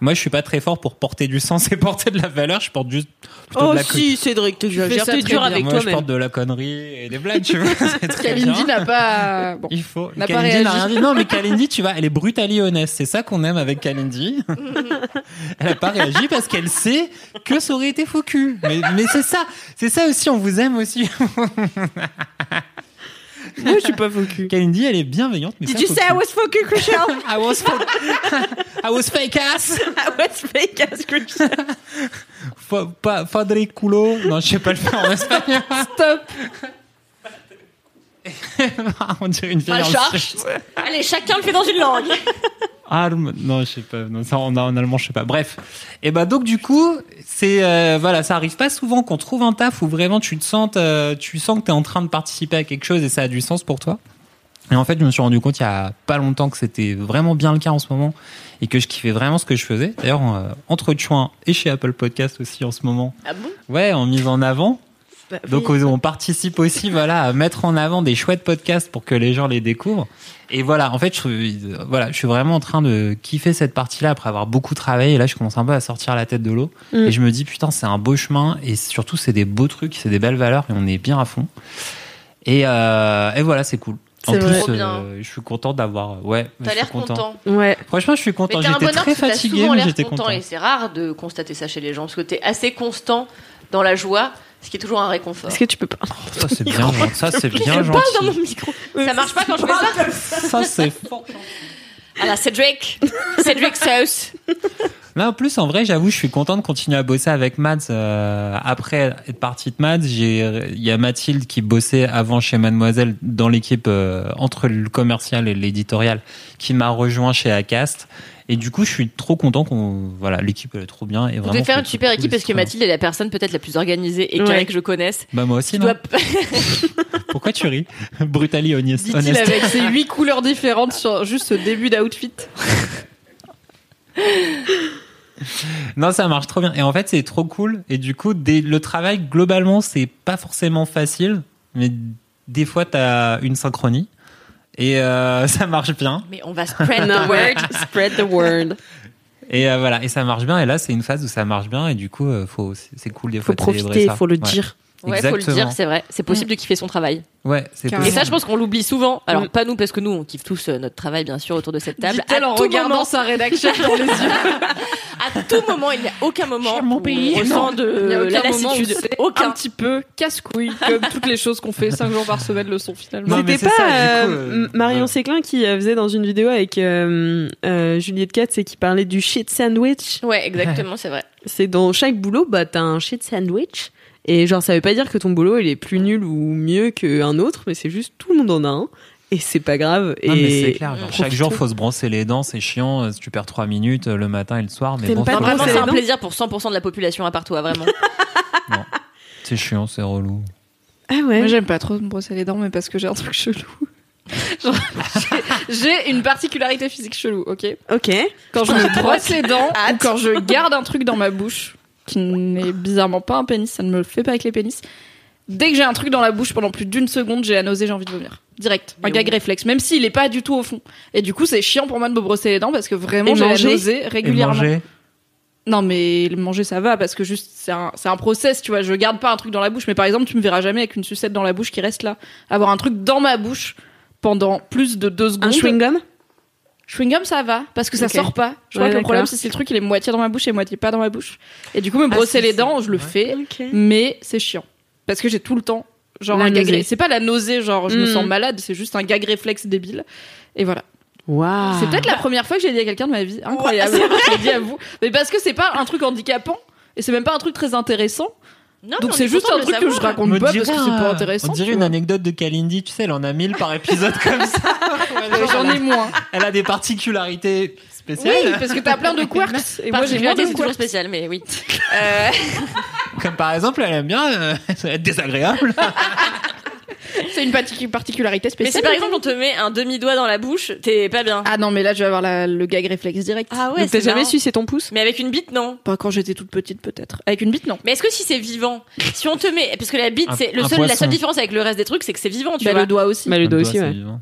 moi je suis pas très fort pour porter du sens et porter de la valeur, je porte juste plutôt Oh de la si, Cédric, fais t'exagères, ça t'es très dur avec moi, je toi-même. porte de la connerie et des blagues, tu vois. c'est très Kalindi n'a pas. Bon. Il faut. N'a pas réagi. rien dit. Non, mais Kalindi, tu vois, elle est brutally honnête. C'est ça qu'on aime avec Kalindi. elle a pas réagi parce qu'elle sait que ça aurait été faux cul. Mais, mais c'est ça. C'est ça aussi, on vous aime aussi. Moi, je suis pas cul. Kalindi, elle est bienveillante. Mais Did you say I was fucking Christian? I was fake. I was fake ass. I was fake as Christian. Fa- pa- Padre culo. Non, je sais pas le faire en espagnol. Stop. on dirait une vieille Ah. Allez, chacun le fait dans une langue. Arme, non, je sais pas. Non, ça, en, en allemand, je sais pas. Bref. Et bah donc du coup, c'est euh, voilà, ça arrive pas souvent qu'on trouve un taf où vraiment tu te sens, euh, tu sens que t'es en train de participer à quelque chose et ça a du sens pour toi. Et en fait, je me suis rendu compte il y a pas longtemps que c'était vraiment bien le cas en ce moment et que je kiffais vraiment ce que je faisais. D'ailleurs, euh, entre Chouin et chez Apple Podcast aussi en ce moment. Ah bon? Ouais, en mise en avant. Donc on participe aussi voilà à mettre en avant des chouettes podcasts pour que les gens les découvrent. Et voilà, en fait, je, suis- voilà, je suis vraiment en train de kiffer cette partie-là après avoir beaucoup travaillé. Et là, je commence un peu à sortir la tête de l'eau. Mm. Et je me dis, putain, c'est un beau chemin. Et surtout, c'est des beaux trucs, c'est des belles valeurs. Et on est bien à fond. Et, euh, et voilà, c'est cool. En plus, euh, je suis content d'avoir. Ouais, T'as l'air content. Ouais. Franchement, je suis content. J'étais très fatigué, mais j'étais content. content. Et c'est rare de constater ça chez les gens parce que t'es assez constant dans la joie, ce qui est toujours un réconfort. Est-ce que tu peux pas Ça, c'est bien, gentil. ça, c'est bien Je parle dans gentil. mon micro. Ça marche pas quand je fais ça Ça, c'est fort. Ah là, Cédric Cédric Sauce Là, en plus, en vrai, j'avoue, je suis content de continuer à bosser avec Mads. Euh, après être parti de Mads, j'ai, il y a Mathilde qui bossait avant chez Mademoiselle dans l'équipe euh, entre le commercial et l'éditorial, qui m'a rejoint chez Acast. Et du coup, je suis trop content qu'on, voilà, l'équipe elle est trop bien. Et Vous devez faire une super équipe parce que. Mathilde est la personne peut-être la plus organisée et Ouais. carrée que je connaisse. Bah moi aussi, Tu non dois... Pourquoi tu ris Brutally honest. Dit-il honest. avec ses huit couleurs différentes sur juste ce début d'outfit. Non, ça marche trop bien. Et en fait, c'est trop cool. Et du coup, des- le travail, globalement, c'est pas forcément facile. Mais des fois, t'as une synchronie. Et euh, ça marche bien. Mais on va spread the word, spread the word. Et euh, voilà. Et ça marche bien. Et là, c'est une phase où ça marche bien. Et du coup, euh, faut, c'est cool des Faut fois de célébrer profiter, ça. faut le Ouais. dire. Ouais, faut le Exactement. dire, c'est vrai. C'est possible de kiffer son travail. Ouais, c'est Carrément. Et possible. ça, je pense qu'on l'oublie souvent. Alors, Mm. pas nous, parce que nous, on kiffe tous euh, notre travail, bien sûr, autour de cette table. À en tout regardant moment- sa rédaction dans les yeux. À tout moment, il n'y a aucun moment Mon où pays. on Il de la lassitude. c'est Aucun. un petit peu casse-couille, comme toutes les choses qu'on fait 5 jours par semaine le sont finalement. C'était pas ça, du coup, euh, euh, Marion ouais. Séclin qui faisait dans une vidéo avec euh, euh, Juliette Katz et qui parlait du shit sandwich. Ouais, exactement, c'est vrai. C'est dans chaque boulot, bah t'as un shit sandwich Et genre, ça veut pas dire que ton boulot il est plus nul ou mieux qu'un autre, mais c'est juste tout le monde en a un. Et c'est pas grave. Non, et mais c'est clair. genre, chaque jour, faut se brosser les dents, c'est chiant. euh, Tu perds 3 minutes euh, le matin et le soir, mais bon, pas Vraiment, c'est un plaisir pour 100% de la population à part toi, vraiment. c'est chiant, c'est relou. Ah ouais. Moi, j'aime pas trop me brosser les dents, mais parce que j'ai un truc chelou. J'ai- une particularité physique chelou, ok? Ok. Quand je me brosse les dents ou quand je garde un truc dans ma bouche, qui n'est bizarrement pas un pénis, ça ne me le fait pas avec les pénis. Dès que j'ai un truc dans la bouche pendant plus d'une seconde, j'ai la nausée, j'ai envie de vomir. Direct. Un Mais gag oui. réflexe, même s'il est pas du tout au fond. Et du coup, c'est chiant pour moi de me brosser les dents parce que vraiment, Et j'ai la manger nausée Et régulièrement. manger Non, mais le manger, ça va, parce que juste, c'est un, c'est un process, tu vois. Je garde pas un truc dans la bouche, mais par exemple, tu me verras jamais avec une sucette dans la bouche qui reste là. Avoir un truc dans ma bouche pendant plus de deux secondes. Un chewing gum Chewing gum, ça va, parce que ça sort pas. Je crois Ouais, que le problème, c'est si le truc, il est moitié dans ma bouche et moitié pas dans ma bouche. Et du coup, me brosser si, les dents, je le Ouais. fais, mais c'est chiant. Parce que j'ai tout le temps, genre, La un gag C'est pas la nausée, genre, je me sens malade, c'est juste un gag réflexe débile. Et voilà. Waouh. C'est peut-être la première fois que j'ai dit à quelqu'un de ma vie. Incroyable. je l'ai dit à vous. Mais parce que c'est pas un truc handicapant. Et c'est même pas un truc très intéressant. Non, Donc c'est est juste un truc que je raconte On pas dirait parce que c'est pas intéressant. On dirait une anecdote de Kalindi, tu sais, elle en a mille par épisode comme ça. J'en ai moins. Elle a des particularités Oui, spéciales. parce que t'as plein de quirks. Et moi j'ai moins Particularité, de c'est toujours quirks. spécial, mais oui. Euh, Comme par exemple, elle aime bien euh, être désagréable. C'est une partic- particularité mais spéciale. si par exemple on te met un demi-doigt dans la bouche, t'es pas bien. Ah non, mais là je vais avoir la- le gag réflexe direct. Ah ouais, Donc t'as c'est jamais marrant. sucé ton pouce Mais avec une bite, non. Pas quand j'étais toute petite peut-être. Avec une bite, non. Mais est-ce que si c'est vivant, si on te met, parce que la bite, c'est le seul, la seule différence avec le reste des trucs, c'est que c'est vivant, tu Bah, vois. le doigt aussi. Bah le dos aussi, c'est ouais. vivant.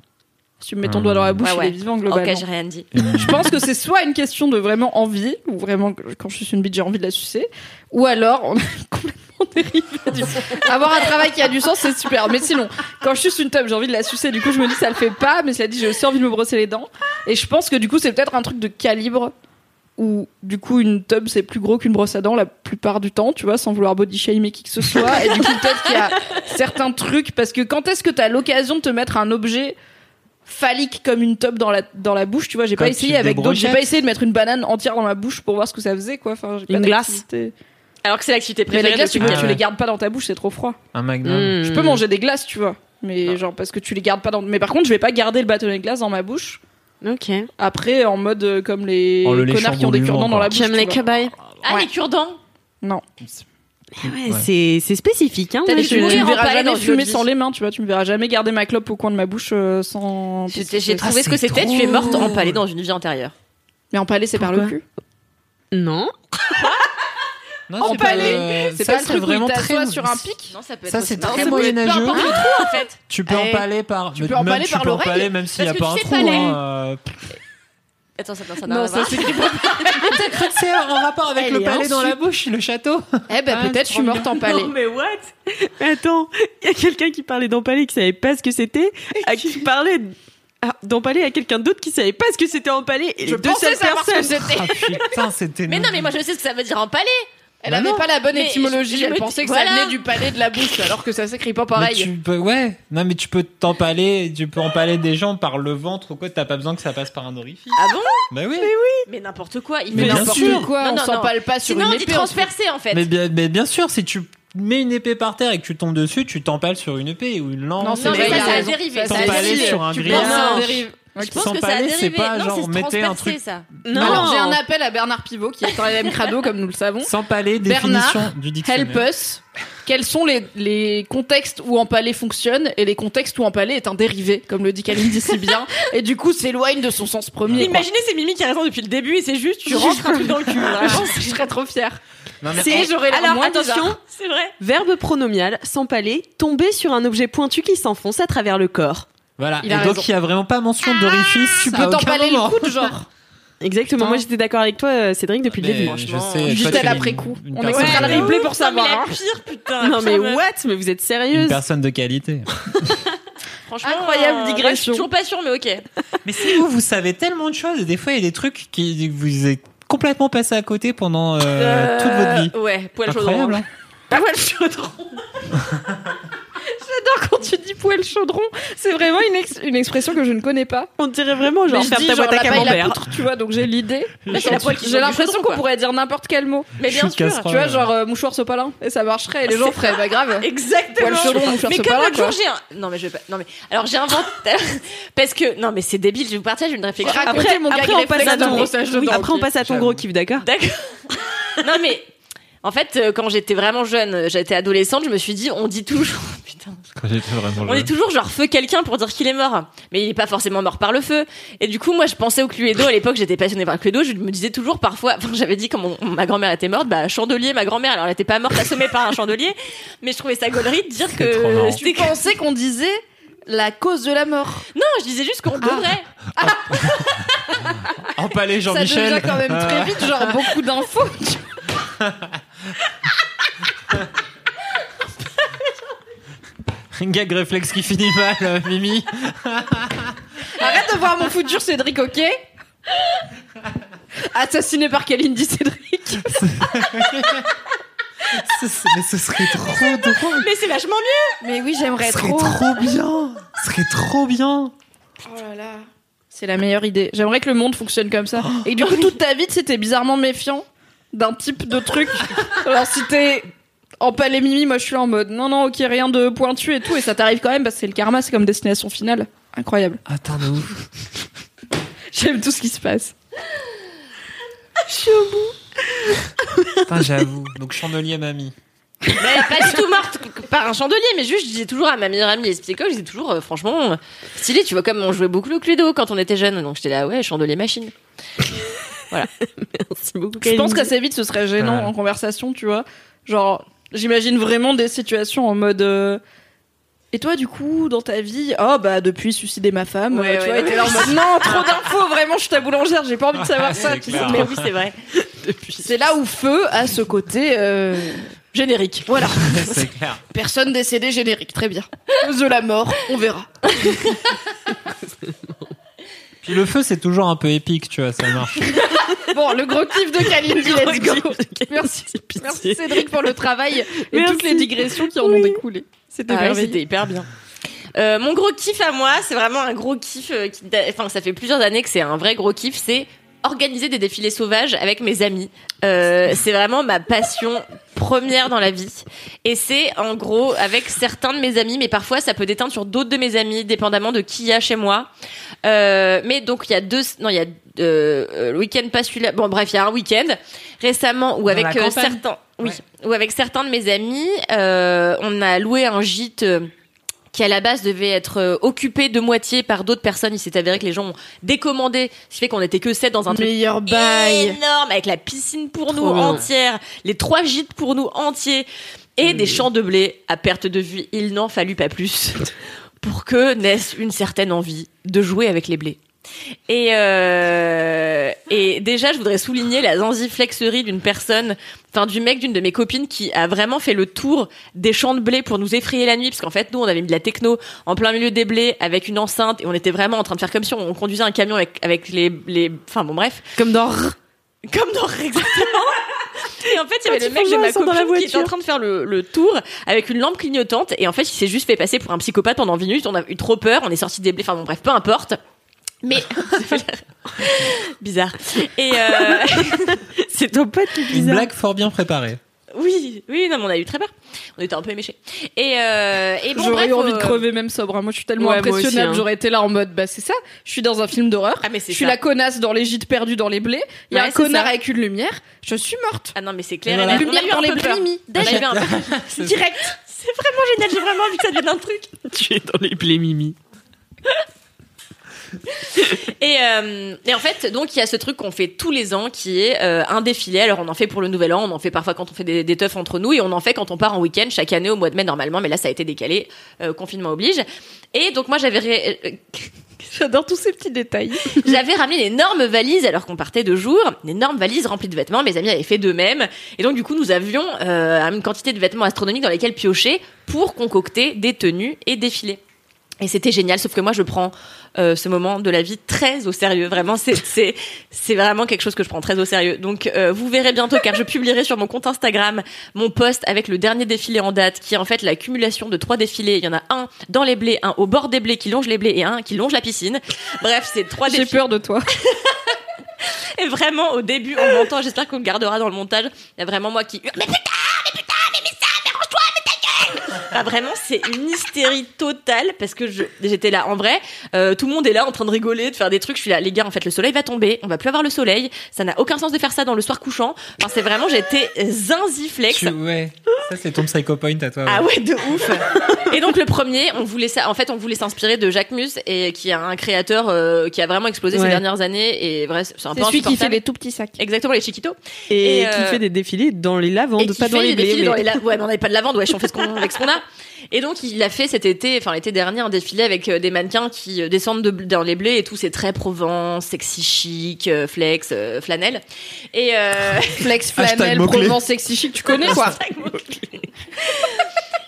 Si tu mets ton doigt dans la bouche, Ouais, ouais. il est vivant globalement. Ok, j'ai rien dit. Je pense que c'est soit une question de vraiment envie, ou vraiment quand je suis une bite j'ai envie de la sucer, ou alors on est complètement dérivé. du- Avoir un travail qui a du sens c'est super, mais sinon quand je suis une tub j'ai envie de la sucer, du coup je me dis ça le fait pas, mais cela dit j'ai aussi envie de me brosser les dents, et je pense que du coup c'est peut-être un truc de calibre où du coup une tub c'est plus gros qu'une brosse à dents la plupart du temps, tu vois, sans vouloir body shamer qui que ce soit, et du coup peut-être qu'il y a certains trucs parce que quand est-ce que t'as l'occasion de te mettre un objet phallique comme une tub dans la dans la bouche tu vois? J'ai pas essayé avec d'autres. J'ai pas essayé de mettre une banane entière dans ma bouche pour voir ce que ça faisait quoi. Enfin j'ai pas Une glace. Alors que c'est l'activité mais préférée. les glaces tu, de Ah tu ouais. les gardes pas dans ta bouche c'est trop froid Un magnum. Hmm. je peux manger des glaces tu vois mais genre parce que tu les gardes pas dans mais par contre je vais pas garder le bâtonnet de glace dans ma bouche Ok. après en mode euh, comme les En le connards qui ont des goulûment, cure-dents dans quoi. la bouche Tu tu les vois. cobayes Ah, Ouais. les cure-dents non Ouais, Ouais. c'est c'est spécifique, hein. T'as des tu, tu mourir me verras jamais dans une fumer sans les mains tu vois tu me verras jamais garder ma clope au coin de ma bouche euh, sans J'ai j'ai Ah, trouvé ce que c'est c'était. Tu es morte drôle. empalée dans une vie antérieure. mais empalé c'est par le Pourquoi cul Non. Non, empalé pas le- c'est ça, pas le truc vraiment très. sur un pic Non, ça peut être. Ça, aussi- c'est très être- moyenâgeux. En fait. Tu peux Eh, empaler par. tu peux même empaler par l'oreille, même s'il n'y a que pas un trou. hein, euh, Attends, ça, ça n'a non rien à ça voir. s'écrit pas T'as cru que c'est en rapport avec Elle le palais dans la bouche, le château eh ben Ah, peut-être je suis morte empalée Non, mais what? Mais Attends, il y a quelqu'un qui parlait d'empaler qui savait pas ce que c'était, à qui parlait ah, d'empaler à quelqu'un d'autre qui savait pas ce que c'était empaler. Et je les deux pensais seules savoir ce que personnes. c'était Ah putain, c'était. Mais non, mais moi je sais ce que ça veut dire empaler. Elle Bah avait non. pas la bonne Mais étymologie, je- je elle pensait que ça venait du palais de la bouche, alors que ça s'écrit pas Mais pareil. tu peux, ouais. Non, mais tu peux t'empaler, tu peux empaler des gens par le ventre ou quoi. T'as pas besoin que ça passe par un orifice. Ah bon? Bah oui. Mais n'importe quoi. Il Mais fait bien n'importe sûr. quoi, Non, on non, s'empale pas sur Sinon, une on dit épée. on se- transpercer en fait. Mais bien, mais bien sûr, si tu mets une épée par terre et que tu tombes dessus, tu t'empales sur une épée ou une lance. Non, c'est mais ça, ça a raison. dérivé. Ça, a dérivé. sur un grillage. Je pense que ça a S'empaler, c'est dérivé. pas non, genre, mettez un truc- ça. Non. Alors j'ai un appel à Bernard Pivot qui est en LM Crado comme nous le savons. S'empaler, Bernard, définition du dictionnaire. Help us. Quels sont les, les contextes où empaler fonctionne et les contextes où empaler est un dérivé, comme le dit Kalindi si bien, et du coup s'éloigne de son sens premier. Imaginez c'est Mimi qui a raison depuis le début et c'est juste tu rentres un truc dans le cul. Vraiment, je serais trop fière. Non, mais C'est j'aurais Alors moins attention. C'est vrai. verbe pronomial, s'empaler, tomber sur un objet pointu qui s'enfonce à travers le corps. Voilà. Il et a donc, raison. il y a vraiment pas mention d'orifice. Tu à peux moment. le coude, genre. Exactement, Putain. moi j'étais d'accord avec toi euh, Cédric depuis le début. je franchement. sais, Juste à tu es l'après une- coup. une On écoutera le replay pour savoir. Non, hein. mais la pire putain. Non mais what? Mais vous êtes Une sérieuse? personne de qualité. Franchement, Incroyable euh, digression. là, Je suis toujours pas sûre mais ok. Mais si vous, vous savez tellement de choses, et des fois, il y a des trucs qui vous êtes complètement passé à côté pendant euh, toute votre vie. Ouais, poil chaud Incroyable. hein. Ah ouais, le chaudron J'adore quand tu dis poêle chaudron. C'est vraiment une, ex- une expression que je ne connais pas. On dirait vraiment genre Mais faire ta boîte à camembert. tu vois, donc j'ai l'idée. Mais poêle J'ai l'impression qu'on pourrait dire n'importe quel mot. Mais bien sûr. Tu vois, genre euh, mouchoir sopalin. Et ça marcherait. Et les gens feraient, bah grave. Exactement. Poil chaudron, mouchoir mais comme sopalin, l'autre jour, j'ai un... Non, mais je vais pas... Non, mais... Alors, j'ai inventé... parce que... Non, mais c'est débile. Je vais vous partager une réflexion. Après, on passe à ton- brossage de Oui, dents. après, on passe à ton J'avoue. gros kiff, d'accord D'accord. non, mais... En fait, euh, quand j'étais vraiment jeune, euh, j'étais adolescente, je me suis dit, on dit toujours... Putain. Quand j'étais vraiment On jeune. dit toujours genre feu quelqu'un pour dire qu'il est mort. Mais il est pas forcément mort par le feu. Et du coup, moi, je pensais au Cluedo. À l'époque, j'étais passionnée par le Cluedo. Je me disais toujours parfois, enfin, j'avais dit quand mon- ma grand-mère était morte, bah, chandelier, ma grand-mère. Alors, elle était pas morte assommée par un chandelier. Mais je trouvais ça gaulerie de dire que Tu pensais qu'on disait la cause de la mort. Non, je disais juste qu'on devrait. Empalé Ça Jean-Michel. devient quand même très Ah. vite, genre beaucoup d'infos. Gag réflexe qui finit mal, euh, Mimi. Arrête de voir mon futur Cédric, ok? Assassiné par Kalindi Cédric. Ce- ce- Mais ce serait trop drôle. Mais c'est vachement mieux. Mais oui, j'aimerais Ce serait trop. trop bien. Ce serait trop bien. Oh là là. C'est la meilleure idée. J'aimerais que le monde fonctionne comme ça. Et du coup, toute ta vie, c'était bizarrement méfiant d'un type de truc. Alors, si t'es en palais mimi, moi je suis en mode non, non, ok, rien de pointu et tout. Et ça t'arrive quand même parce que c'est le karma, c'est comme destination finale. Incroyable. Attends, de ouf. J'aime tout ce qui se passe. Putain, j'avoue. Donc, chandelier mamie. Mais pas du tout morte par un chandelier, mais juste, je disais toujours à ma meilleure amie les je disais toujours, euh, franchement, euh, stylé, tu vois, comme on jouait beaucoup le Cluedo quand on était jeune. Donc, j'étais là, ouais, chandelier machine. Merci beaucoup. Je pense qu'assez vite, ce serait gênant Ouais. en conversation, tu vois. Genre, j'imagine vraiment des situations en mode. euh, Et toi, du coup, dans ta vie, oh bah depuis suicider ma femme, Ouais, euh, tu ouais, vois, t'es là en mode non, trop d'infos, vraiment, je suis ta boulangère, j'ai pas envie de savoir ça. Sais. clair. Mais oui, c'est vrai. C'est là où feu a ce côté euh, générique. Voilà, C'est clair. personne décédée générique, très bien. Cause de la mort, on verra. Puis le feu, c'est toujours un peu épique, tu vois, ça marche. Bon, le gros kiff de Kalindi, let's go. Merci, merci Cédric pour le travail et Merci. toutes les digressions qui en ont découlé. C'était Ah ouais, hyper bien. Euh, mon gros kiff à moi, c'est vraiment un gros kiff. euh, qui Enfin, ça fait plusieurs années que c'est un vrai gros kiff. C'est organiser des défilés sauvages avec mes amis. Euh, c'est vraiment ma passion première dans la vie. Et c'est en gros avec certains de mes amis, mais parfois ça peut déteindre sur d'autres de mes amis, dépendamment de qui il y a chez moi. Euh, mais donc il y a deux, non il y a euh, le week-end pas celui-là. Bon bref, il y a un week-end récemment où Dans avec euh, certains, oui, Ouais. où avec certains de mes amis, euh, on a loué un gîte. qui à la base devait être occupé de moitié par d'autres personnes. Il s'est avéré que les gens ont décommandé, ce qui fait qu'on était que sept dans un truc Meilleur bail. énorme avec la piscine pour nous bien. entière, les trois gîtes pour nous entiers et des champs de blé à perte de vue. Il n'en fallut pas plus pour que naisse une certaine envie de jouer avec les blés. Et, euh, et déjà, je voudrais souligner la zanziflexerie d'une personne, enfin du mec d'une de mes copines qui a vraiment fait le tour des champs de blé pour nous effrayer la nuit, parce qu'en fait, nous, on avait mis de la techno en plein milieu des blés avec une enceinte et on était vraiment en train de faire comme si on conduisait un camion avec, avec les, les, enfin bon bref, Comme dans. comme dans exactement. Et en fait, il y avait le mec de ma copine qui était en train de faire le, le tour avec une lampe clignotante. Et en fait, il s'est juste fait passer pour un psychopathe pendant 20 minutes. On a eu trop peur. On est sorti des blés. Enfin bon, bref, peu importe. Mais bizarre. Et euh... C'est ton pote qui est Une bizarre. blague fort bien préparée. Oui, oui, non, mais on a eu très peur. On était un peu éméchés. Et, euh... et bon, J'aurais eu envie euh, de crever même sobre. hein. Moi, je suis tellement Ouais, impressionnable. hein. J'aurais été là en mode, bah c'est ça. Je suis dans un film d'horreur. Ah mais c'est Je suis ça. la connasse dans les gîtes perdus dans les blés. Il y a Ouais, un connard ça. avec une lumière. Je suis morte. Ah non, mais c'est clair. Voilà. eu Lumière dans les blés, Direct. C'est vraiment génial. J'ai vraiment envie que ça devienne un truc. Tu es dans les blés mimi. Et, euh, et en fait, donc il y a ce truc qu'on fait tous les ans qui est euh, un défilé. Alors on en fait pour le Nouvel An, on en fait parfois quand on fait des, des teufs entre nous, et on en fait quand on part en week-end chaque année au mois de mai normalement, mais là ça a été décalé, euh, confinement oblige. Et donc moi j'avais ré- euh, J'adore tous ces petits détails. j'avais ramené une énorme valise alors qu'on partait de jour, une énorme valise remplie de vêtements. Mes amis avaient fait d'eux-mêmes, et donc du coup nous avions euh, une quantité de vêtements astronomiques dans lesquels piocher pour concocter des tenues et défiler. Et c'était génial, sauf que moi je prends euh, ce moment de la vie très au sérieux. Vraiment, c'est c'est c'est vraiment quelque chose que je prends très au sérieux. Donc euh, vous verrez bientôt, car je publierai sur mon compte Instagram mon post avec le dernier défilé en date, qui est en fait l'accumulation de trois défilés. Il y en a un dans les blés, un au bord des blés qui longe les blés et un qui longe la piscine. Bref, c'est trois J'ai défilés. peur de toi. Et vraiment, au début, on m'entend, j'espère qu'on le gardera dans le montage, il y a vraiment moi qui mais putain, Enfin, Vraiment, c'est une hystérie totale, parce que je- j'étais là, en vrai, euh, tout le monde est là en train de rigoler, de faire des trucs, je suis là, les gars, en fait, le soleil va tomber, on va plus avoir le soleil, ça n'a aucun sens de faire ça dans le soir couchant, enfin, c'est vraiment, j'étais zinziflex. Tu- ouais, ça c'est ton psycho point à toi. Ah ouais, de ouf. et donc le premier, on voulait ça. En fait, on voulait s'inspirer de Jacques Mus, et qui est un créateur euh, qui a vraiment explosé ces dernières années. Et vrai, c'est un peu C'est celui qui fait les tout petits sacs. Exactement les chiquitos. Et, Et, qui euh, fait des défilés dans les lavandes, pas dans les des blés. défilés mais- dans les la- Ouais, mais on n'avait pas de lavande, ouais, on fait ce qu'on qu'on a. Et donc il a fait cet été, enfin l'été dernier, un défilé avec euh, des mannequins qui euh, descendent de, dans les blés et tout, c'est très Provence, sexy chic, euh, flex, euh, flanelle. Et euh, Flex, flanelle. Provence, sexy chic, tu connais quoi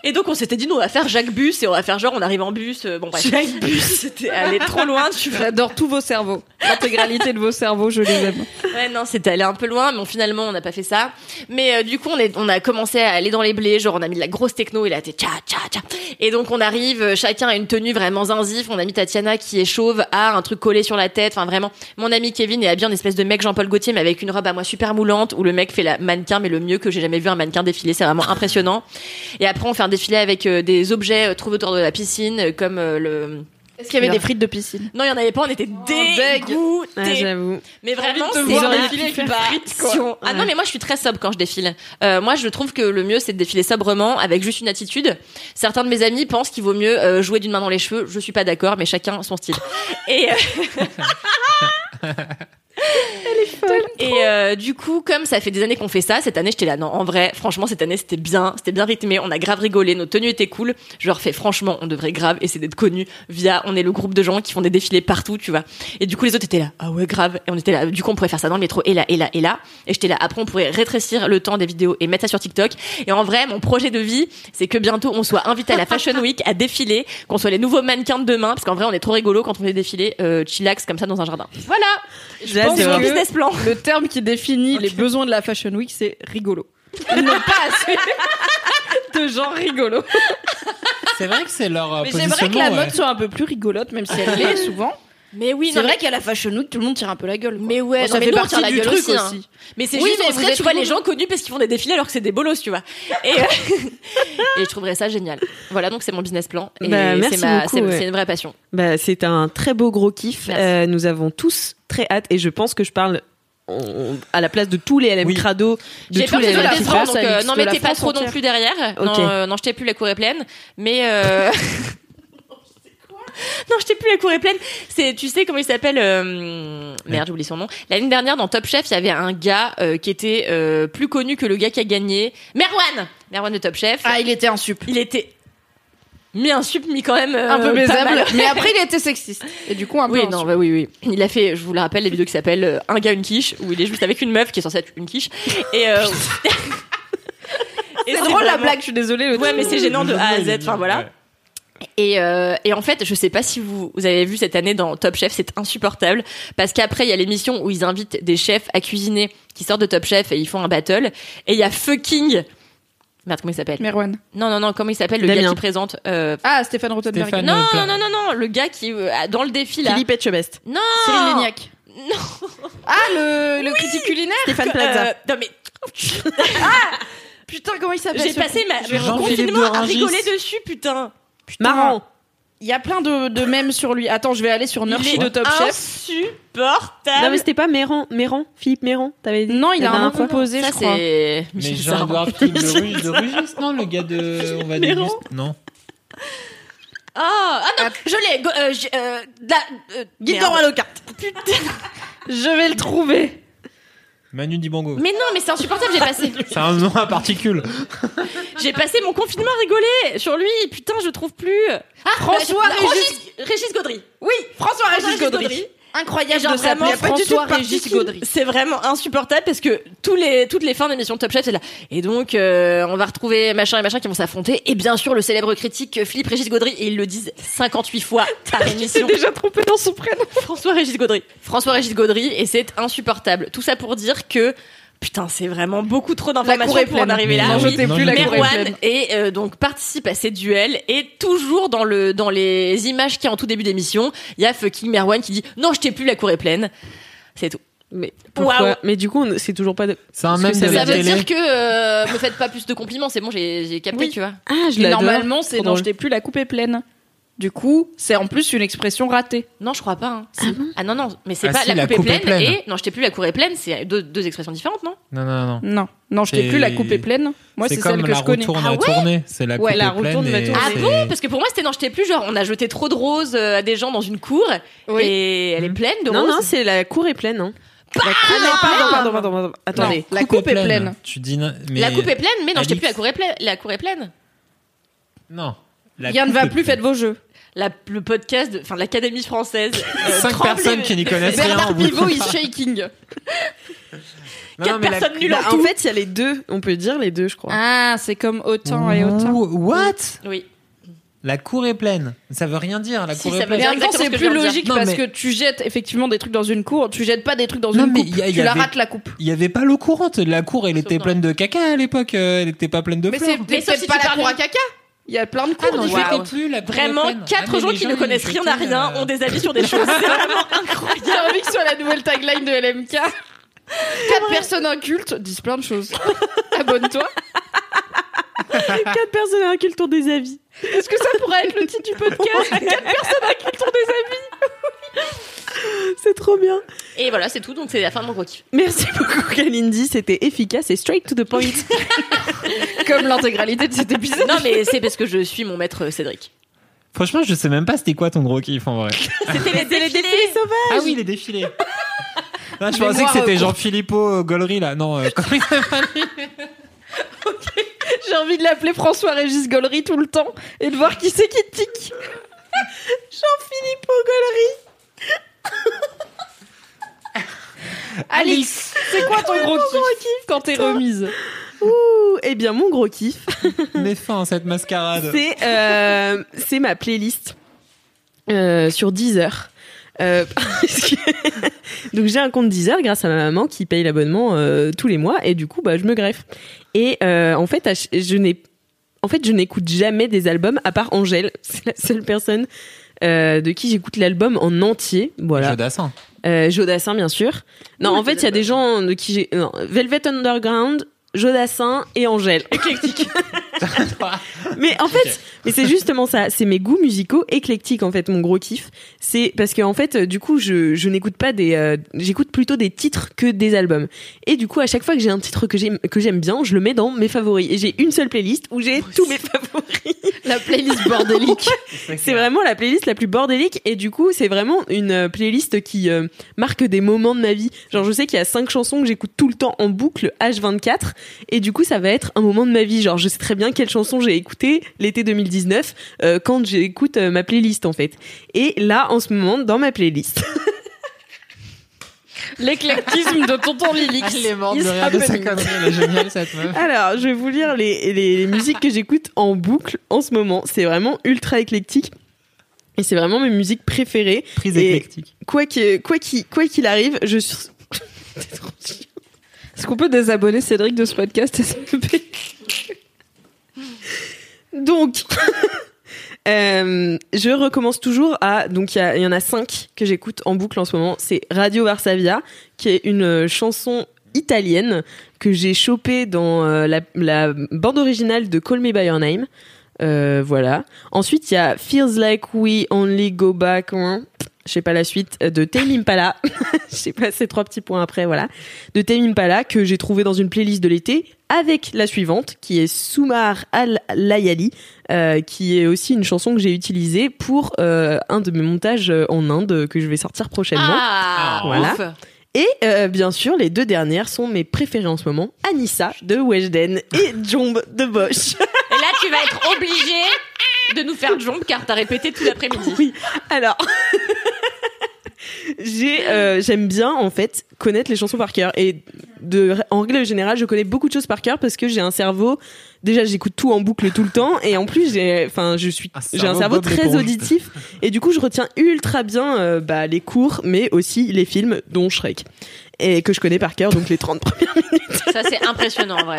Et donc on s'était dit nous on va faire Jacques Bus et on va faire genre on arrive en bus. euh, bon bref. Jacques Bus, c'était allé trop loin. Tu vois. J'adore tous vos cerveaux. L'intégralité de vos cerveaux, je les aime. Ouais non c'était allé un peu loin, mais bon, finalement on n'a pas fait ça. Mais euh, du coup on est on a commencé à aller dans les blés, genre on a mis de la grosse techno et là t'es tcha tcha tcha. Et donc on arrive, euh, chacun a une tenue vraiment zinzif. On a mis Tatiana qui est chauve a un truc collé sur la tête. Enfin vraiment mon ami Kevin est habillé en espèce de mec Jean-Paul Gaultier mais avec une robe à moi super moulante où le mec fait la mannequin mais le mieux que j'ai jamais vu un mannequin défiler. C'est vraiment impressionnant. Et après on fait un défilé avec euh, des objets euh, trouvés autour de la piscine euh, comme euh, le Est-ce qu'il y avait des frites de piscine? Non, il y en avait pas, on était deg. dégoûtés. Ah, j'avoue. mais vraiment, c'est défiler avec une occupation. frite, quoi. Ah non, mais moi je suis très sobre quand je défile. Euh, moi, je trouve que le mieux c'est de défiler sobrement avec juste une attitude. Certains de mes amis pensent qu'il vaut mieux euh, jouer d'une main dans les cheveux. Je suis pas d'accord, mais chacun son style. Et euh, Et euh, du coup, comme ça fait des années qu'on fait ça, cette année j'étais là. Non, en vrai, franchement, cette année c'était bien, c'était bien rythmé. On a grave rigolé, nos tenues étaient cool. Je leur fais franchement, on devrait grave essayer d'être connus via. On est le groupe de gens qui font des défilés partout, tu vois. Et du coup, les autres étaient là. Ah ouais, grave. Et on était là. Du coup, on pourrait faire ça dans le métro et là et là et là. Et j'étais là. Après, on pourrait rétrécir le temps des vidéos et mettre ça sur TikTok. Et en vrai, mon projet de vie, c'est que bientôt on soit invité à la Fashion Week à défiler, qu'on soit les nouveaux mannequins de demain, parce qu'en vrai, on est trop rigolo quand on fait défiler euh, chillax comme ça dans un jardin. Voilà. Je pense que c'est business plan. Le terme qui définit les besoins de la Fashion Week, c'est rigolo. Ils n'ont pas assez de gens rigolos. C'est vrai que c'est leur euh, Mais j'aimerais que la mode ouais. soit un peu plus rigolote, même si elle l'est souvent. Mais oui, C'est non, vrai qu'à la Fashion Week, tout le monde tire un peu la gueule. quoi. Mais ouais, Bon, non, ça mais fait nous, on partie tire la du gueule truc aussi, aussi. hein. Mais c'est Oui, juste, mais on êtes tu vois, les gens connus parce qu'ils font des défilés alors que c'est des bolos, tu vois. Et, euh, et je trouverais ça génial. Voilà, donc c'est mon business plan. Et Bah, merci c'est ma- beaucoup, c'est ouais. c'est une vraie passion. Bah, c'est un très beau gros kiff. Euh, nous avons tous très hâte et je pense que je parle à la place de tous les LM Oui. Crado, de J'ai tous peur que les LM donc euh, de la mettez pas trop non plus derrière. Ok. Non, euh, non, jetez plus la cour est pleine. Mais euh... non, jetez plus la cour est pleine. C'est, tu sais comment il s'appelle euh, Merde, j'oublie son nom. L'année dernière dans Top Chef, il y avait un gars euh, qui était euh, plus connu que le gars qui a gagné. Merwan, Merwan de Top Chef. Ah, il était un sup. Il était mis un sup, mis quand même euh, un peu baisable. Mais après, il était sexiste. Et du coup, un peu. Oui, un non, sup. bah oui, oui. Il a fait, je vous le rappelle, les vidéos qui s'appellent euh, Un gars, une quiche, où il est juste avec une meuf qui est censée être une quiche. Et, euh, C'est drôle la blague, je suis désolée. le Ouais, mais c'est gênant de A à Z. Enfin voilà. ouais. Et, euh, et en fait, je sais pas si vous, vous avez vu cette année dans Top Chef, c'est insupportable parce qu'après il y a l'émission où ils invitent des chefs à cuisiner qui sortent de Top Chef et ils font un battle. Et il y a fucking merde comment il s'appelle? Merwan. Non non non comment il s'appelle le Damien. gars qui présente euh, Ah, Stéphane Rothenberg. Stéphane- Non Pla- non non non le gars qui euh, dans le défi là. Philippe Etchebest. Non Cyril Lignac. Non. Ah, le, le critique culinaire Stéphane Euh, Plaza. non mais Putain, comment il s'appelle j'ai passé ma mon confinement à rigoler dessus putain. Marrant. Il y a plein de, de mèmes sur lui. Attends, je vais aller sur Nurchi de Top Chef. Insupportable. Non, mais c'était pas Méran, Méran, Philippe Méran, t'avais dit? Non, il a un nom composé, ça je crois. c'est Mais Jean-Edouard Sarr. Philippe de, Rugis, non, le gars de. On va Méran déguster. Non. Ah, ah non, je l'ai. go- euh, j- euh, la- euh, merde. Je vais le trouver. Manu Dibango. Mais non, mais c'est insupportable. J'ai passé, C'est un nom à particules. j'ai passé mon confinement à rigoler sur lui. Putain, je trouve plus. Ah, François bah, Régis- Régis, Gaudry. Oui, François Régis Régis Gaudry. Incroyable genre de vraiment François Régis Gaudry. C'est vraiment insupportable parce que tous les, toutes les fins d'émissions de Top Chef, c'est là. Et donc, euh, on va retrouver machin et machin qui vont s'affronter. Et bien sûr, le célèbre critique Philippe Régis Gaudry. Et ils le disent 58 fois par émission. déjà trompé dans son prénom. François Régis Gaudry. François Régis Gaudry. Et c'est insupportable. Tout ça pour dire que, putain, c'est vraiment beaucoup trop d'informations pour en arriver là. Non, oui, je non, plus la oui. cour est Merwan pleine. et euh, donc participe à ces duels et toujours dans le dans les images qu'il y a en tout début d'émission, il y a fucking Merwan qui dit non je t'ai plus la cour est pleine. C'est tout. Mais pourquoi. Mais du coup, c'est toujours pas. De... C'est un même de ça la veut télé. dire que euh, me faites pas plus de compliments, c'est bon, j'ai capté, Oui. tu vois. Ah, je l'adore. normalement, c'est non, je t'ai plus, la coupe est pleine. Du coup, c'est en plus une expression ratée. Non, je crois pas. hein. Ah, non non, mais c'est Ah pas si, la, la coupe, coupe est est pleine, pleine. et non, je t'ai plus la cour est pleine, c'est deux, deux expressions différentes, non? Non, non, non. Non, non, je t'ai plus, la coupe est pleine. Moi, c'est celle que la je connais. Ah ouais? C'est la Ouais, coupe la est pleine et. Ah bon? Parce que pour moi c'était non, je t'ai plus genre on a jeté trop de roses euh, à des gens dans une cour Oui. et elle est pleine de Non, roses. non, c'est la cour est pleine. Hein. Ah, La cour- non, pardon, pardon, pardon, pardon. Attendez. Non, la coupe est pleine. Tu dis non, mais La coupe est pleine, mais non, je t'ai Alix- plus la cour est pleine. La cour est pleine. Non. La Rien ne coupe va est plus, pleine. faites vos jeux. La, le podcast, de- enfin l'Académie française. euh, Cinq personnes qui n'y connaissent rien. Bernard bout de- Pivot is shaking. Non, Quatre mais la- personnes nulles Bah, en fait, il y a les deux. On peut dire les deux, je crois. Ah, c'est comme autant et autant. What? Oui. La cour est pleine. Ça veut rien dire. La Si, cour ça est veut pleine. Mais en même temps, exactement c'est plus logique Non, parce mais- que tu jettes effectivement des trucs dans une cour, tu jettes pas des trucs dans Non, une mais coupe, il y a- il tu y la avait- rates la coupe. Il y avait pas l'eau courante. La cour, elle était pleine de caca à l'époque. euh, Elle était pas pleine de Mais fleurs. c'est Mais si pas la cour à caca. Il y a plein de cours Ah non, jette plus la Vraiment, quatre Ah, gens qui ne connaissent rien à rien euh, ont des avis sur des choses. C'est vraiment incroyable. J'ai envie que ce soit la nouvelle tagline de LMK. Quatre personnes incultes disent plein de choses. Abonne-toi. Quatre personnes incultes ont des avis. Est-ce que ça pourrait être le titre du podcast Quatre personnes incultes ont des avis. C'est trop bien. Et voilà, c'est tout. Donc c'est la fin de mon gros kiff. Merci beaucoup, Kalindi. C'était efficace et straight to the point. Comme l'intégralité de cet épisode. Non, mais c'est parce que je suis mon maître euh, Cédric. Franchement, je sais même pas c'était quoi ton gros kiff en vrai. C'était les défilés. Ah oui, les défilés. Là, je pensais que c'était euh, Jean-Philippot euh, Gollery là. Non, euh, comment il s'appelle J'ai envie de l'appeler François-Régis Gollery tout le temps et de voir qui c'est qui tique. Jean-Philippe Ogollery. Alice, c'est quoi ton gros kiff quand t'es remise Ouh, eh bien, mon gros kiff, Mets fin à cette mascarade. c'est euh, c'est ma playlist euh, sur Deezer. Euh, que- donc j'ai un compte Deezer grâce à ma maman qui paye l'abonnement euh, tous les mois et du coup bah je me greffe. Et euh, en fait je n'ai en fait je n'écoute jamais des albums à part Angèle, c'est la seule personne euh, de qui j'écoute l'album en entier. Voilà. Jodassin. Euh, Jodassin, bien sûr. Non, en fait, il y a des gens de qui j'ai. Velvet Underground, Jodassin et Angèle. Éclectique. mais en fait, mais c'est justement ça. C'est mes goûts musicaux éclectiques, en fait, mon gros kiff. C'est parce que, en fait, euh, du coup, je, je n'écoute pas des. euh, J'écoute plutôt des titres que des albums. Et du coup, à chaque fois que j'ai un titre que j'aime que j'aime bien, je le mets dans mes favoris. Et j'ai une seule playlist où j'ai tous mes favoris. La playlist bordélique. C'est vraiment la playlist la plus bordélique et du coup c'est vraiment une euh, playlist qui euh, marque des moments de ma vie. Genre je sais qu'il y a cinq chansons que j'écoute tout le temps en boucle H24 et du coup ça va être un moment de ma vie. Genre je sais très bien quelle chanson j'ai écouté l'été 2019 euh, quand j'écoute euh, ma playlist en fait. Et là en ce moment dans ma playlist L'éclectisme de tonton Lilix. Elle est morte is de rire de sa happening. connerie. Elle est géniale cette meuf. Alors, je vais vous lire les, les, les musiques que j'écoute en boucle en ce moment. C'est vraiment ultra éclectique. Et c'est vraiment mes musiques préférées. Prise Et- éclectique. Quoi qu'il, quoi qu'il arrive, je suis. Est-ce qu'on peut désabonner Cédric de ce podcast SMP Donc, euh, je recommence toujours à. Donc, il y, en a cinq que j'écoute en boucle en ce moment. C'est Radio Varsavia, qui est une chanson italienne que j'ai chopée dans euh, la, la bande originale de Call Me By Your Name. Euh, voilà. Ensuite, il y a Feels Like We Only Go Back. hein. Je sais pas la suite euh, de Tame Impala. Je sais pas ces trois petits points après, voilà. De Tame Impala que j'ai trouvé dans une playlist de l'été avec la suivante qui est Soumar Al Layali, euh, qui est aussi une chanson que j'ai utilisée pour euh, un de mes montages euh, en Inde que je vais sortir prochainement. Ah, Voilà. ouf. Et euh, bien sûr, les deux dernières sont mes préférées en ce moment, Anissa de Weshden et Jomb de Bosch. Et là, tu vas être obligé de nous faire jump car t'as répété tout l'après-midi. Oui. Alors, j'ai euh, j'aime bien en fait connaître les chansons par cœur. Et de en règle générale je connais beaucoup de choses par cœur parce que j'ai un cerveau déjà j'écoute tout en boucle tout le temps. Et en plus j'ai enfin je suis Un j'ai un cerveau très auditif. Et du coup je retiens ultra bien euh, bah, les cours mais aussi les films dont Shrek. Et que je connais par cœur donc les 30 premières minutes. Ça, c'est impressionnant, en vrai.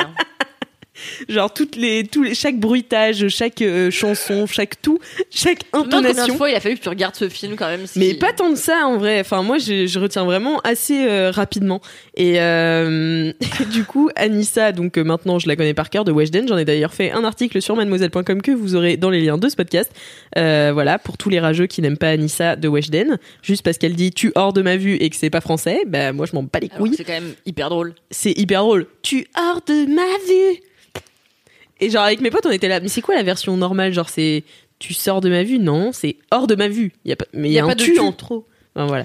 genre toutes les tous les chaque bruitage chaque euh, chanson chaque tout chaque combien de intonation fois il a fallu que tu regardes ce film quand même. ce mais qui- pas tant de ça en vrai. Enfin moi je, je retiens vraiment assez euh, rapidement. Et euh, du coup Anissa donc maintenant je la connais par cœur de Weshden. J'en ai d'ailleurs fait un article sur mademoiselle.com que vous aurez dans les liens de ce podcast. Voilà pour tous les rageux qui n'aiment pas Anissa de Weshden juste parce qu'elle dit tu hors de ma vue et que c'est pas français. Bah moi je m'en bats les couilles. C'est quand même hyper drôle. C'est hyper drôle. Tu hors de ma vue. Et genre avec mes potes on était là. Mais c'est quoi la version normale? Genre c'est tu sors de ma vue? Non c'est hors de ma vue. Il y a pas mais il y, a, pas un de tu tu. en trop. Enfin, voilà.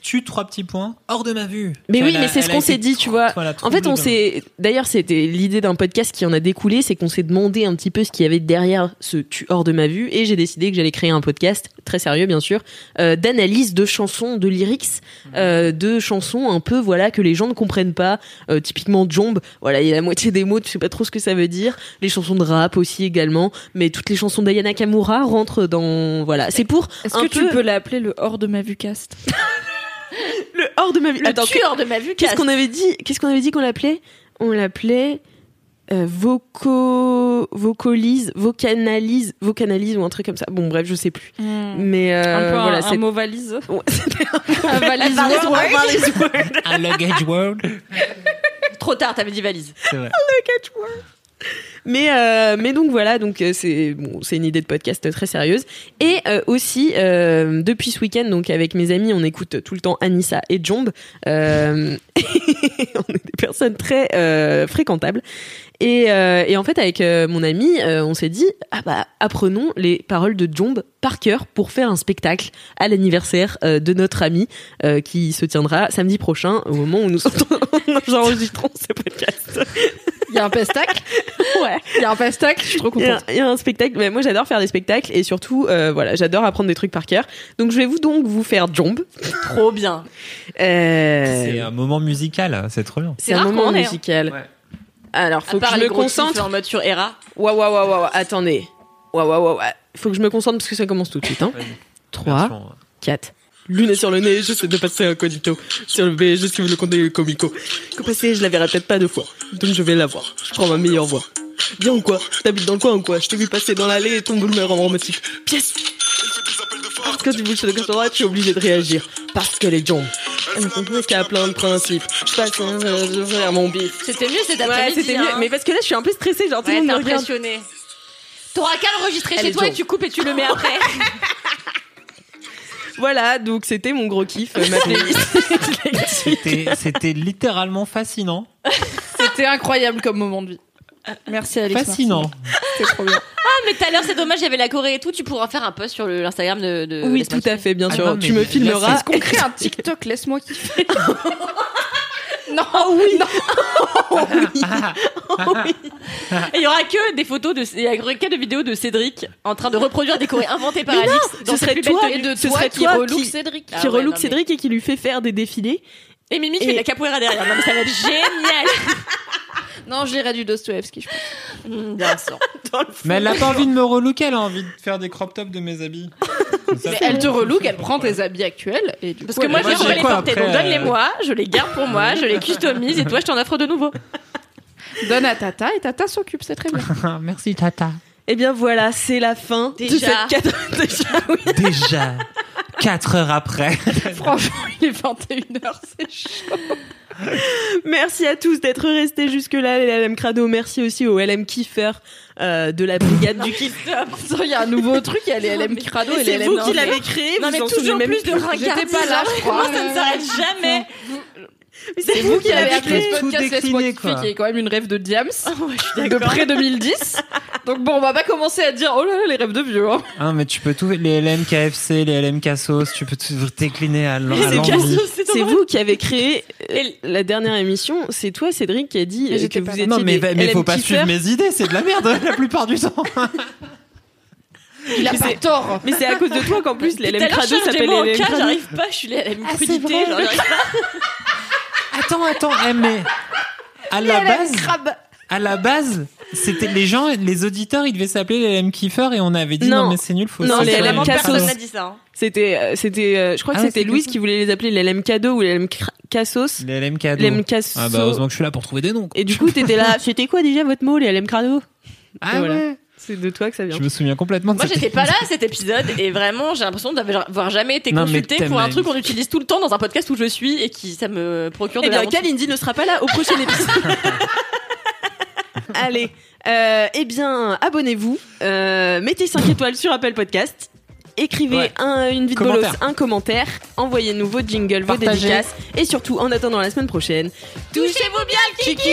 Tu trois petits points hors de ma vue. Mais oui, mais c'est ce qu'on s'est dit, tu vois. voilà, En fait, on s'est. D'ailleurs, c'était l'idée d'un podcast qui en a découlé, c'est qu'on s'est demandé un petit peu ce qu'il y avait derrière ce tu hors de ma vue, et j'ai décidé que j'allais créer un podcast très sérieux, bien sûr, euh, d'analyse de chansons, de lyrics, euh, de chansons un peu, voilà, que les gens ne comprennent pas. Euh, typiquement, Jomb, voilà, il y a la moitié des mots, tu sais pas trop ce que ça veut dire. Les chansons de rap aussi également, mais toutes les chansons d'Ayana Kamura rentrent dans, voilà. C'est pour Est-ce que tu peu peux l'appeler le hors de ma vue cast le hors de ma vue. Le Attends, tueur de ma vue. Qu'est-ce qu'on avait dit Qu'est-ce qu'on avait dit qu'on l'appelait? On l'appelait euh, voco vocalise, vocanalise, vocanalise ou un truc comme ça. Bon bref, je sais plus. Mais euh, un peu un- voilà, un, c'est mot valise. Ouais, un Un valise word. word. Un luggage world. Trop tard, t'avais dit valise. C'est vrai. Mais euh, mais donc voilà, donc euh, c'est une idée de podcast très sérieuse. Et euh, aussi depuis ce week-end, donc avec mes amis, on écoute tout le temps Anissa et Jomb. On est des personnes très fréquentables. Et, euh, et en fait, avec euh, mon ami, euh, on s'est dit ah bah apprenons les paroles de Jomb par cœur pour faire un spectacle à l'anniversaire euh, de notre ami euh, qui se tiendra samedi prochain au moment où nous, nous enregistrons ce podcast. Il y a un pestacle. Ouais. Il y a un pestacle. Je suis trop contente. il y a un spectacle. mais moi, j'adore faire des spectacles et surtout, euh, voilà, j'adore apprendre des trucs par cœur. Donc, je vais vous donc vous faire Jomb. Trop bien. Euh, C'est un moment musical, c'est trop bien. c'est un moment hein. musical. Ouais. Alors, À faut que part je les me gros kiffs concentre. en mode sur Hera. Waouh, waouh, waouh, waouh, attendez. Waouh, waouh, waouh, waouh. Faut que je me concentre parce que ça commence tout de suite. Hein. Vas-y. 3, Version, euh, 4. Lunettes sur le nez, j'essaie de passer un cogito. Sur le B, je suis le compte comico. Que passer, je la verrai peut-être pas deux fois. Donc je vais la voir. Je prends ma meilleure voix. Viens ou quoi? T'habites dans le coin ou quoi? Je t'ai vu passer dans l'allée et ton boulmer en romantique. Pièce Parce que tu bouges sur le gauche droite, je suis obligé de réagir. Parce que les jambes. Elle y a plein de principes. Je passe un je vais faire mon bif. C'était mieux cet Ouais, après-midi. c'était mieux. hein. Mais parce que là, je suis un peu stressée. Genre, tout le Ouais, monde t'es me regarde. impressionné. T'auras qu'à l'enregistrer chez est toi et tu coupes et tu le mets après. Voilà, donc c'était mon gros kiff, ma playlist. C'était littéralement fascinant. C'était incroyable comme moment de vie. Merci Alex. Fascinant. trop bien. Ah, mais tout à l'heure, c'est dommage, il y avait la Corée et tout. Tu pourras faire un post sur l'Instagram de, de. Oui, tout à fait, bien Ah sûr. non, tu me filmeras. Est-ce qu'on crée un TikTok? Laisse-moi kiffer. non, Oh oui. Et il y aura que des photos de, il y aura que de vidéos de Cédric en train de reproduire des Corées inventées par Mais non, Alix. ce serait toi. Et de Ce toi serait qui relook qui- Cédric. Ah qui ouais, relook non, mais- Cédric et qui lui fait faire des défilés. Et Mimi qui Et- fait de la capoeira derrière. Non, mais ça va être génial. Non, je lirais du Dostoevsky, je pense. Mmh, Bien sûr. Mais elle n'a pas envie de me relooker, elle a envie de faire des crop tops de mes habits. Mais elle te relook, elle prend tes habits actuels. Et du Parce coup, que moi, elle- je les quoi porter. après, Donc euh, donne-les-moi, je les garde pour moi, je les customise et toi, je t'en offre de nouveau. donne à Tata et Tata s'occupe, c'est très bien. Merci Tata. Eh bien voilà, c'est la fin de Déjà. cette cadre. Déjà, oui. Déjà, 4 heures après. Franchement, il est 21h, c'est chaud. Merci à tous d'être restés jusque-là, les LM Crado. Merci aussi aux LM Kiffer euh, de la brigade du kiff. Il y a un nouveau truc, il y a les LM Crado et les C'est LM vous qui l'avez créé. Non, vous mais en toujours souvenez même plus de plus. J'étais pas là, je crois. Comment ça ne s'arrête jamais Mais C'est vous qui l'avez appelé créé. ce Tout podcast Laisse-moi kiffer, quoi. qui est quand même une rêve de Diams, de près 2010. Donc bon, on va pas commencer à dire oh là là les rêves de vieux. Hein. Ah, mais tu peux tout, les LM KFC, les LM Cassos, tu peux tout décliner à l'envie. C'est vous qui avez créé euh, la dernière émission. C'est toi, Cédric, qui a dit Mais euh, que vous là. étiez Non, mais, des mais LM faut pas suivre mes idées, c'est de la merde la plupart du temps. Il a Mais pas tort. Mais c'est à cause de toi qu'en plus l'LM l'heure, Crado s'appelle LM j'arrive pas, je suis la LM Ah, crudité. j'arrive pas. Attends, attends, eh, mais à la base, Crabe. à la base, c'était les gens, les auditeurs, ils devaient s'appeler les LM Kiffer et on avait dit non, Non. mais c'est nul, faut Non, les LM LM Cassos. Hein. C'était, euh, c'était, euh, je crois que Ah c'était Louise qui voulait les appeler l'LM Cadeau ou l'LM Cassos. Les LM cadeaux. LM Cassos. Ah bah heureusement que je suis là pour trouver des noms. quoi. Et du coup, t'étais là. C'était quoi déjà votre mot, les LM Crado Ah voilà. ouais. C'est de toi que ça vient. Je me souviens complètement de Moi, j'étais pas là à cet épisode et vraiment, j'ai l'impression d'avoir jamais été Non, mais consultée t'aimes pour un la truc qu'on utilise tout le temps dans un podcast où je suis et qui ça me procure de Eh bien. Kalindi ne sera pas là au prochain épisode. Allez, euh, eh bien, abonnez-vous, euh, mettez 5 étoiles sur Apple Podcast, écrivez Ouais. un, une Commentaire. bolos, un commentaire, envoyez-nous vos jingles, vos Partagez. dédicaces, et surtout, en attendant la semaine prochaine, Touchez-vous bien le kiki